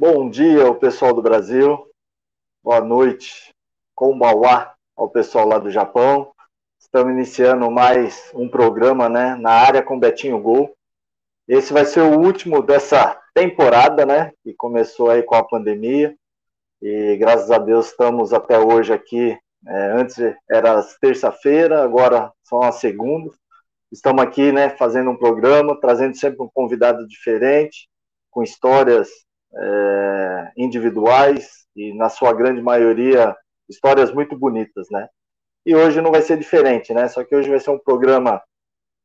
Bom dia ao pessoal do Brasil. Boa noite. Konbawa ao pessoal lá do Japão. Estamos iniciando mais um programa né, na área com Betinho Gol. Esse vai ser o último dessa temporada, né? Que começou aí com a pandemia. E graças a Deus estamos até hoje aqui. É, antes era terça-feira, agora são as segundas. Estamos aqui, né, fazendo um programa, trazendo sempre um convidado diferente, com histórias é, individuais e, na sua grande maioria, histórias muito bonitas, né? E hoje não vai ser diferente, né? Só que hoje vai ser um programa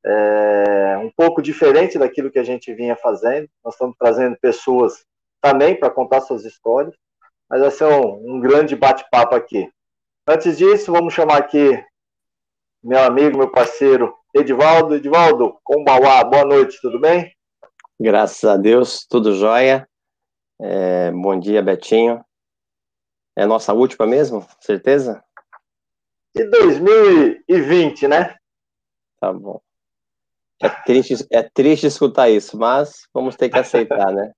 é, um pouco diferente daquilo que a gente vinha fazendo. Nós estamos trazendo pessoas também para contar suas histórias, mas vai ser um, um grande bate-papo aqui. Antes disso, vamos chamar aqui meu amigo, meu parceiro Edivaldo. Edivaldo, Bauá, boa noite, tudo bem? Graças a Deus, tudo jóia. É, bom dia, Betinho. É a nossa última mesmo? Certeza? De 2020, né? Tá bom. É triste, é triste escutar isso, mas vamos ter que aceitar, né?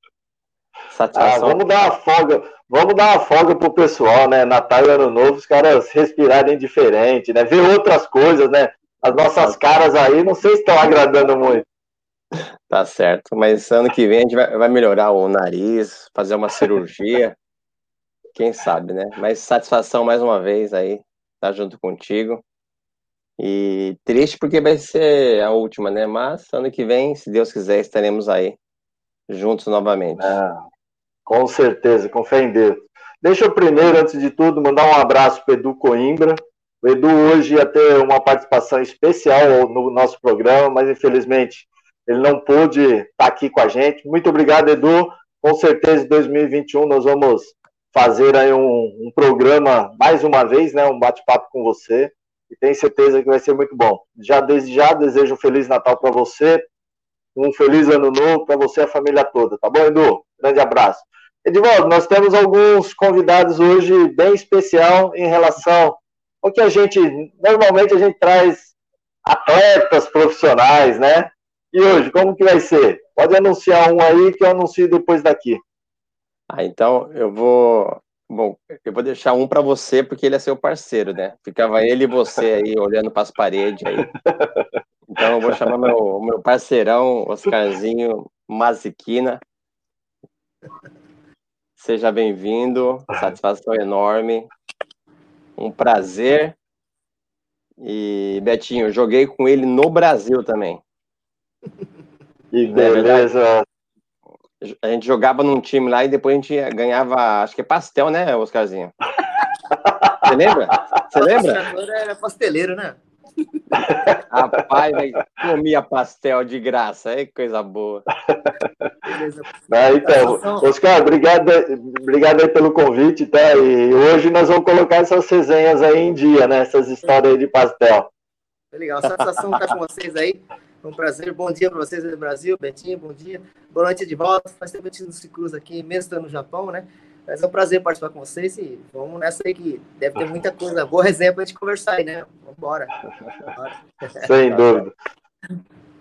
Satisfação. Ah, vamos dar uma folga, vamos dar uma folga pro pessoal, né? Natal e Ano Novo, os caras respirarem diferente, né? Ver outras coisas, né? As nossas caras aí, não sei se estão agradando muito. Tá certo, mas ano que vem a gente vai, vai melhorar o nariz, fazer uma cirurgia. Quem sabe, né? Mas satisfação mais uma vez aí, estar tá junto contigo. E triste porque vai ser a última, né? Mas ano que vem, se Deus quiser, estaremos aí juntos novamente. Ah, com certeza, com fé em Deus. Deixa eu primeiro, antes de tudo, mandar um abraço para Edu Coimbra. O Edu hoje ia ter uma participação especial no nosso programa, mas infelizmente ele não pôde estar tá aqui com a gente. Muito obrigado, Edu. Com certeza, em 2021 nós vamos fazer aí um, um programa mais uma vez, né? Um bate-papo com você e tenho certeza que vai ser muito bom. Já desde já desejo um feliz Natal para você, um feliz ano novo para você e a família toda, tá bom, Edu? Grande abraço. Edivaldo, nós temos alguns convidados hoje bem especial em relação ao que a gente normalmente a gente traz atletas profissionais, né? E hoje, como que vai ser? Pode anunciar um aí que eu anuncio depois daqui. Ah, então eu vou Bom, eu vou deixar um para você, porque ele é seu parceiro, né? Ficava ele e você aí olhando para as paredes aí. Então eu vou chamar meu, meu parceirão, Oscarzinho Maziquina. Seja bem-vindo, satisfação enorme, um prazer. E Betinho, joguei com ele no Brasil também. Que beleza! A gente jogava num time lá e depois a gente ganhava, acho que é pastel, né, Oscarzinho? Você lembra? Você lembra? Era pasteleiro, né? Rapaz, comia pastel de graça, é coisa boa. Ah, então, Oscar, obrigado, obrigado aí pelo convite, tá? E hoje nós vamos colocar essas resenhas aí em dia, né? Essas histórias aí de pastel. Legal, satisfação estar com vocês aí. Um prazer. Bom dia para vocês do Brasil. Betinho, bom dia. Boa noite de volta. Faz tempo que a gente se cruza aqui, mesmo estando no Japão, né? Mas é um prazer participar com vocês e vamos nessa aí que deve ter muita coisa, boa resenha para a gente conversar aí, né? Vamos embora. Sem dúvida.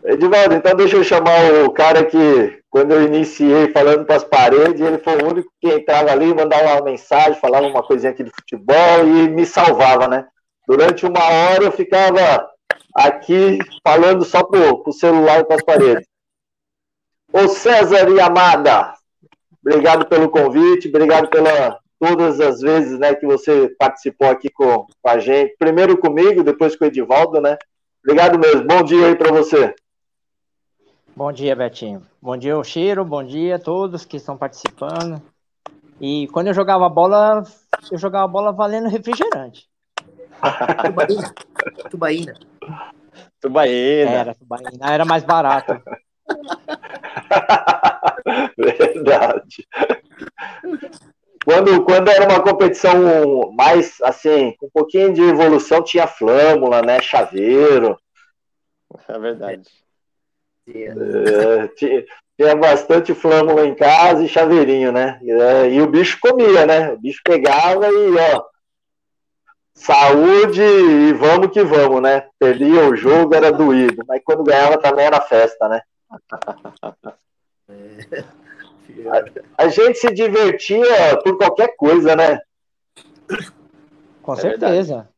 Edivaldo, então deixa eu chamar o cara que, quando eu iniciei falando para as paredes, ele foi o único que entrava ali, mandava uma mensagem, falava uma coisinha aqui de futebol e me salvava, né? Durante uma hora eu ficava aqui falando só pro, pro celular e para as paredes. Ô César e Amada, obrigado pelo convite, obrigado pela todas as vezes né, que você participou aqui com, com a gente. Primeiro comigo, depois com o Edivaldo, né? Obrigado mesmo. Bom dia aí para você. Bom dia, Betinho. Bom dia, Oshiro. Bom dia a todos que estão participando. E quando eu jogava bola, eu jogava bola valendo refrigerante. Tubaína. Tubaína. Tubaína. Era, Tubaína. Era mais barato. Verdade. Quando, quando era uma competição mais, assim, com um pouquinho de evolução, tinha flâmula, né? Chaveiro. É verdade. É, tinha, tinha, bastante flâmula em casa e chaveirinho, né? É, e o bicho comia, né? O bicho pegava e, ó, saúde e vamos que vamos, né? Perdia o jogo, era doído, mas quando ganhava também era festa, né? É, A, a, gente se divertia por qualquer coisa, né? Com é certeza.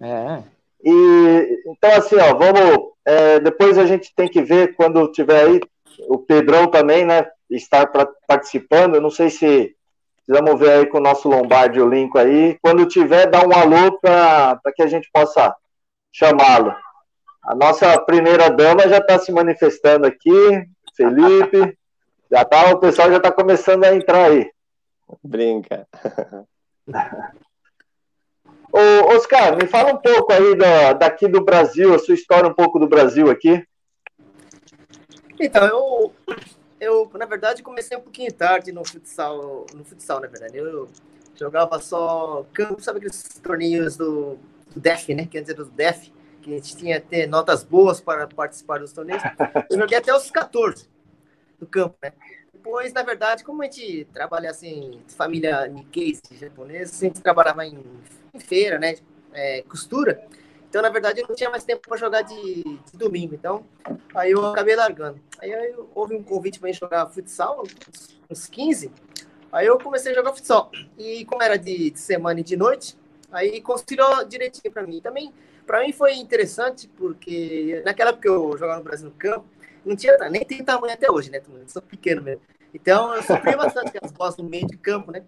É. E então assim, ó, vamos. É, depois a gente tem que ver quando tiver aí o Pedrão também, né? Estar pra, participando. Eu não sei se precisamos ver aí com o nosso Lombardi o link aí. Quando tiver, dá um alô para que a gente possa chamá-lo. A nossa primeira dama já está se manifestando aqui, Felipe. Já tá, o pessoal já está começando a entrar aí. Brinca. Ô, Oscar, me fala um pouco aí da, daqui do Brasil, a sua história um pouco do Brasil aqui. Então, eu, eu na verdade, comecei um pouquinho tarde no futsal, no futsal, na verdade. Eu jogava só campo, sabe aqueles torneios do, do DEF, né? Quer dizer, do DEF, que a gente tinha que ter notas boas para participar dos torneios. Eu joguei até os 14 do campo, né? Depois, na verdade, como a gente trabalha assim, família Nikkei japonesa, a gente trabalhava em, em feira, né? É, costura. Então, na verdade, eu não tinha mais tempo para jogar de, de, domingo. Então, aí eu acabei largando. Aí eu, houve um convite para jogar futsal, uns 15. Aí eu comecei a jogar futsal. E como era de, de semana e de noite, aí conciliou direitinho para mim. Também, para mim foi interessante, porque naquela época eu jogava no Brasil no campo, não tinha, nem tem tamanho até hoje, né? Sou pequeno mesmo. Então, eu sofri bastante as bolas no meio de campo, né?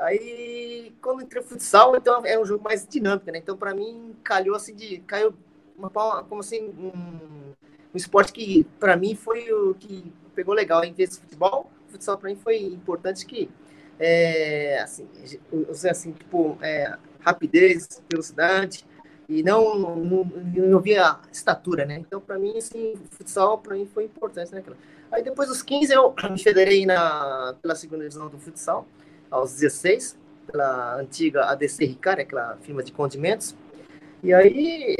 Aí, entrei no futsal, então é um jogo mais dinâmico, né? Então, para mim, calhou assim de. Caiu uma, como assim, um, um esporte que, para mim, foi o que pegou legal. Em vez de futebol, futsal para mim foi importante que. É, assim, assim, tipo, é, rapidez, velocidade, e não, não, não via estatura, né? Então, para mim, assim, futsal, para mim, foi importante, né? Aí, depois dos 15, eu me federei na, pela segunda divisão do futsal, aos 16, pela antiga ADC Ricard, aquela firma de condimentos. E aí,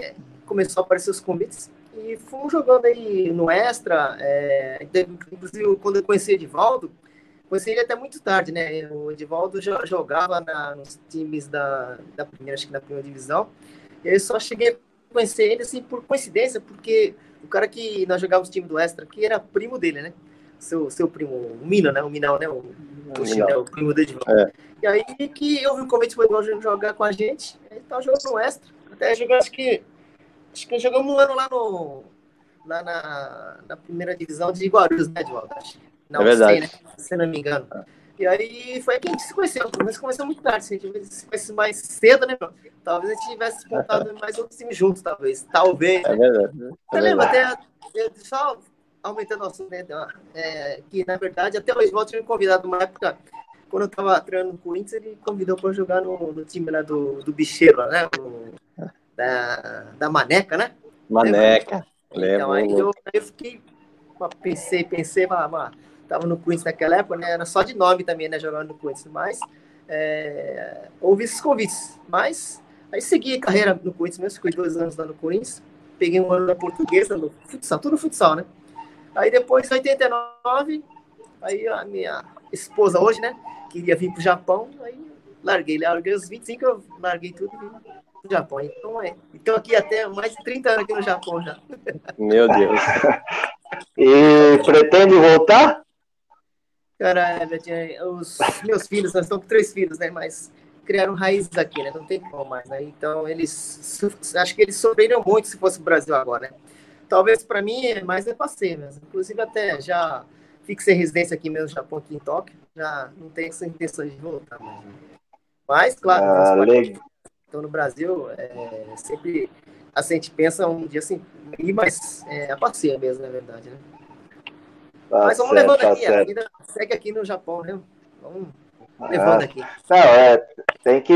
começou a aparecer os convites e fomos jogando aí no Extra, é, inclusive, quando eu conheci o Edivaldo, conheci ele até muito tarde, né? O Edivaldo jogava na, nos times da, da primeira, acho que na primeira divisão, eu só cheguei a conhecer ele assim por coincidência, porque o cara que nós jogávamos time do Extra aqui era primo dele, né? Seu, seu primo, o Mina, né? O Minal, né? O, o, né? o primo dele. É. E aí que eu vi o convite para o jogar com a gente, ele tava jogando no Extra. Até jogou, acho que. Acho que jogamos um ano lá no. Lá na, na primeira divisão de Guarulhos, né, Edvaldo? Não, é verdade. Sei, né? Se não me engano. E aí foi que a gente se conheceu. Mas começou muito tarde. Se a gente se conhecesse mais cedo, né, meu? Talvez a gente tivesse montado mais outros times juntos, talvez. Talvez. É verdade. É Você lembra até. Só aumentando o né? É, que na verdade, até o Oswaldo tinha me convidado uma época, quando eu tava treinando no Corinthians, ele convidou para jogar no, no, time lá do, do Bicheiro, né? Da, da Maneca, né? Maneca. Lembra? Então aí eu, eu fiquei. Pensei, pensei, mas estava no Queens naquela época, né? Era só de nome também, né? Jogando no Queens. Mas é, houve esses convites. Mas aí segui a carreira no Queens mesmo, fiquei dois anos lá no Queens. Peguei um ano na portuguesa, no futsal, tudo futsal, né? Aí depois, em 89, aí a minha esposa hoje, né? Queria vir pro Japão, aí larguei, larguei os 25, eu larguei tudo e vim pro Japão. Então, é. Então aqui até mais de 30 anos aqui no Japão já. Meu Deus. e pretende voltar? Cara, é, os meus filhos, nós estamos com três filhos, né? Mas criaram raízes aqui, né? Não tem como mais, né? Então, eles... Acho que eles sofreram muito se fosse o Brasil agora, né? Talvez para mim é mais é passeio mesmo. Inclusive, até já fixei residência aqui mesmo no Japão, aqui em Tóquio. Já não tenho essa intenção de voltar mais. Né? Mas, claro, ah, estão no Brasil, é, sempre assim, a gente pensa um dia assim, ir mais é, a passeio mesmo, na verdade, né? Tá Mas vamos certo, levando tá aqui, certo. a vida segue aqui no Japão, né? Vamos levando ah, aqui. Não, é, tem que,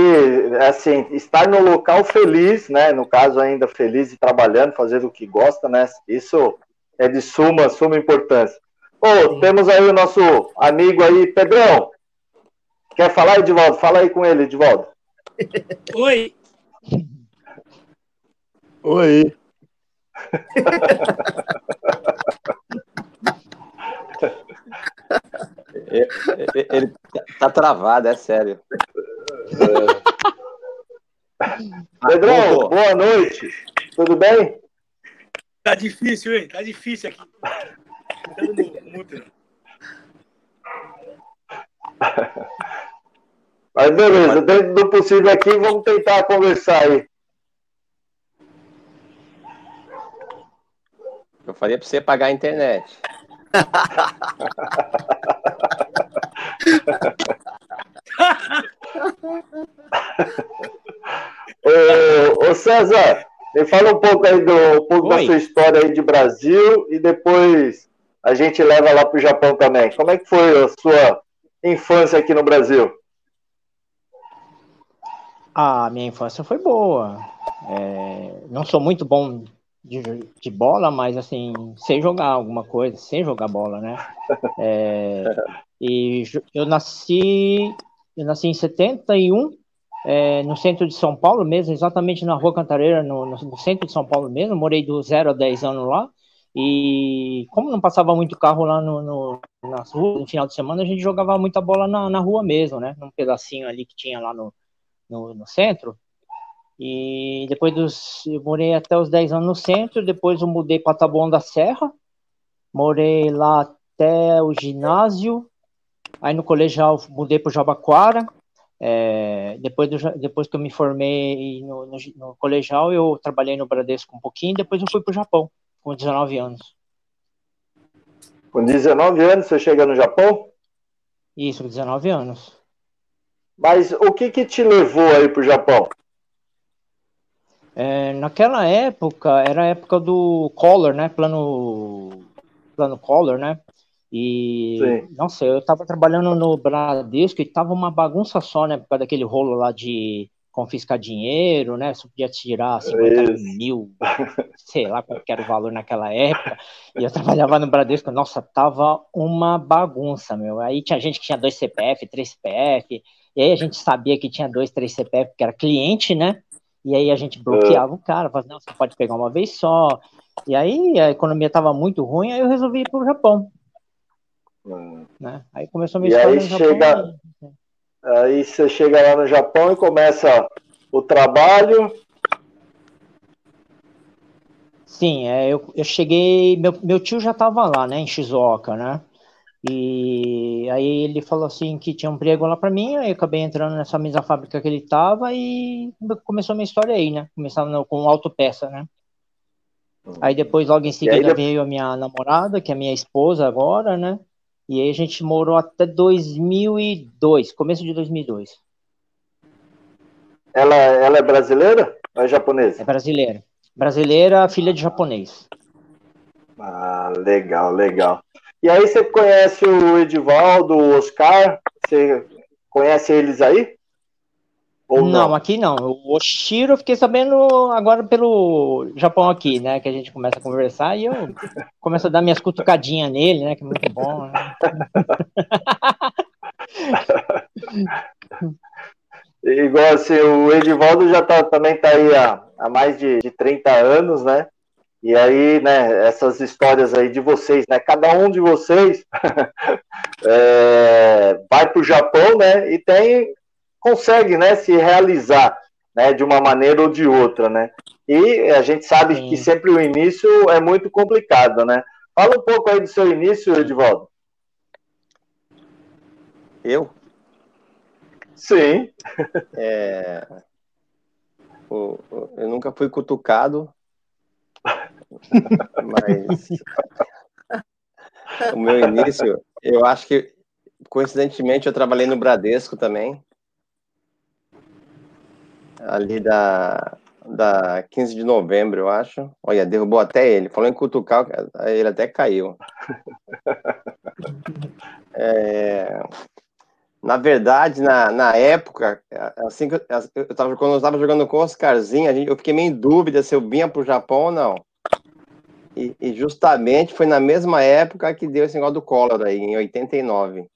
assim, estar no local feliz, né? No caso, ainda feliz e trabalhando, fazendo o que gosta, né? Isso é de suma, suma importância. Ô, temos aí o nosso amigo aí, Pedrão. Quer falar, Edivaldo? Fala aí com ele, Edivaldo. Oi. Oi. Ele, tá travado, é sério. É. Pedrão, boa noite. Tudo bem? Tá difícil, hein? Tá difícil aqui. Mas beleza, dentro do possível aqui, vamos tentar conversar aí. Eu faria para você pagar a internet. ô, ô, César, me fala um pouco aí do um pouco da sua história aí de Brasil e depois a gente leva lá para o Japão também. Como é que foi a sua infância aqui no Brasil? A minha infância foi boa. É, não sou muito bom de, de, bola, mas assim, sei jogar alguma coisa, sei jogar bola, né? É, e eu nasci, eu nasci em 71, é, no centro de São Paulo mesmo, exatamente na Rua Cantareira, no, no, centro de São Paulo mesmo, morei do 0 a 10 anos lá, e como não passava muito carro lá no, no, nas ruas, no final de semana, a gente jogava muita bola na, na rua mesmo, né? Num pedacinho ali que tinha lá no, no, no centro. E depois dos. Eu morei até os 10 anos no centro, depois eu mudei para Taboão da Serra, morei lá até o ginásio, aí no colegial mudei para o Jabaquara. É, depois, do, depois que eu me formei no, no, no, colegial, eu trabalhei no Bradesco um pouquinho, depois eu fui para o Japão, com 19 anos. Com 19 anos você chega no Japão? Isso, com 19 anos. Mas o que que te levou aí para o Japão? É, naquela época, era a época do Collor, né? Plano, plano Collor, né? E, Sim. nossa, eu tava trabalhando no Bradesco e tava uma bagunça só, né? Por causa daquele rolo lá de confiscar dinheiro, né? Só podia tirar 50 Isso. mil, sei lá qual era o valor naquela época. E eu trabalhava no Bradesco, nossa, tava uma bagunça, meu. Aí tinha gente que tinha dois CPF, três CPF, e aí a gente sabia que tinha dois, três CPF, porque era cliente, né? E aí a gente bloqueava é. o cara, falava, não, você pode pegar uma vez só. E aí a economia estava muito ruim, aí eu resolvi ir para o Japão. Hum. Né? Aí começou a minha e aí chega, Japão, Aí você chega lá no Japão e começa o trabalho. Sim, é, eu, eu cheguei, meu, meu tio já estava lá, né, em Shizuoka, né? E aí ele falou assim que tinha um emprego lá para mim, aí eu acabei entrando nessa mesma fábrica que ele tava e começou a minha história aí, né? Começando com autopeça, né? Aí depois, logo em seguida, veio a minha namorada, que é minha esposa agora, né? E aí a gente morou até 2002, começo de 2002. Ela, ela é brasileira ou é japonesa? É brasileira. Brasileira, filha de japonês. Ah, legal, legal. E aí você conhece o Edivaldo, o Oscar? Você conhece eles aí? Ou não, não, aqui não. O Oshiro eu fiquei sabendo agora pelo Japão aqui, né? Que a gente começa a conversar e eu começo a dar minhas cutucadinhas nele, né? Que é muito bom. Né? Igual assim, o Edivaldo já tá, também tá aí há, há mais de, de 30 anos, né? E aí, né, essas histórias aí de vocês, né, cada um de vocês é, vai para o Japão, né, e tem, consegue, né, se realizar, né, de uma maneira ou de outra, né. E a gente sabe Sim. que sempre o início é muito complicado, né. Fala um pouco aí do seu início, Edivaldo. Eu? Sim. É... Eu nunca fui cutucado mas o meu início, eu acho que coincidentemente eu trabalhei no Bradesco também. Ali da, da 15 de novembro, eu acho. Olha, derrubou até ele. Falou em cutucar, ele até caiu. É, na verdade, na, na época, assim que eu, eu tava, quando eu estava jogando com o Oscarzinho, eu fiquei meio em dúvida se eu vinha para o Japão ou não. E, e, justamente foi na mesma época que deu esse negócio do Collor aí, em 89.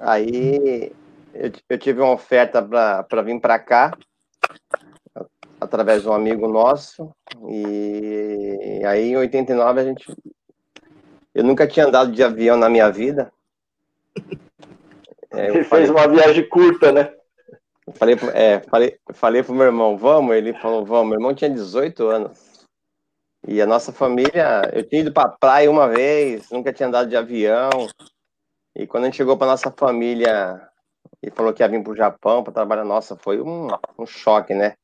Aí eu, eu tive uma oferta para vir para cá, através de um amigo nosso, e aí em 89 a gente. Eu nunca tinha andado de avião na minha vida. É, Ele falei, fez uma viagem curta, né? Falei, é, falei, falei pro meu irmão, vamos? Ele falou, vamos. Meu irmão tinha 18 anos. E a nossa família, eu tinha ido para praia uma vez, nunca tinha andado de avião. E quando a gente chegou para nossa família e falou que ia vir para o Japão para trabalhar, nossa, foi um, um choque, né?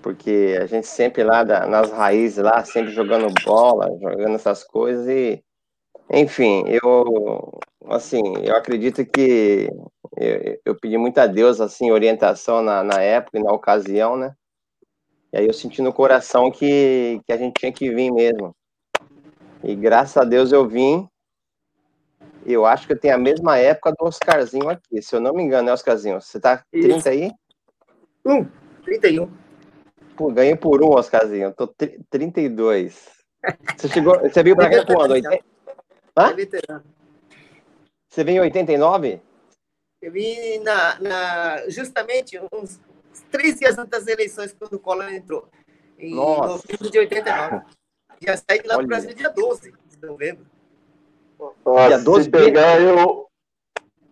Porque a gente sempre lá da, nas raízes, lá, sempre jogando bola, jogando essas coisas e, enfim, eu, assim, eu acredito que eu, eu pedi muito a Deus, assim, orientação na, na época e na ocasião, né? E aí eu senti no coração que, que a gente tinha que vir mesmo. E graças a Deus eu vim. Eu acho que eu tenho a mesma época do Oscarzinho aqui. Se eu não me engano, né, Oscarzinho? Você tá 30 Isso. aí? Um, 31. Pô, ganhei por um, Oscarzinho. Eu tô 32. Você chegou. Você veio pra cá quando? Hã? Você veio em 89? Eu vim na, na, justamente uns três dias antes das eleições, quando o Collor entrou. Em Nossa. novembro de 89. Já saí lá do Brasil dia 12 de novembro. Nossa, dia 12 se pegar, eu,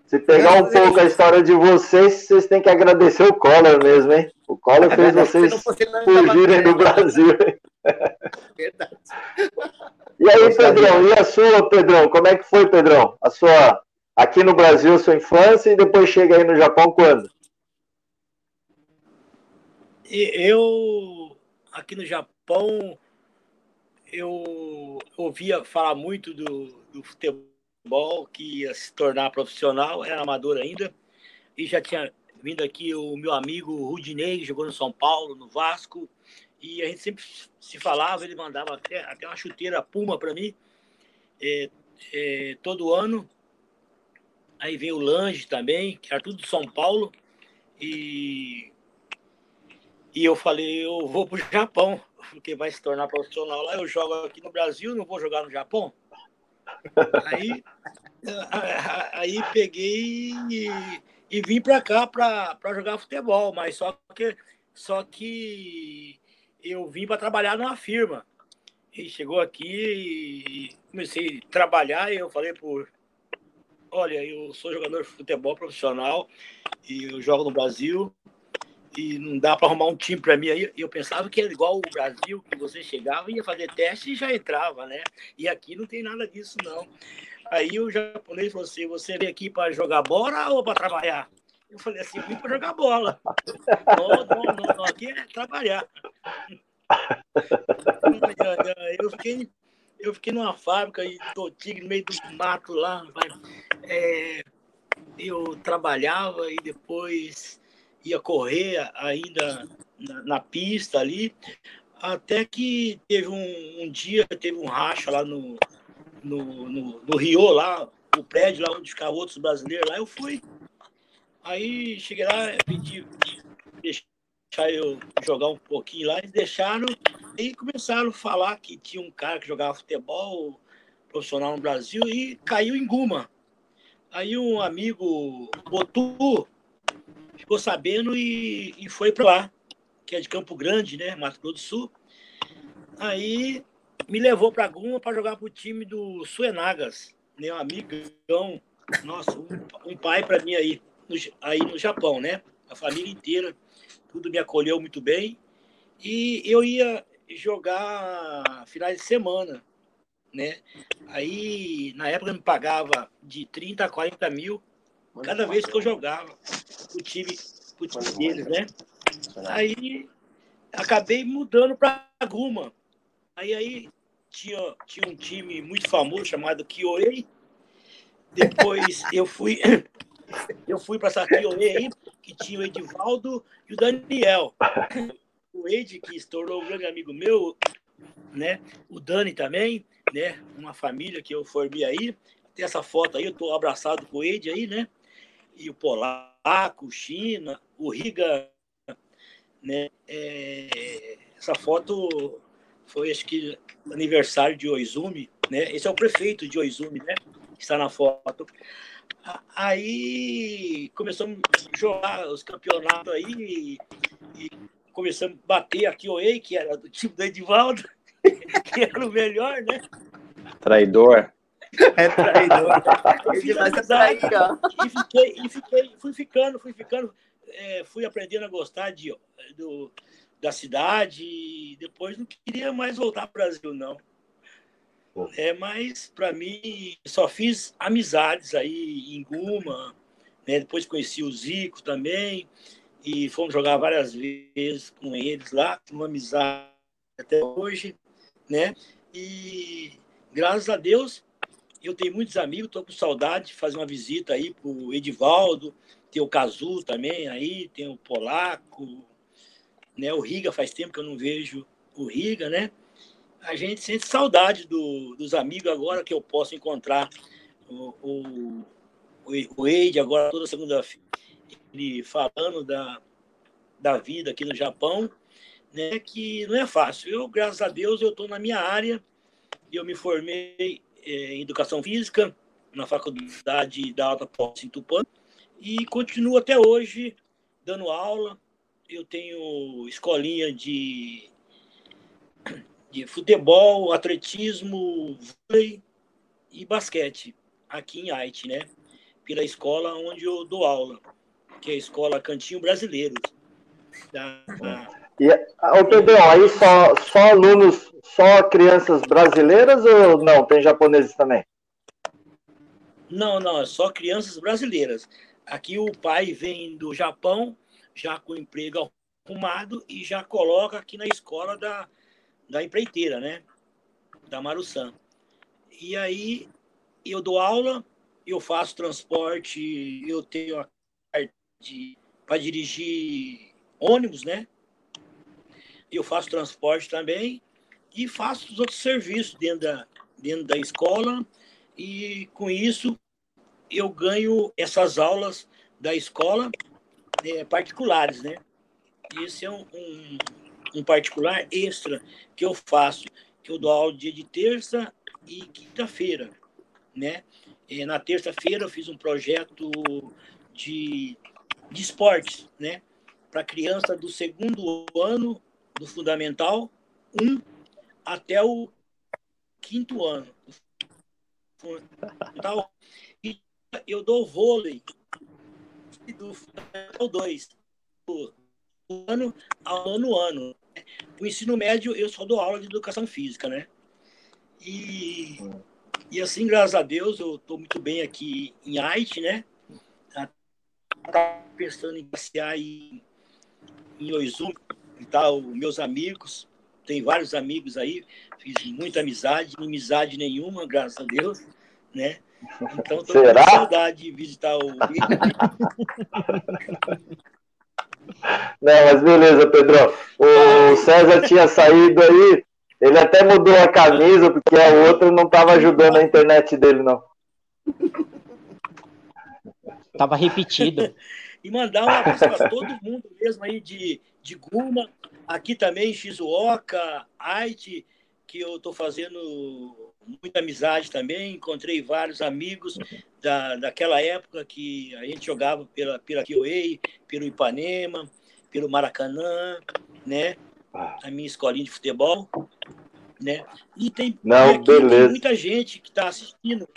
se pegar um pouco a história de vocês, vocês têm que agradecer o Collor mesmo, hein? O Collor fez vocês fugirem do Brasil. Verdade. E aí, Pedrão, e a sua, Pedrão? Como é que foi, Pedrão? A sua, aqui no Brasil, sua infância, e depois chega aí no Japão quando? Eu, aqui no Japão, eu ouvia falar muito do, do futebol, que ia se tornar profissional, era amador ainda, e já tinha vindo aqui o meu amigo Rudinei, que jogou no São Paulo, no Vasco, e a gente sempre se falava, ele mandava até, até uma chuteira Puma para mim, é, é, todo ano. Aí veio o Lange também, que era tudo de São Paulo, e, e eu falei, eu vou para o Japão porque vai se tornar profissional lá. Eu jogo aqui no Brasil, não vou jogar no Japão. Aí, aí peguei e, e vim para cá para jogar futebol, mas só que, só que eu vim para trabalhar numa firma. E chegou aqui e comecei a trabalhar e eu falei por olha, eu sou jogador de futebol profissional e eu jogo no Brasil e não dá para arrumar um time para mim aí. Eu pensava que era igual o Brasil, que você chegava, ia fazer teste e já entrava, né? E aqui não tem nada disso, não. Aí o japonês falou assim: você veio aqui para jogar bola ou para trabalhar? Eu falei assim: vim para jogar bola. não, não, não, não, aqui é trabalhar. Eu fiquei, eu fiquei numa fábrica e tô tigre no meio do mato lá. É, eu trabalhava e depois ia correr ainda na, na pista ali, até que teve um, um, dia, teve um racha lá no, no, no, no Rio, lá, o prédio lá onde ficavam outros brasileiros, lá eu fui. Aí cheguei lá, pedi deixar eu jogar um pouquinho lá, eles deixaram e começaram a falar que tinha um cara que jogava futebol profissional no Brasil e caiu em Guma. Aí um amigo Botu ficou sabendo e, e foi para lá, que é de Campo Grande, né, Mato Grosso do Sul. Aí me levou para Guma para jogar para o time do Suenagas, né, um amigão, nossa, um, um pai para mim aí no, aí no Japão, né? A família inteira, tudo me acolheu muito bem. E eu ia jogar finais de semana, né? Aí, na época, me pagava de 30 a 40 mil cada vez que eu jogava o time, o time deles, né? Aí acabei mudando para Guma. Aí, aí tinha, tinha um time muito famoso chamado Kyoei. Depois eu fui eu fui para essa Kyoei aí, que tinha o Edivaldo e o Daniel. O Ed, que se tornou um grande amigo meu, né? O Dani também, né? Uma família que eu formei aí. Tem essa foto aí, eu estou abraçado com o Ed aí, né? E o polaco, China, o Riga, né? É, essa foto foi acho que aniversário de Oizumi, né? Esse é o prefeito de Oizumi, né? Está na foto. Aí começamos a jogar os campeonatos aí e, e começamos a bater aqui o Ei, que era do time do Edivaldo, que era o melhor, né? Traidor. É traidor. Ele vai ser traidor. E fiquei, e fiquei, fui ficando, fui ficando, é, fui aprendendo a gostar de, do, da cidade e depois não queria mais voltar para o Brasil, não. É, mas para mim só fiz amizades aí em Guma, né? Depois conheci o Zico também e fomos jogar várias vezes com eles lá, uma amizade até hoje, né? E graças a Deus eu tenho muitos amigos, estou com saudade de fazer uma visita aí para o Edivaldo, tem o Cazu também aí, tem o Polaco, né? O Riga faz tempo que eu não vejo o Riga, né? A gente sente saudade do, dos amigos agora que eu posso encontrar o, o, o Eide agora toda segunda-feira ele falando da, da vida aqui no Japão, né, que não é fácil. Eu, graças a Deus, eu estou na minha área, eu me formei em Educação Física na Faculdade da Alta Posse em Tupã e continuo até hoje dando aula. Eu tenho escolinha de, de futebol, atletismo, vôlei e basquete aqui em Haiti, né? Pela escola onde eu dou aula que é a Escola Cantinho Brasileiro. E, ô Pedrão, aí só, só alunos, só crianças brasileiras ou não? Tem japoneses também? Não, não, é só crianças brasileiras. Aqui o pai vem do Japão, já com emprego arrumado, e já coloca aqui na escola da, da empreiteira, né? Da Marusan. E aí eu dou aula, eu faço transporte, eu tenho a de, para dirigir ônibus, né? Eu faço transporte também e faço os outros serviços dentro da, dentro da escola e com isso eu ganho essas aulas da escola é, particulares, né? Esse é um, um, um, particular extra que eu faço, que eu dou aula dia de terça e quinta-feira, né? E na terça-feira eu fiz um projeto de de esportes, né? Para criança do segundo ano do fundamental 1 um, até o quinto ano. Fundamental. E eu dou vôlei do fundamental 2 do ano ao ano ano. O ensino médio eu só dou aula de educação física, né? E, e assim, graças a Deus, eu estou muito bem aqui em Haiti, né? estava pensando em passear em, em Oizum e tal, meus amigos, tem vários amigos aí, fiz muita amizade, inimizade nenhuma, graças a Deus, né? Então estou com saudade de visitar o Não, mas beleza, Pedro. O César tinha saído aí, ele até mudou a camisa, porque a outra não estava ajudando a internet dele, não. Tava repetido. E mandar um abraço para todo mundo mesmo aí de, de Guma, aqui também, Shizuoka, Haiti, que eu estou fazendo muita amizade também. Encontrei vários amigos da, daquela época que a gente jogava pela, pela Kioei, pelo Ipanema, pelo Maracanã, né? Ah. A minha escolinha de futebol. Né? E tem, Não, aqui, tem muita gente que está assistindo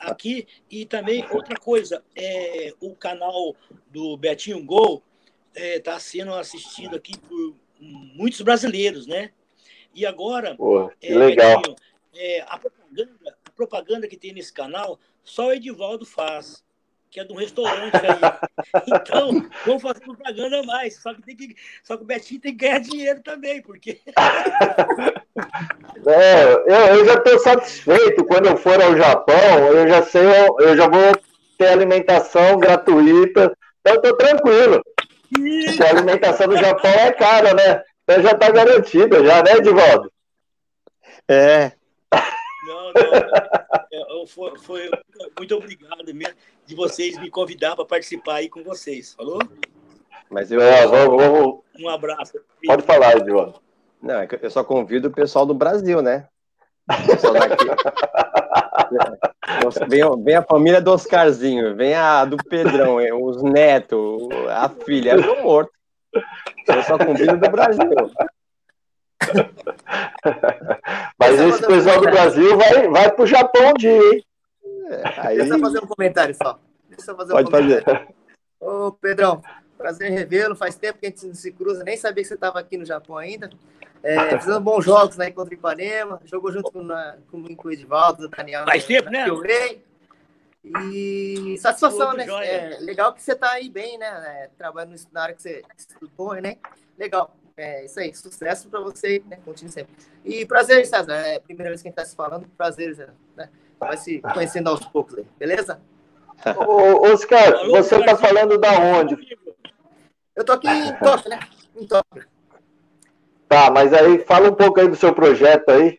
aqui. E também outra coisa, é, o canal do Betinho Gol está é, sendo assistido aqui por muitos brasileiros, né? E agora, é, legal. Betinho, é, a, propaganda, a propaganda que tem nesse canal, só o Edivaldo faz que é de um restaurante aí. Então, vamos fazer propaganda mais. Só que, tem que, só que o Betinho tem que ganhar dinheiro também, porque. É, eu, eu já estou satisfeito. Quando eu for ao Japão, eu já sei, eu já vou ter alimentação gratuita. Então, eu estou tranquilo. Porque a alimentação do Japão é cara, né? Então já está garantida, já, né, Edivaldo? É. Não, não. É, foi, foi muito obrigado mesmo de vocês me convidar para participar aí com vocês. Falou? Mas eu. É, vou, vou... Um abraço. Pode falar, Edilson. Não, é eu só convido o pessoal do Brasil, né? Vem, vem, a família do Oscarzinho, vem a do Pedrão, os netos, a filha, é do morto. Eu só convido do Brasil. Mas esse pessoal do Brasil vai, vai pro Japão um dia, hein? Aí... Deixa eu fazer um comentário só. Deixa eu fazer Pode um fazer. Ô, Pedrão, prazer em revê-lo. Faz tempo que a gente não se cruza, nem sabia que você estava aqui no Japão ainda. É, fizemos bons jogos né, contra o Ipanema, jogou junto com, na, comigo com o Edivaldo, o Daniel. Faz tempo, né? E satisfação, né? É, legal que você está aí bem, né? É, trabalhando na área que você estudou, né? Legal. É isso aí. Sucesso para você, né? Continue sempre. E prazer, César. É a primeira vez que a gente está se falando. Prazer, né? Vai se conhecendo aos poucos aí, beleza? Ô, Oscar, você está falando da onde? Eu tô aqui em Tóquio, né? Em Tóquio. Tá, mas aí fala um pouco aí do seu projeto aí.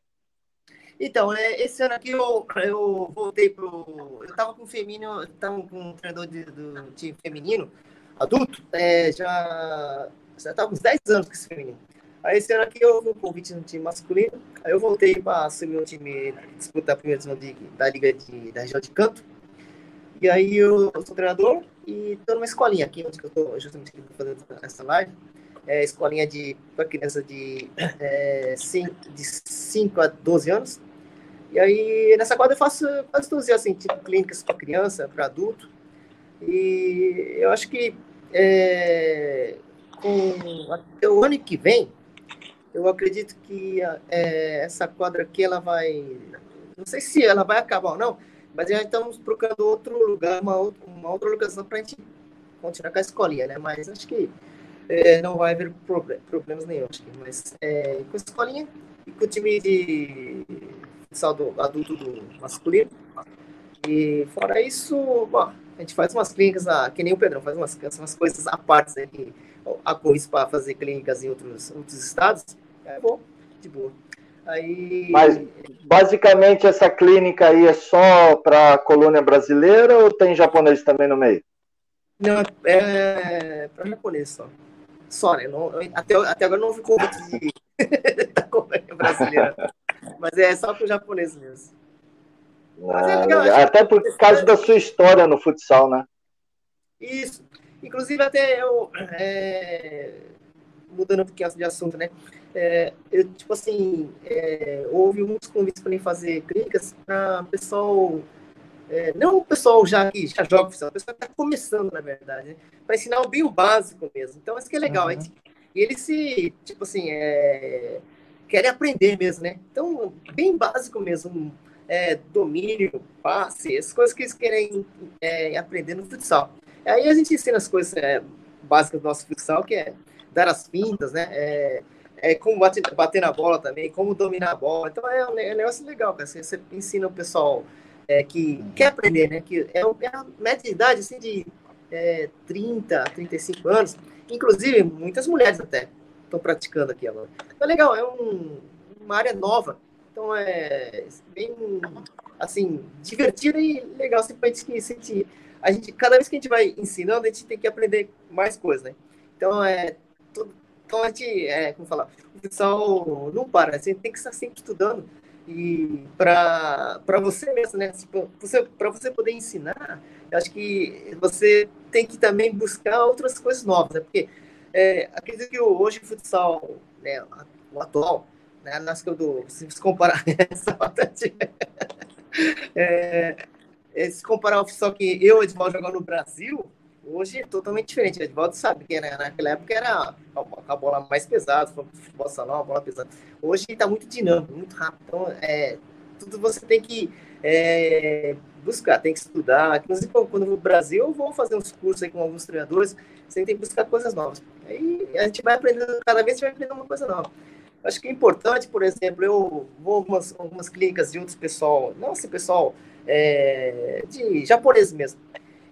Então, é, esse ano aqui eu, eu voltei pro. Eu tava com o feminino, tava com um treinador de, do time feminino, adulto, é, já. Já tava uns 10 anos com esse feminino. Aí esse ano aqui eu um convite no time masculino. Aí eu voltei para assumir o time, disputar a primeira divisão de, da Liga de, da região de Canto. E aí eu, eu sou treinador e estou numa escolinha aqui, onde eu estou justamente fazendo essa live é, escolinha de para criança de, é, 5, de 5 a 12 anos. E aí, nessa quadra eu faço, faço tudo assim, tipo clínicas para criança, para adulto. E eu acho que é, com até o ano que vem, eu acredito que é, essa quadra aqui, ela vai... Não sei se ela vai acabar ou não, mas já estamos procurando outro lugar, uma, outra, uma outra locação para a gente continuar com a escolinha, né? Mas acho que é, não vai haver problem, problemas nenhum, acho que, mas é, com a escolinha e com o time de futsal adulto do masculino. E fora isso, bom, a gente faz umas clínicas, ah, que nem o Pedrão, faz umas, umas coisas à parte, né, a Corris para fazer clínicas em outros, outros estados, é bom, de boa. Aí... Mas basicamente essa clínica aí é só para a colônia brasileira ou tem japonês também no meio? Não, é para japonês só. Só, né? Não, até, até agora não ficou muito de, da companhia brasileira. Mas é só para o japonês mesmo. Ah, é legal, até por causa da sua história no futsal, né? Isso. Inclusive, até eu. É, mudando um pouquinho de assunto, né? É, eu, tipo assim, é, houve muitos convites para mim fazer clínicas para pessoal é, não o pessoal já que já joga oficial, o pessoal está começando, na verdade, né? para ensinar o bem o básico mesmo. Então, isso que é legal. Uhum. E eles se, tipo assim, é, querem aprender mesmo, né? Então, bem básico mesmo. É, domínio, passe, as coisas que eles querem aprender no futsal. Aí a gente ensina as coisas é, básicas do nosso futsal, que é dar as pintas, né? É, é como bater, bater na bola também, como dominar a bola. Então é um, é um negócio legal, cara. Você, você ensina o pessoal é, que quer aprender, né? Que é, é a média de idade assim, de é, 30, 35 anos. Inclusive, muitas mulheres até estão praticando aqui agora. Então, é legal, é um, uma área nova. Então, é bem, assim, divertida e legal. Simplesmente que a gente, a gente, cada vez que a gente vai ensinando, a gente tem que aprender mais coisas, né? Então, é, tudo, então a gente, é, como falar, o pessoal não para, a gente tem que estar sempre estudando e para você mesmo, né? Tipo, para você poder ensinar, eu acho que você tem que também buscar outras coisas novas, né? Porque é, acredito que hoje o futsal, né, o atual, né, nas que eu dou, se comparar essa é, se comparar futsal que eu Edvaldo jogando no Brasil, Hoje é totalmente diferente. Edvaldo sabe que né, naquela época era a bola mais pesada, futebol salão, a bola pesada. Hoje está muito dinâmico, muito rápido. Então, é, tudo você tem que é, buscar, tem que estudar. Inclusive, quando eu vou Brasil, eu vou fazer uns cursos aí com alguns treinadores. Você tem que buscar coisas novas. Aí a gente vai aprendendo, cada vez a gente vai aprendendo uma coisa nova. Acho que é importante, por exemplo, eu vou algumas, algumas clínicas de outros pessoal, não assim, pessoal é, de japonês mesmo.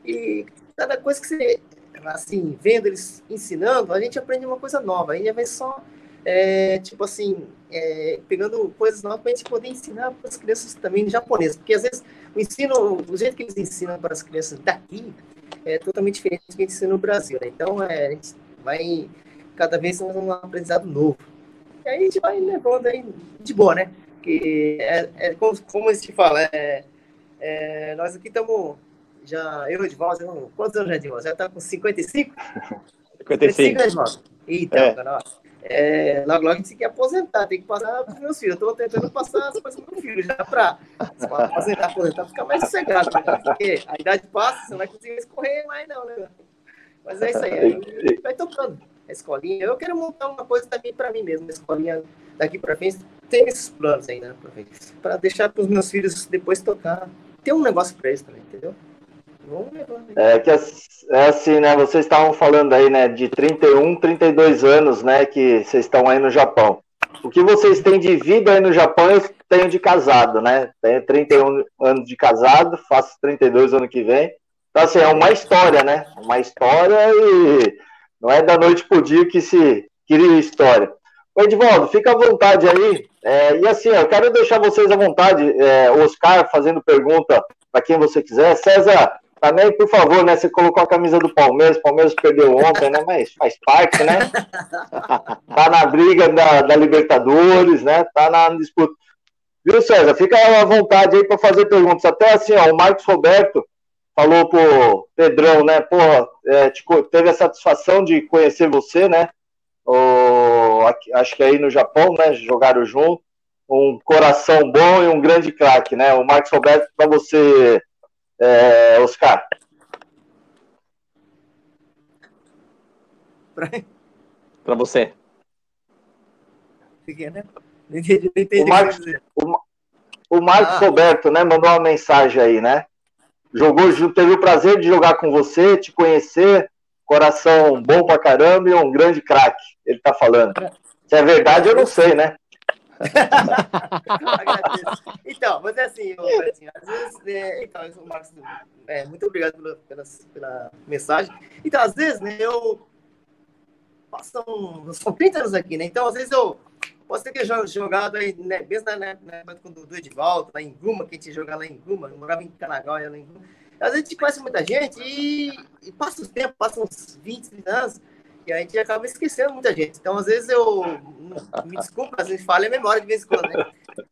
E cada coisa que você, assim, vendo eles ensinando, a gente aprende uma coisa nova. Aí vai só, é, tipo assim, é, pegando coisas novas para a gente poder ensinar para as crianças também japonês. Porque às vezes o ensino, o jeito que eles ensinam para as crianças daqui é totalmente diferente do que a gente ensina no Brasil. Né? Então, é, a gente vai cada vez um aprendizado novo. E aí a gente vai levando aí de boa, né? Que é, é como, como gente fala, é, é, nós aqui estamos já, eu, Edvaldo, quantos anos já, Edvaldo? Já está com 55? 55. 55 Então, é. nossa. É, logo, logo a gente tem que aposentar, tem que passar para os meus filhos. Eu estou tentando passar as coisas para o meu filho, já para aposentar, aposentar, ficar mais sossegado. Né? Porque a idade passa, você não vai conseguir escorrer mais, não, né? Mas é isso aí, aí vai tocando. a escolinha. Eu quero montar uma coisa também para mim mesmo, uma escolinha daqui para frente. Tem esses planos ainda, né, para deixar para os meus filhos depois tocar. Ter um negócio para eles também, entendeu? É que é assim, né? Vocês estavam falando aí, né, de 31, 32 anos, né, que vocês estão aí no Japão. O que vocês têm de vida aí no Japão, eu tenho de casado, né? Tenho 31 anos de casado, faço 32 ano que vem. Então, assim, é uma história, né? Uma história e não é da noite pro dia que se cria história. Edvaldo, fica à vontade aí. É, e assim, eu quero deixar vocês à vontade. É, Oscar fazendo pergunta para quem você quiser. César, também, por favor, né? Você colocou a camisa do Palmeiras, o Palmeiras perdeu ontem, né? Mas faz parte, né? tá na briga da, da Libertadores, né? Tá na disputa. Viu, César? Fica à vontade aí para fazer perguntas. Até assim, ó, o Marcos Roberto falou pro Pedrão, né? Porra, é, teve a satisfação de conhecer você, né? O, acho que aí no Japão, né? Jogaram junto. Um coração bom e um grande craque, né? O Marcos Roberto, para você é, Oscar. Para você. Né? Não entendi, não entendi o Marcos, o, o Marcos ah. Roberto, né, mandou uma mensagem aí, né? Jogou, teve o prazer de jogar com você, te conhecer, coração bom pra caramba e um grande craque, ele tá falando. Se é verdade, eu não sei, né? então, mas é assim, assim às vezes, é, então, Marcos, é, muito obrigado pela, pela, pela, mensagem. Então, às vezes, né, eu passam, são 30 anos aqui, né? Então, às vezes eu posso ter que jogado aí, né, mesmo na, na época do Edivaldo, lá em Guma, que a gente jogava lá em Guma, eu morava em Canagóia, lá em Guma. Às vezes a gente conhece muita gente e, e passa os tempos, passa uns 20, 30 anos, e a gente acaba esquecendo muita gente. Então, às vezes eu. Me desculpa, às vezes falha a memória de vez em quando, né?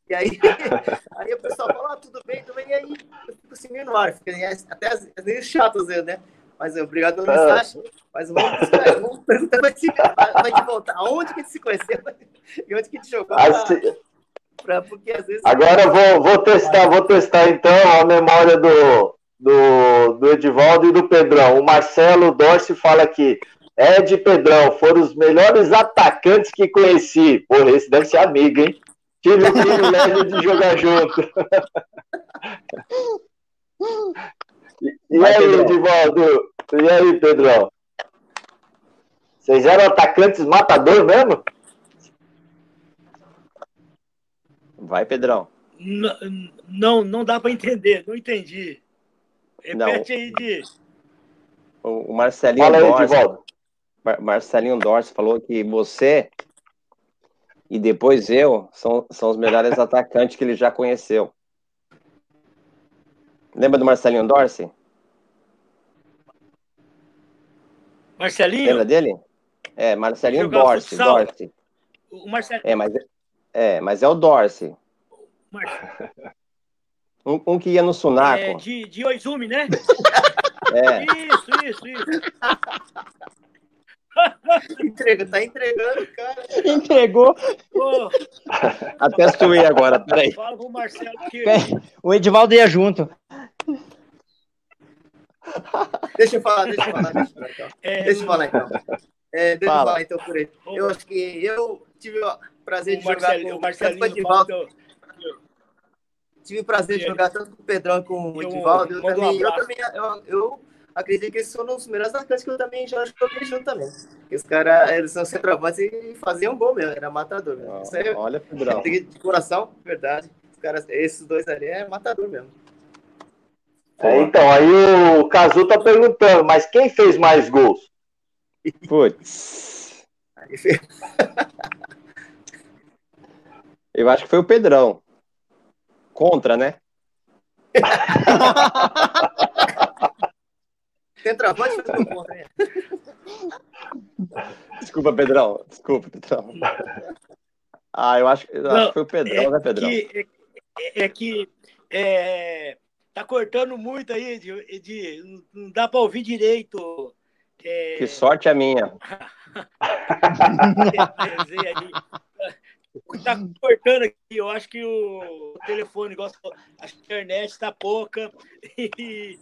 E aí, aí o pessoal fala, ah, tudo bem, tudo bem, e aí eu fico assim meio no ar, fica até às vezes chato, às vezes, né? Mas obrigado pela mensagem. Mas vamos, vamos perguntar vai te, vai te voltar. Aonde que a gente se conheceu? E onde que a gente jogou? Pra, pra, porque às vezes. Agora vou, vou testar, vou testar então a memória do, do, do Edivaldo e do Pedrão. O Marcelo Dorce fala aqui. Ed e Pedrão foram os melhores atacantes que conheci. Porra, esse deve ser amigo, hein? Tive o privilégio de jogar junto. e, e aí, Edivaldo? E aí, Pedrão? Vocês eram atacantes matador mesmo? Vai, Pedrão. Não, não, não dá para entender, não entendi. Repete não. aí, de. O Marcelinho Fala aí, Edivaldo. Mar Marcelinho Dorce falou que você e depois eu são, são os melhores atacantes que ele já conheceu. Lembra do Marcelinho Dorce? Marcelinho? Lembra dele? É, Marcelinho Dorce, Dorce. O Marcel... É, mas, é, mas é o Dorce. Um, um, que ia no Sunaco. É, de, de Oizumi, né? É. Isso, isso, isso. Entrega, tá entregando, cara. Entregou. Oh. Até suei agora, peraí. Fala pro Marcelo que. O Edivaldo ia junto. Deixa eu falar, deixa eu falar. Deixa eu falar, então. É, deixa eu falar, então. É, deixa Fala. eu falar, então, por aí. Eu acho que eu tive o prazer de jogar com o Marcelo Edivaldo. Tive o prazer de jogar tanto com o Pedrão como com o Edivaldo. Eu, também, eu, também eu, eu acredito que eles são os melhores atacantes que eu também já joguei junto também. Porque os caras, eles são centroavantes e faziam gol mesmo, era matador. Mesmo. Oh, é, olha, Pedrão. De coração, verdade. Os caras, esses dois ali é matador mesmo. É, então, aí o Cazu tá perguntando, mas quem fez mais gols? Putz. Eu acho que foi o Pedrão. Contra, né? Centroavante foi contra, né? Desculpa, Pedrão. Desculpa, Pedrão. Ah, eu acho, eu acho que foi o Pedrão, é né, Pedrão? Que, é, é, que é, tá cortando muito aí, de, de não dá para ouvir direito. É... Que sorte a minha. tá cortando aqui, eu acho que o telefone, igual a internet está pouca e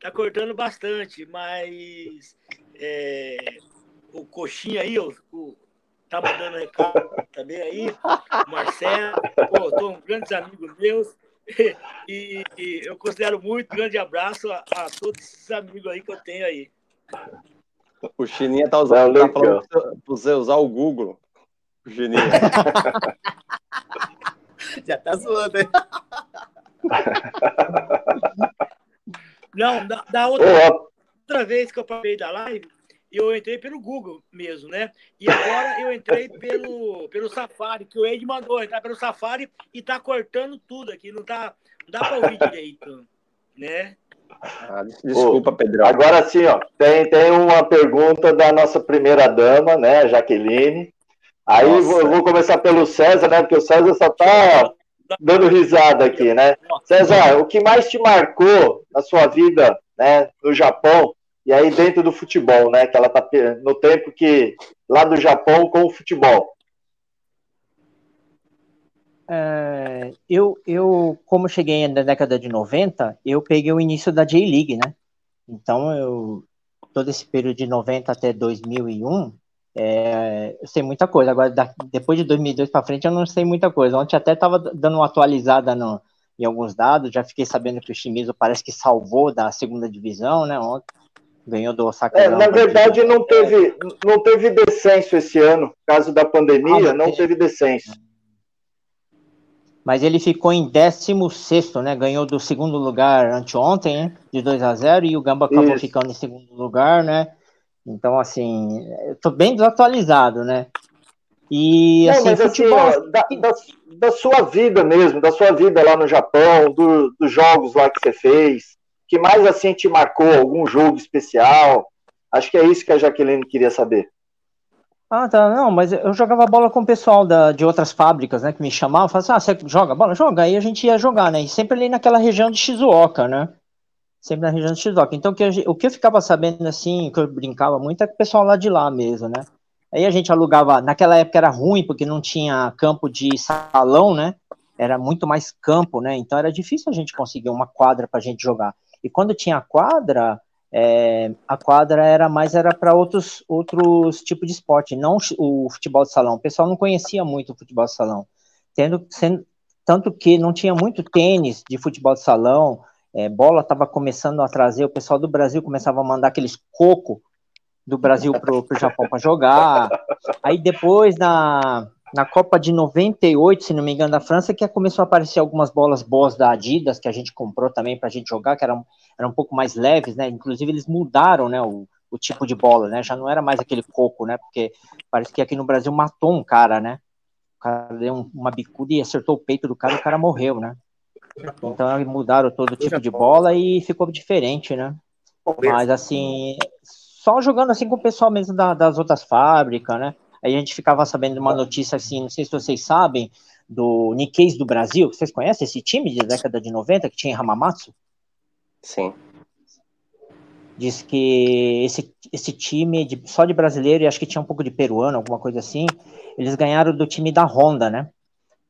tá cortando bastante, mas é, o Coxinha aí, o, o tá mandando recado também aí, o Marcelo, pô, tô um grandes amigos meus. E, e, eu considero muito, grande abraço a, a, todos esses amigos aí que eu tenho aí. O Chininha tá usando, tá falando pra você usar o Google. O Chininha. Já tá zoando, hein? Não, da, da outra, outra vez que eu parei da live, eu entrei pelo Google mesmo, né? E agora eu entrei pelo, pelo Safari, que o Ed mandou entrar pelo Safari e tá cortando tudo aqui, não tá, não dá para ouvir direito, né? Ah, desculpa, Pedro. Agora sim, ó, tem, tem uma pergunta da nossa primeira dama, né, Jaqueline. Aí eu vou começar pelo César, né? Porque o César só tá dando risada aqui, né? César, o que mais te marcou na sua vida, né, no Japão, e aí dentro do futebol, né, que ela tá no tempo que lá do Japão com o futebol? É, eu, eu, como cheguei na década de 90, eu peguei o início da J-League, né? Então, eu, todo esse período de 90 até 2001, é, eu sei muita coisa. Agora, da, depois de 2002 para frente, eu não sei muita coisa. Ontem até estava dando uma atualizada no, em alguns dados. Já fiquei sabendo que o Shimizu parece que salvou da segunda divisão, né? Ontem ganhou do Osaka. É, na verdade, não teve, não teve descenso esse ano. Causa da pandemia, ah, não teve descenso. Mas ele ficou em 16, né? Ganhou do segundo lugar anteontem, né? de 2 a 0 e o Gamba acabou Isso. ficando em segundo lugar, né? Então, assim, eu tô bem desatualizado, né? E, Não, assim, mas, assim, futebol... Assim, da, da, da, sua vida mesmo, da sua vida lá no Japão, do, dos jogos lá que você fez, que mais, assim, te marcou? Algum jogo especial? Acho que é isso que a Jaqueline queria saber. Ah, tá. Não, mas eu jogava bola com o pessoal da, de outras fábricas, né? Que me chamavam, falavam assim, ah, você joga bola? Joga. Aí a gente ia jogar, né? E sempre ali naquela região de Shizuoka, né? Sempre na região de Shizuoka. Então, que, eu, o que eu ficava sabendo, assim, que eu brincava muito, é com o pessoal lá de lá mesmo, né? Aí a gente alugava, naquela época era ruim, porque não tinha campo de salão, né? Era muito mais campo, né? Então era difícil a gente conseguir uma quadra para a gente jogar. E quando tinha quadra, é, a quadra era mais era para outros outros tipos de esporte, não o futebol de salão. O pessoal não conhecia muito o futebol de salão, tendo sendo, tanto que não tinha muito tênis de futebol de salão, é, bola estava começando a trazer, o pessoal do Brasil começava a mandar aqueles coco do Brasil para o Japão para jogar. Aí depois, na, na Copa de 98, se não me engano, da França, que começou a aparecer algumas bolas boas da Adidas, que a gente comprou também para a gente jogar, que eram, eram um pouco mais leves, né? Inclusive, eles mudaram né, o, o tipo de bola, né? Já não era mais aquele coco, né? Porque parece que aqui no Brasil matou um cara, né? O cara deu uma bicuda e acertou o peito do cara e o cara morreu, né? Então mudaram todo tipo de bola e ficou diferente, né? Mas assim, só jogando assim com o pessoal mesmo da, das outras fábricas, né? Aí a gente ficava sabendo de uma notícia assim, não sei se vocês sabem, do Nikkei do Brasil. Vocês conhecem esse time de década de 90 que tinha Hamamatsu? Sim. Diz que esse, esse time de, só de brasileiro, e acho que tinha um pouco de peruano, alguma coisa assim, eles ganharam do time da Honda, né?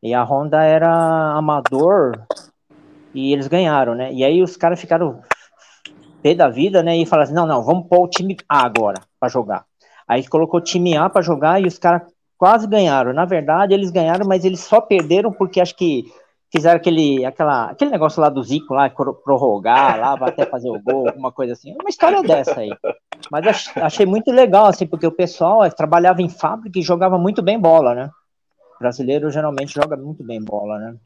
E a Honda era amador e eles ganharam, né? E aí os caras ficaram pé da vida, né? E falaram assim: não, não, vamos pôr o time A agora para jogar. Aí colocou o time A para jogar e os caras quase ganharam. Na verdade, eles ganharam, mas eles só perderam porque acho que fizeram aquele, aquela, aquele negócio lá do Zico, lá, prorrogar, lá, até fazer o gol, alguma coisa assim. Uma história dessa aí. Mas achei muito legal, assim, porque o pessoal trabalhava em fábrica e jogava muito bem bola, né? O brasileiro geralmente joga muito bem bola, né?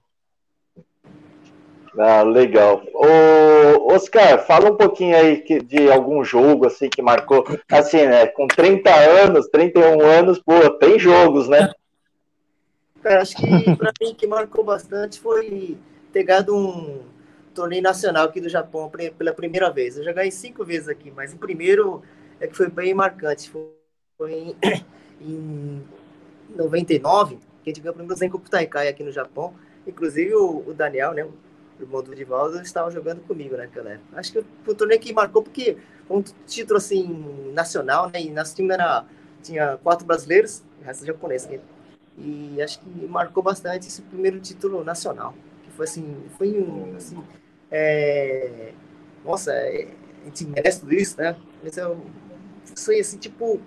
Ah, legal. Ô, Oscar, fala um pouquinho aí que, de algum jogo assim que marcou. Assim, né? Com 30 anos, 31 anos, pô, tem jogos, né? Cara, acho que para mim que marcou bastante foi ter ganhado um torneio nacional aqui do Japão pela primeira vez. Eu já ganhei cinco vezes aqui, mas o primeiro é que foi bem marcante. Foi em, em 99, que a gente ganhou o primeiro Zenko Taikai aqui no Japão. Inclusive o, o Daniel, né? Irmão do Divaldo, estava jogando comigo naquela época. Acho que o torneio que marcou porque um título assim nacional, né? E nosso time era tinha quatro brasileiros, o resto japonês. Né? E acho que marcou bastante esse primeiro título nacional, que foi assim, foi um assim, é... nossa, é... a gente merece tudo isso, né? Mas eu foi assim tipo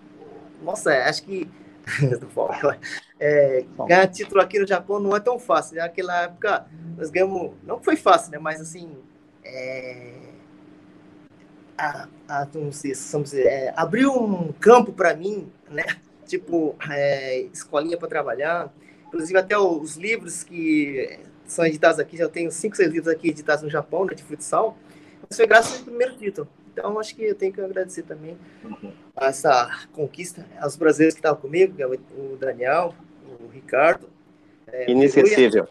nossa, acho que é, ganhar título aqui no Japão não é tão fácil. Naquela época, nós ganhamos, não foi fácil, né? Mas assim, é, a, a, vamos dizer, é, abriu um campo para mim, né? Tipo, é, escolinha para trabalhar. Inclusive, até os livros que são editados aqui, já tenho cinco, seis livros aqui editados no Japão, né, de futsal. Isso foi graças ao primeiro título. Então, acho que eu tenho que agradecer também a essa conquista aos brasileiros que estavam comigo, é o Daniel, o Ricardo. É, Inesquecível.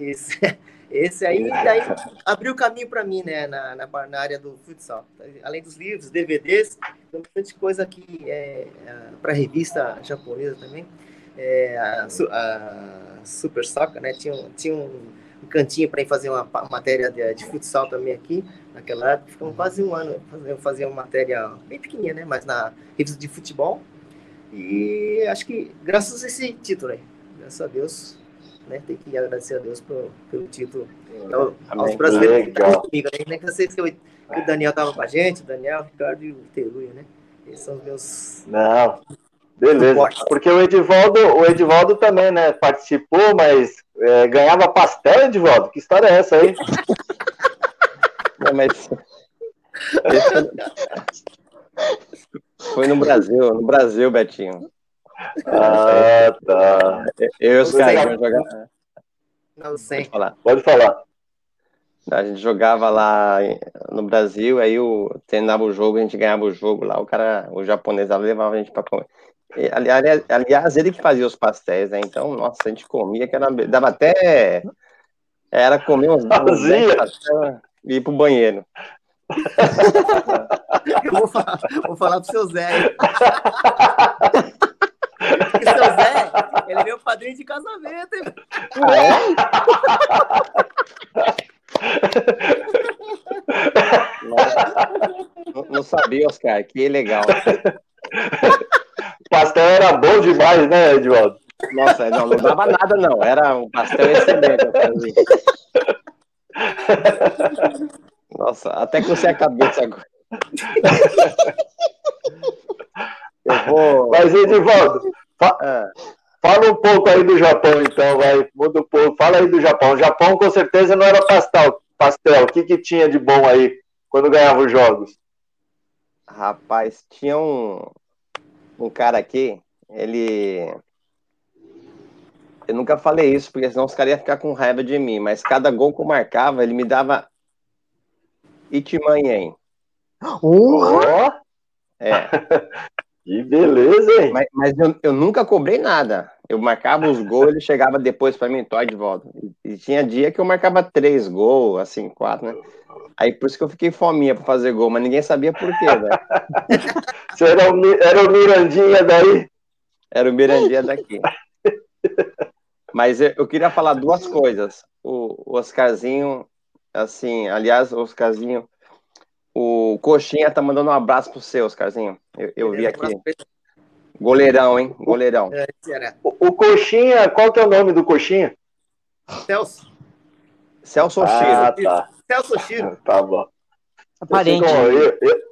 Esse, esse aí, daí abriu o caminho para mim, né, na, na, na, área do futsal. Além dos livros, DVDs, tem bastante coisa aqui é, é para revista japonesa também. É, a, a Super Soccer, né, tinha, tinha um, um cantinho para ir fazer uma matéria de, de, futsal também aqui. Naquela época, ficamos quase um ano fazendo fazer uma matéria bem pequenininha, né, mas na revista de futebol. E acho que graças a esse título aí, graças a Deus, né? Tem que agradecer a Deus por, pelo título. Então, aos brasileiros que estão comigo, né? Nem que eu sei que o Daniel estava com a gente, o Daniel, o Ricardo e o Teruia, né? Esses são os meus. Não. Beleza. Porque o Edivaldo, o Edivaldo também, né? Participou, mas é, ganhava pastel, Edivaldo? Que história é essa aí? Não, mas. Foi no Brasil, no Brasil, Betinho. Ah, tá. Eu e os caras jogar. Não sei. Pode falar. Pode falar. A gente jogava lá no Brasil, aí o, terminava o jogo, a gente ganhava o jogo lá, o cara, o japonês levava a gente para comer. aliás, aliás, ele que fazia os pastéis, né? Então, nossa, a gente comia, que era, dava até. Era comer uns e ir pro banheiro. Eu vou falar, vou falar pro seu Zé. Seu Zé, ele é meu padrinho de casamento. Hein? Ah, é? Não, não, sabia, Oscar, que legal. O pastel era bom demais, né, Edvaldo? Nossa, não, não dava nada, não. Era um pastel excelente. Nossa, até que você a cabeça agora. Eu vou. Mas, Edivaldo. É. fala um pouco aí do Japão, então, vai. Muda um pouco. Fala aí do Japão. O Japão com certeza não era pastel. pastel. O que, que tinha de bom aí quando ganhava os jogos? Rapaz, tinha um, um cara aqui, ele. Eu nunca falei isso, porque senão os caras iam ficar com raiva de mim, mas cada gol que eu marcava, ele me dava Itimanhen. Oh! É. Que beleza, hein? Mas, mas eu, eu, nunca cobrei nada. Eu marcava os gols, ele chegava depois para mim, Toy de volta. E, e, tinha dia que eu marcava três gols, assim, quatro, né? Aí por isso que eu fiquei fominha para fazer gol, mas ninguém sabia por quê, velho. Você era o, era o Mirandinha daí? Era o Mirandinha daqui. Mas eu, eu queria falar duas coisas. O, o Oscarzinho, assim, aliás, o Oscarzinho, o Coxinha tá mandando um abraço pro seu, Oscarzinho. Eu, eu vi aqui. Goleirão, hein? Goleirão. É, o, o, Coxinha, qual que é o nome do Coxinha? Celso. Celso ah, Tá. Celso Chiro. Tá bom. É parente. Eu, eu...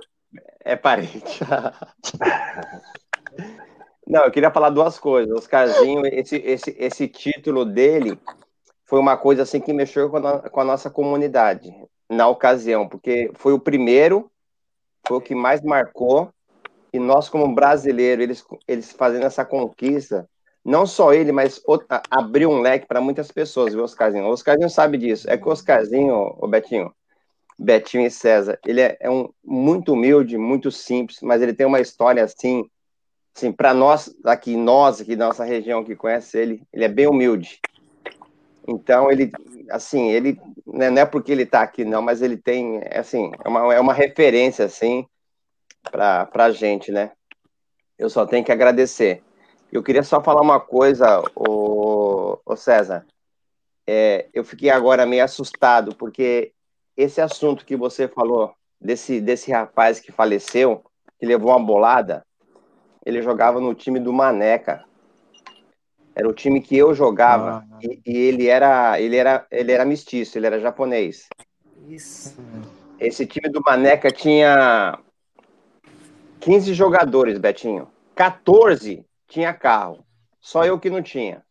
É parente. Não, eu queria falar duas coisas. Oscarzinho, esse, esse, esse título dele foi uma coisa assim que mexeu com a, com a nossa comunidade na ocasião, porque foi o primeiro, foi o que mais marcou, e nós, como brasileiros, eles, eles fazendo essa conquista, não só ele, mas abriu um leque para muitas pessoas, viu, Oscarzinho? O Oscarzinho sabe disso. É que o Oscarzinho, o Betinho, Betinho e César, ele é, é um muito humilde, muito simples, mas ele tem uma história assim, assim para nós aqui, nós aqui da nossa região que conhece ele, ele é bem humilde. Então ele, assim, ele né, não é porque ele está aqui não, mas ele tem, assim, é uma, é uma referência assim para a gente, né? Eu só tenho que agradecer. Eu queria só falar uma coisa, o, o César. É, eu fiquei agora meio assustado porque esse assunto que você falou desse desse rapaz que faleceu, que levou uma bolada, ele jogava no time do Maneca. Era o time que eu jogava ah, e, e, ele era ele era ele era mestiço, ele era japonês. Isso. Esse time do Maneca tinha 15 jogadores, Betinho. 14 tinha carro. Só eu que não tinha.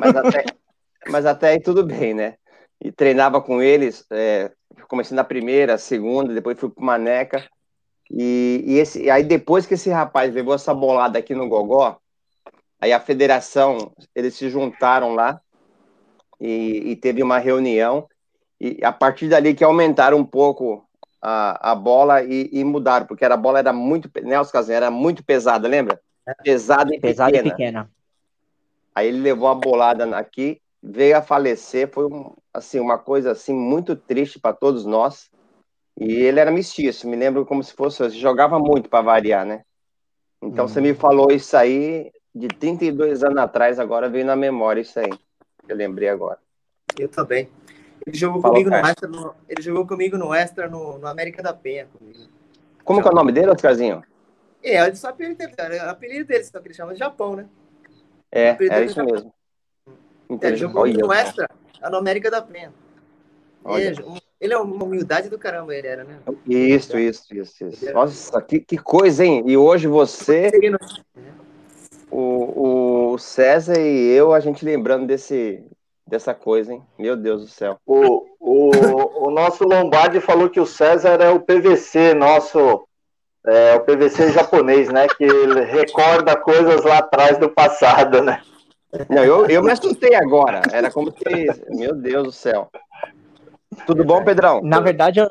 Mas até, mas até aí tudo bem, né? E treinava com eles, é, comecei na primeira, segunda, depois fui pro Maneca. E, e esse, aí depois que esse rapaz levou essa bolada aqui no Gogó, aí a federação, eles se juntaram lá e, e teve uma reunião e a partir dali que aumentaram um pouco a, a bola e, e mudaram, porque a bola era muito, né, Oscar, era muito pesada, lembra? Pesada e pesada pequena. E pequena. Aí ele levou a bolada aqui, veio a falecer, foi um, assim uma coisa assim muito triste para todos nós. E ele era mestiço, me lembro como se fosse, jogava muito para variar, né? Então hum. você me falou isso aí de 32 anos atrás, agora veio na memória isso aí. Eu lembrei agora. Eu também. Ele jogou comigo no extra, no, ele jogou comigo no extra no, no América da Penha. Comigo. Como que é o nome dele, Oscarzinho? É, ele só apelido dele, o apelido dele, só que ele chama de Japão, né? É, é isso mesmo. Entendi. Ele jogou comigo no extra, no América da Penha. Ele, ele é uma humildade do caramba, ele era, né? Isso, isso, isso. isso. Nossa, que, que coisa, hein? E hoje você, o, o César e eu, a gente lembrando desse, dessa coisa, hein? Meu Deus do céu. O, o, o nosso Lombardi falou que o César é o PVC, nosso. É, o PVC japonês, né? Que ele recorda coisas lá atrás do passado, né? Não, eu, eu me assustei agora. Era como se. Meu Deus do céu. Tudo bom, Pedrão? Na verdade, eu,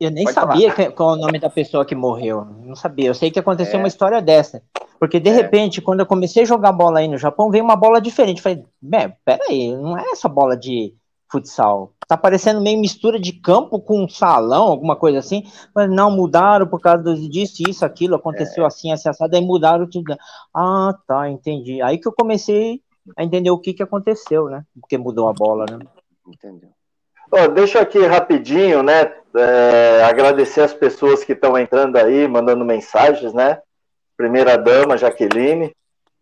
eu nem Pode sabia que, qual é o nome da pessoa que morreu. Não sabia. Eu sei que aconteceu é. uma história dessa. Porque, de é. repente, quando eu comecei a jogar bola aí no Japão, veio uma bola diferente. Falei, peraí, não é essa bola de futsal. Tá parecendo meio mistura de campo com salão, alguma coisa assim. Mas não, mudaram por causa disso, isso, aquilo, aconteceu é. assim, assim, assado, aí mudaram tudo. Ah, tá, entendi. Aí que eu comecei a entender o que que aconteceu, né? Porque mudou a bola, né? Entendeu. Oh, deixa aqui rapidinho, né? É, agradecer as pessoas que estão entrando aí, mandando mensagens, né? Primeira dama, Jaqueline,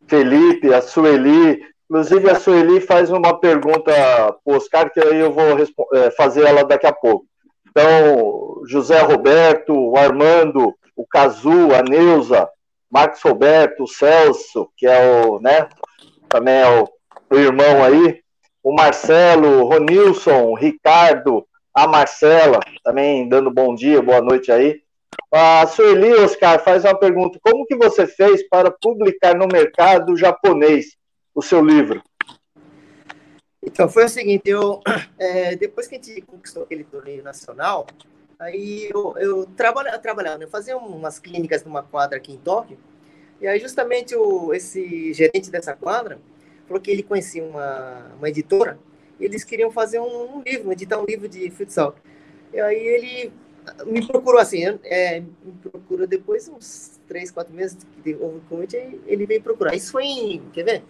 Felipe, a Sueli. Inclusive, a Sueli faz uma pergunta para o Oscar, que aí eu vou é, fazer ela daqui a pouco. Então, José Roberto, o Armando, o Cazu, a Neuza, Marcos Roberto, o Celso, que é o, né? Também é o, o irmão aí, o Marcelo, Ronilson, Ricardo, a Marcela, também dando bom dia, boa noite aí. A Sueli Oscar faz uma pergunta: como que você fez para publicar no mercado japonês o seu livro? Então, foi o seguinte, eu, é, depois que a gente conquistou aquele torneio nacional, aí eu, eu trabalhava, trabalhava, eu fazia umas clínicas numa quadra aqui em Tóquio, e aí justamente o, esse gerente dessa quadra, falou que ele conhecia uma, uma editora e eles queriam fazer um, um, livro, editar um livro de futsal. E aí ele me procurou assim, é, me procurou depois uns três, quatro meses que houve o convite, ele veio procurar. Isso foi em, quer ver?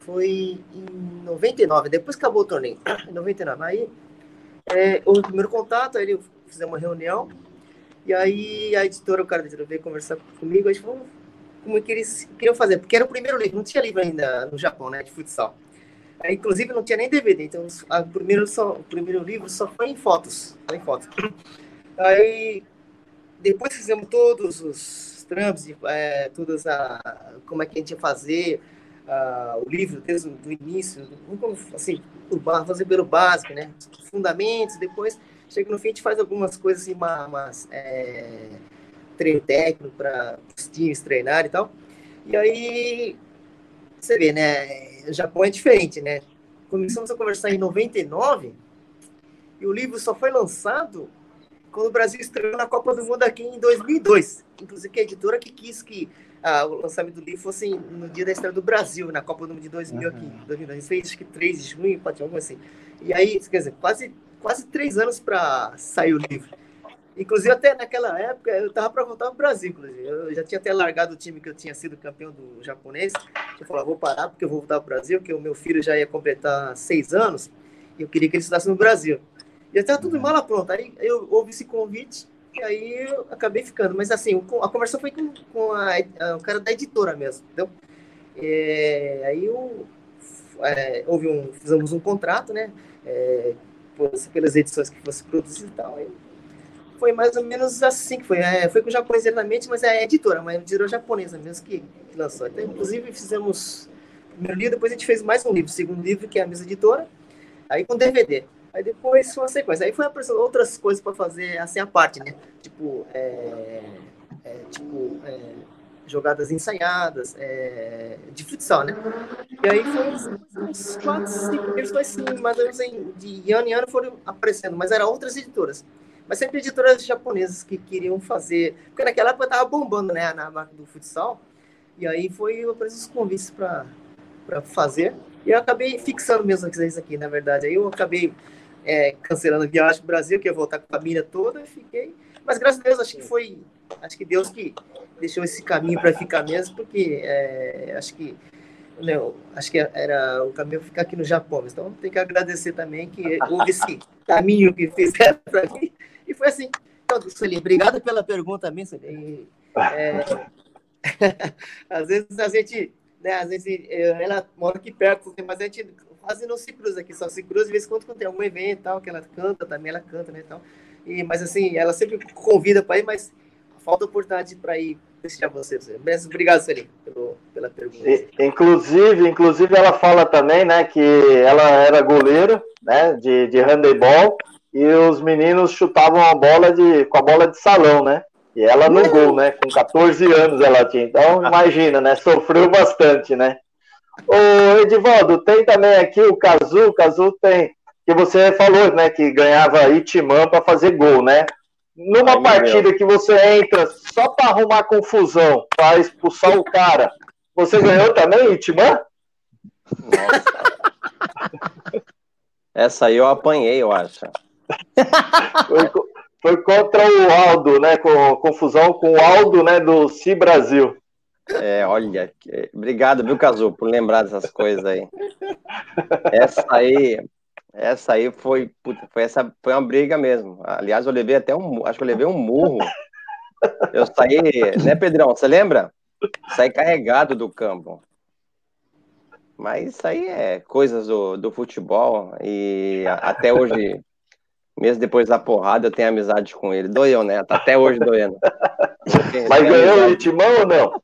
Foi em 99, depois acabou o torneio, em 99. Aí é, o primeiro contato, aí ele fizemos uma reunião, e aí a editora, o cara da editora veio conversar comigo, a gente falou, como é que eles queriam fazer, porque era o primeiro livro, não tinha livro ainda no Japão, né, de futsal. Aí, inclusive não tinha nem DVD, então a, o, primeiro só, o primeiro livro só foi em fotos, em fotos. Aí depois fizemos todos os trâmites, é, todas a, como é que a gente ia fazer o livro desde o início, assim, fazer pelo básico, né, fundamentos, depois chega no fim a gente faz algumas coisas assim, é, treino técnico para os times treinar e tal. E aí, você vê, né? O Japão é diferente, né? Começamos a conversar em 99 e o livro só foi lançado quando o Brasil estreou na Copa do Mundo aqui em 2002. Inclusive, que a editora que quis que ah, o lançamento do livro fosse no dia da estreia do Brasil, na Copa do Mundo de 2000 aqui. Uhum. 2002. Fez acho que 3 de junho, pode assim. E aí, quer dizer, quase, quase três anos para sair o livro. Inclusive, até naquela época, eu estava para voltar para o Brasil, inclusive. Eu já tinha até largado o time que eu tinha sido campeão do japonês. Eu falei, vou parar porque eu vou voltar para o Brasil, porque o meu filho já ia completar seis anos e eu queria que ele estudasse no Brasil. E estava tudo mala pronta. Aí eu ouvi esse convite e aí eu acabei ficando. Mas assim, a conversa foi com, com a, a, o cara da editora mesmo, entendeu? É, aí eu, é, houve um, fizemos um contrato, né? É, pelas edições que fosse produzido e tal. Aí foi mais ou menos assim que foi. É, foi com o japonês exatamente, mas é editora, uma editora japonesa mesmo que, que lançou. Então, inclusive, fizemos o primeiro livro, depois a gente fez mais um livro, o segundo livro, que é a mesma editora, aí com DVD. Aí depois foi uma sequência. Aí foi aparecendo outras coisas para fazer assim a parte, né? Tipo, é, é, tipo é, jogadas ensaiadas, é, de futsal, né? E aí foi uns, quatro, cinco foi assim, mais ou menos em, de ano em ano foram aparecendo, mas eram outras editoras. Mas sempre editoras japonesas que queriam fazer, porque naquela época tava bombando, né, na marca do futsal, e aí foi aparecendo os convites para fazer, e eu acabei fixando mesmo isso aqui, na verdade. Aí eu acabei é, cancelando a viagem para o Brasil, que ia voltar com a família toda, e fiquei. Mas graças a Deus, acho que foi. Acho que Deus que deixou esse caminho para ficar mesmo, porque é, acho que. Não, acho que era o caminho ficar aqui no Japão. Então tem que agradecer também que houve esse caminho que fizeram para mim. E foi assim. Então, Sueli, obrigado pela pergunta também, Sueli. É, às vezes a gente, né, às vezes ela mora aqui perto, mas a gente quase não se cruza aqui, só se cruza de vez em quando quando tem algum evento tal, que ela canta também, ela canta, né, então, e, mas assim, ela sempre convida para ir, mas falta oportunidade para ir prestigiar você. Mas obrigado, Sueli, pela pergunta. E, inclusive, inclusive, ela fala também, né, que ela era goleira, né, de, de handebol, e os meninos chutavam a bola de, com a bola de salão, né? E ela no gol, né? Com 14 anos ela tinha. Então, imagina, né? Sofreu bastante, né? Ô, Edivaldo, tem também aqui o Cazu, o Cazu tem, que você falou, né, que ganhava Itimã para fazer gol, né? Numa Ai, partida que você entra só para arrumar confusão, para expulsar o cara, você ganhou também Itimã? Nossa. Essa aí eu apanhei, eu acho. Foi, foi, contra o Aldo, né? Com confusão com o Aldo, né? Do Si Brasil. É, olha, obrigado, viu, Cazu, por lembrar dessas coisas aí. Essa aí, essa aí foi, puta, foi essa foi uma briga mesmo. Aliás, eu levei até um, acho que eu levei um murro. Eu saí, né, Pedrão? Você lembra? Saí carregado do campo. Mas isso aí é coisas do, do futebol e até hoje, mesmo depois da porrada, eu tenho amizade com ele. Doeu, né? Tá até hoje doendo. Mas ganhou o Itimão ou não?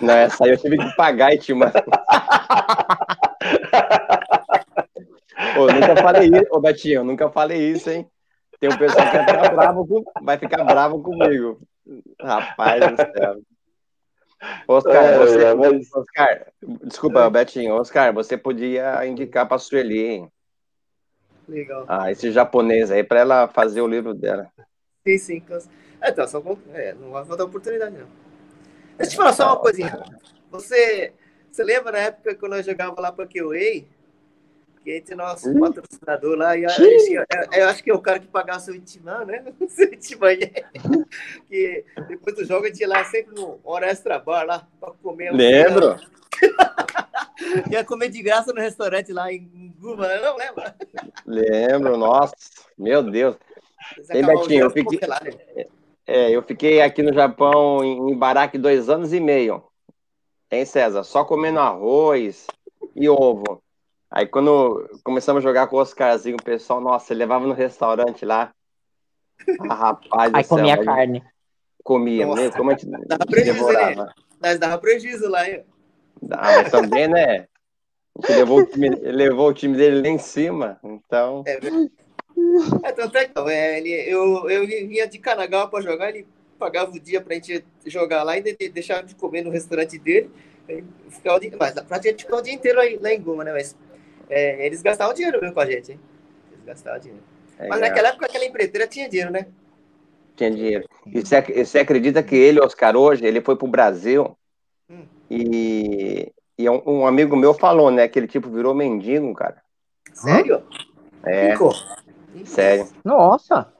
Não, essa aí eu tive que pagar mandar. Ô, nunca falei isso, ô Betinho, nunca falei isso, hein? Tem um pessoal que vai ficar bravo, com... vai ficar bravo comigo. Rapaz do céu. Oscar, é, você... é, mas... Oscar, desculpa, Betinho. Oscar, você podia indicar para a Sueli, hein? Legal. Ah, esse japonês aí, para ela fazer o livro dela. Sim, sim. É, então, só é, não vai faltar oportunidade, não. Deixa eu te falar só uma coisinha. Você, você lembra na época quando nós jogávamos lá para QA? Entre nosso hum? patrocinador lá, e eu, eu, acho que é o cara que pagava seu Itimã, né? Seu Itimã, que depois do jogo a gente ia lá sempre no hora extra bar lá para comer. Lembro. ia comer de graça no restaurante lá em Guma, não lembra? Lembro, nossa, meu Deus. Ei, Betinho, eu fiquei, né? É, eu fiquei aqui no Japão, em Baraque, dois anos e meio. Hein, César? Só comendo arroz e ovo. Aí quando começamos a jogar com o Oscarzinho, o pessoal, nossa, ele levava no restaurante lá. Ah, rapaz Aí comia céu, carne. Comia, nossa, mesmo, como a gente dava prejuízo, né? Mas dava prejuízo lá, hein? Dá, mas também, né? A gente levou o time, levou o time dele lá em cima, então... É verdade. É, tanto é que é, ele, eu, eu vinha de Kanagawa para jogar, ele pagava o dia para a gente jogar lá e de, deixava de comer no restaurante dele. Ficava dia, mas praticamente ficava o dia inteiro lá em Guma, né? Mas é, eles gastavam dinheiro mesmo com a gente, hein? Eles gastavam dinheiro. É, mas naquela época aquela empreiteira tinha dinheiro, né? Tinha dinheiro. E você, você acredita que ele, Oscar, hoje, ele foi pro Brasil hum. e, e um, um, amigo meu falou, né, que ele tipo virou mendigo, cara. Sério? É. Sério. Nossa!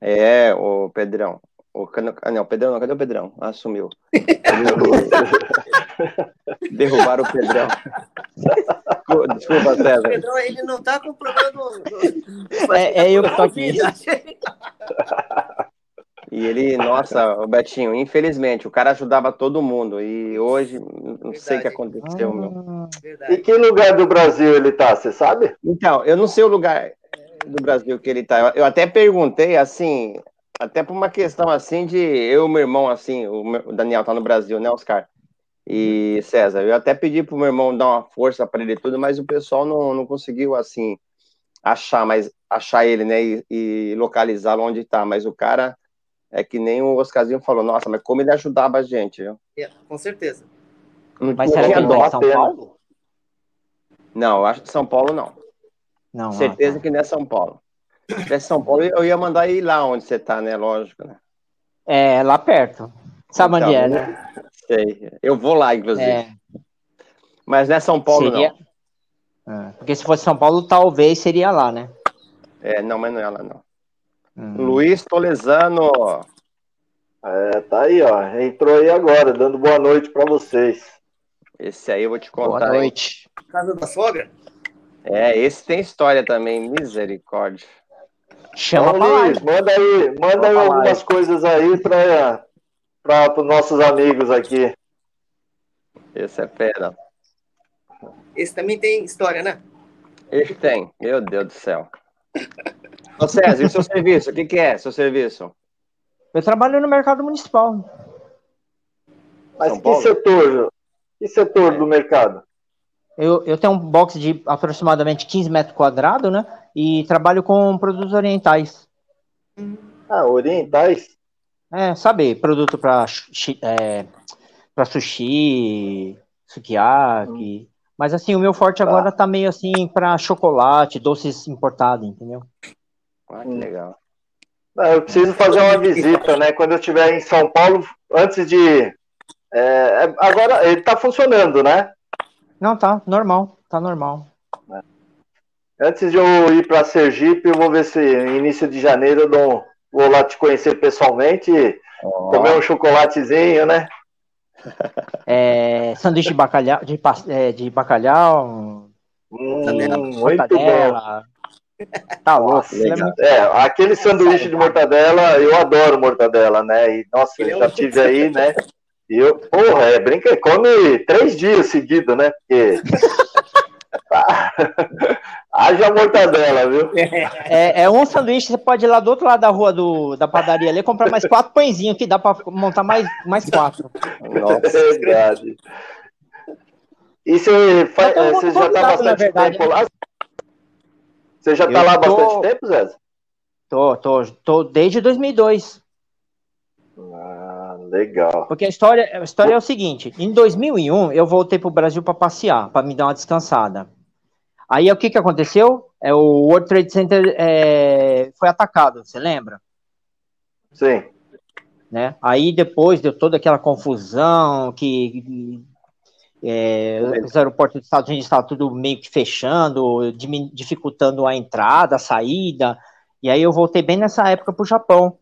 É, o Pedrão. O, ah, não, Pedrão não, cadê o Pedrão? Ah, sumiu. Derrubaram o Pedrão. Desculpa, César. O Pedrão, ele não tá com problema do... É, é eu que tô aqui. E ele, nossa, o Betinho, infelizmente, o cara ajudava todo mundo. E hoje, não Verdade. sei o que aconteceu, meu. Verdade. E que lugar do Brasil ele tá, você sabe? Então, eu não sei o lugar do Brasil que ele tá. Eu até perguntei assim, até por uma questão assim de eu e meu irmão, assim, o Daniel tá no Brasil, né, Oscar? E César, eu até pedi pro meu irmão dar uma força para ele tudo, mas o pessoal não, não conseguiu, assim, achar, mas achar ele, né, e, e localizá-lo onde tá. Mas o cara é que nem o Oscarzinho falou, nossa, mas como ele ajudava a gente, viu? É, com certeza. Não mas será que ele em São Paulo? Não, acho que São Paulo não. Não. Certeza ah, tá. que não é São Paulo. Se tivesse São Paulo, eu ia mandar ir lá onde você tá, né? Lógico, né? É, lá perto. Sabe então, onde é, né? Sei. Eu vou lá, inclusive. É. Mas não é São Paulo, seria... não. É. Porque se fosse São Paulo, talvez seria lá, né? É, não, mas não é lá, não. Hum. Luiz Tolesano. É, tá aí, ó. Entrou aí agora, dando boa noite para vocês. Esse aí eu vou te contar. Boa noite. Hein? Casa da sogra? É, esse tem história também, misericórdia. Chama então, Luiz, manda aí, manda aí algumas coisas aí para para os nossos amigos aqui. Esse é fera. Esse também tem história, né? Esse tem, meu Deus do céu. Ô César, e o seu serviço? O que, que é seu serviço? Eu trabalho no mercado municipal. Mas São que Paulo? setor? Que setor é. do mercado? Eu, eu tenho um box de aproximadamente 15 metros quadrados, né? E trabalho com produtos orientais. Ah, orientais? É, sabe, produto para é, para sushi, sukiyaki. Hum. Mas assim, o meu forte tá. agora tá meio assim para chocolate, doces importados, entendeu? Ah, que legal. Ah, eu preciso fazer uma visita, né? Quando eu estiver em São Paulo, antes de. É, é agora ele tá funcionando, né? Não, tá normal, tá normal. Antes de eu ir para Sergipe, eu vou ver se início de janeiro eu dou, vou lá te conhecer pessoalmente, oh. comer um chocolatezinho, né? É, sanduíche de bacalhau, de, é, de bacalhau, hum, bom. Tá louco. É, é, aquele sanduíche de mortadela, eu adoro mortadela, né? E nossa, eu já tive aí, né? E eu, porra, é, brinca, come três dias seguidos, né? Porque. Haja mortadela, viu? É, é, um sanduíche, você pode ir lá do outro lado da rua do, da padaria ali comprar mais quatro pãezinhos que dá para montar mais, mais quatro. Nossa, é verdade. E você, faz, você já está bastante tempo lá? Você já está lá há tô... bastante tempo, Zé? Tô, tô, tô desde 2002. Ah, legal. Porque a história, a história é o seguinte: em 2001 eu voltei para o Brasil para passear, para me dar uma descansada. Aí o que, que aconteceu? É, o World Trade Center é, foi atacado, você lembra? Sim. Né? Aí depois deu toda aquela confusão que é, os aeroportos dos Estados Unidos estavam tudo meio que fechando, dificultando a entrada, a saída. E aí eu voltei bem nessa época para o Japão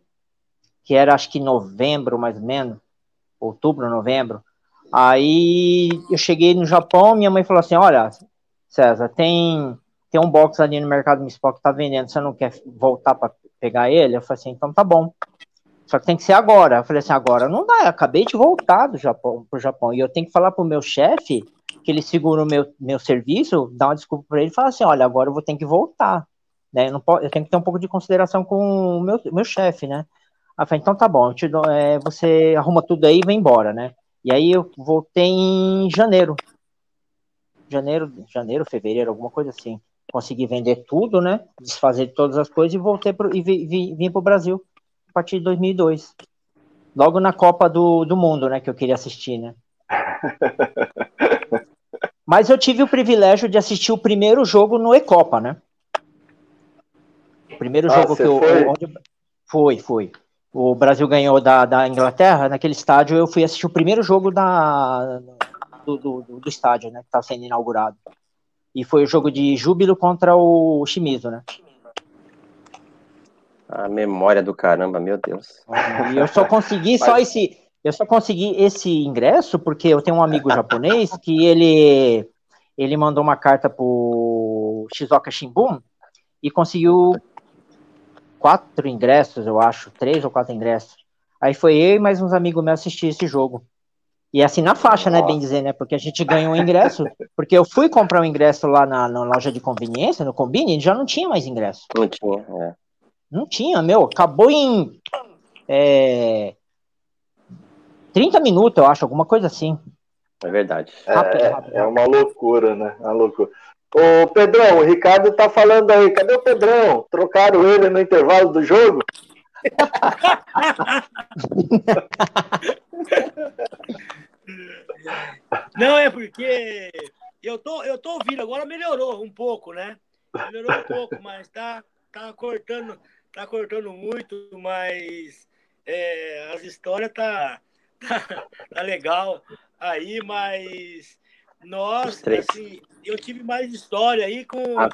que era acho que novembro, mais ou menos, outubro, novembro. Aí eu cheguei no Japão, minha mãe falou assim: Olha, César, tem, tem um box ali no mercado municipal que tá vendendo, você não quer voltar para pegar ele? Eu falei assim: então tá bom. Só que tem que ser agora. Eu falei assim: agora não dá, eu acabei de voltar do Japão pro Japão e eu tenho que falar pro meu chefe que ele segura o meu, meu serviço, dá uma desculpa para ele e falar assim: olha, agora eu vou ter que voltar. Né? Eu, não posso, eu tenho que ter um pouco de consideração com o meu, meu chefe, né? Eu falei, então tá bom, dou, é, você arruma tudo aí e vem embora, né? E aí eu voltei em janeiro. Janeiro, janeiro, fevereiro, alguma coisa assim. Consegui vender tudo, né? Desfazer todas as coisas e voltei pro, e vi, vi, vim pro Brasil a partir de 2002. Logo na Copa do, do Mundo, né? Que eu queria assistir, né? Mas eu tive o privilégio de assistir o primeiro jogo no Ecopa, né? O primeiro ah, jogo que eu. Foi? Onde... Foi, foi o Brasil ganhou da, da Inglaterra, naquele estádio eu fui assistir o primeiro jogo da, do, do, do estádio, né, que estava sendo inaugurado. E foi o jogo de júbilo contra o Shimizu, né? A memória do caramba, meu Deus. E eu só consegui Mas... só esse, eu só consegui esse ingresso porque eu tenho um amigo japonês que ele ele mandou uma carta pro Shizuoka Shimbun e conseguiu quatro ingressos, eu acho, três ou quatro ingressos. Aí foi eu e mais uns amigos meus assistir esse jogo. E assim na faixa, né, bem dizer, né? Porque a gente ganhou um ingresso. Porque eu fui comprar um ingresso lá na, na loja de conveniência, no Combine, e já não tinha mais ingresso. Não tinha, é. Não tinha, meu. Acabou em é, 30 minutos, eu acho, alguma coisa assim. É verdade. É, Rápido, é- rápido. é uma loucura, né? Uma loucura. Ô, Pedrão, o Ricardo tá falando aí. Cadê o Pedrão? Trocaram ele no intervalo do jogo? Não, é porque eu tô, eu tô ouvindo, agora melhorou um pouco, né? Melhorou um pouco, mas tá, tá cortando, tá cortando muito, mas é, as histórias tá, tá, tá legal aí, mas nós, assim, eu tive mais história aí com, Ah.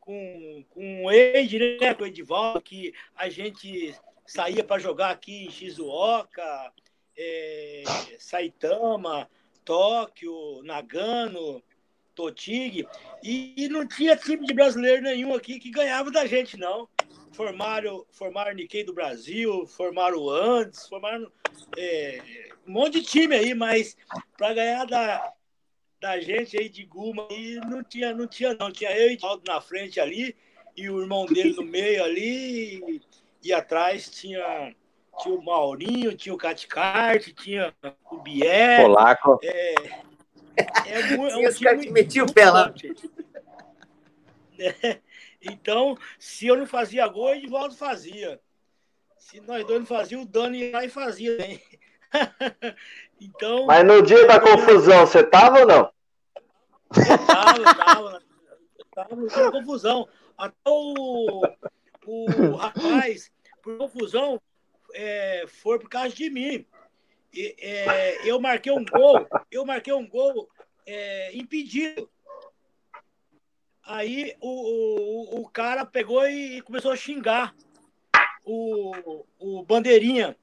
com, com o Ed, né? Com o Edivaldo, que a gente saía para jogar aqui em Shizuoka, é, Saitama, Tóquio, Nagano, Totig, e, e não tinha time de brasileiro nenhum aqui que ganhava da gente, não. Formaram, formaram Nikkei do Brasil, formaram o Andes, formaram é, um monte de time aí, mas para ganhar da, da gente aí de Guma aí, não tinha, não tinha, não. Tinha eu e o Edivaldo na frente ali, e o irmão dele no meio ali, e, e atrás tinha, tinha o Maurinho, tinha o Caticarte, tinha o Bier. Polaco. É, é, mu- é um os caras time que metiam o muito pé lá. É, Então, se eu não fazia gol, o Edivaldo fazia. Se nós dois não fazíamos, o Dani ia lá e fazia também. Então, Mas no dia da confusão, você tava ou não? eu tava, tava, tava com confusão. Até o, o rapaz, por confusão, é, foi por causa de mim. E, é, eu marquei um gol, eu marquei um gol é, impedido. Aí o, o, o cara pegou e começou a xingar o, o Bandeirinha,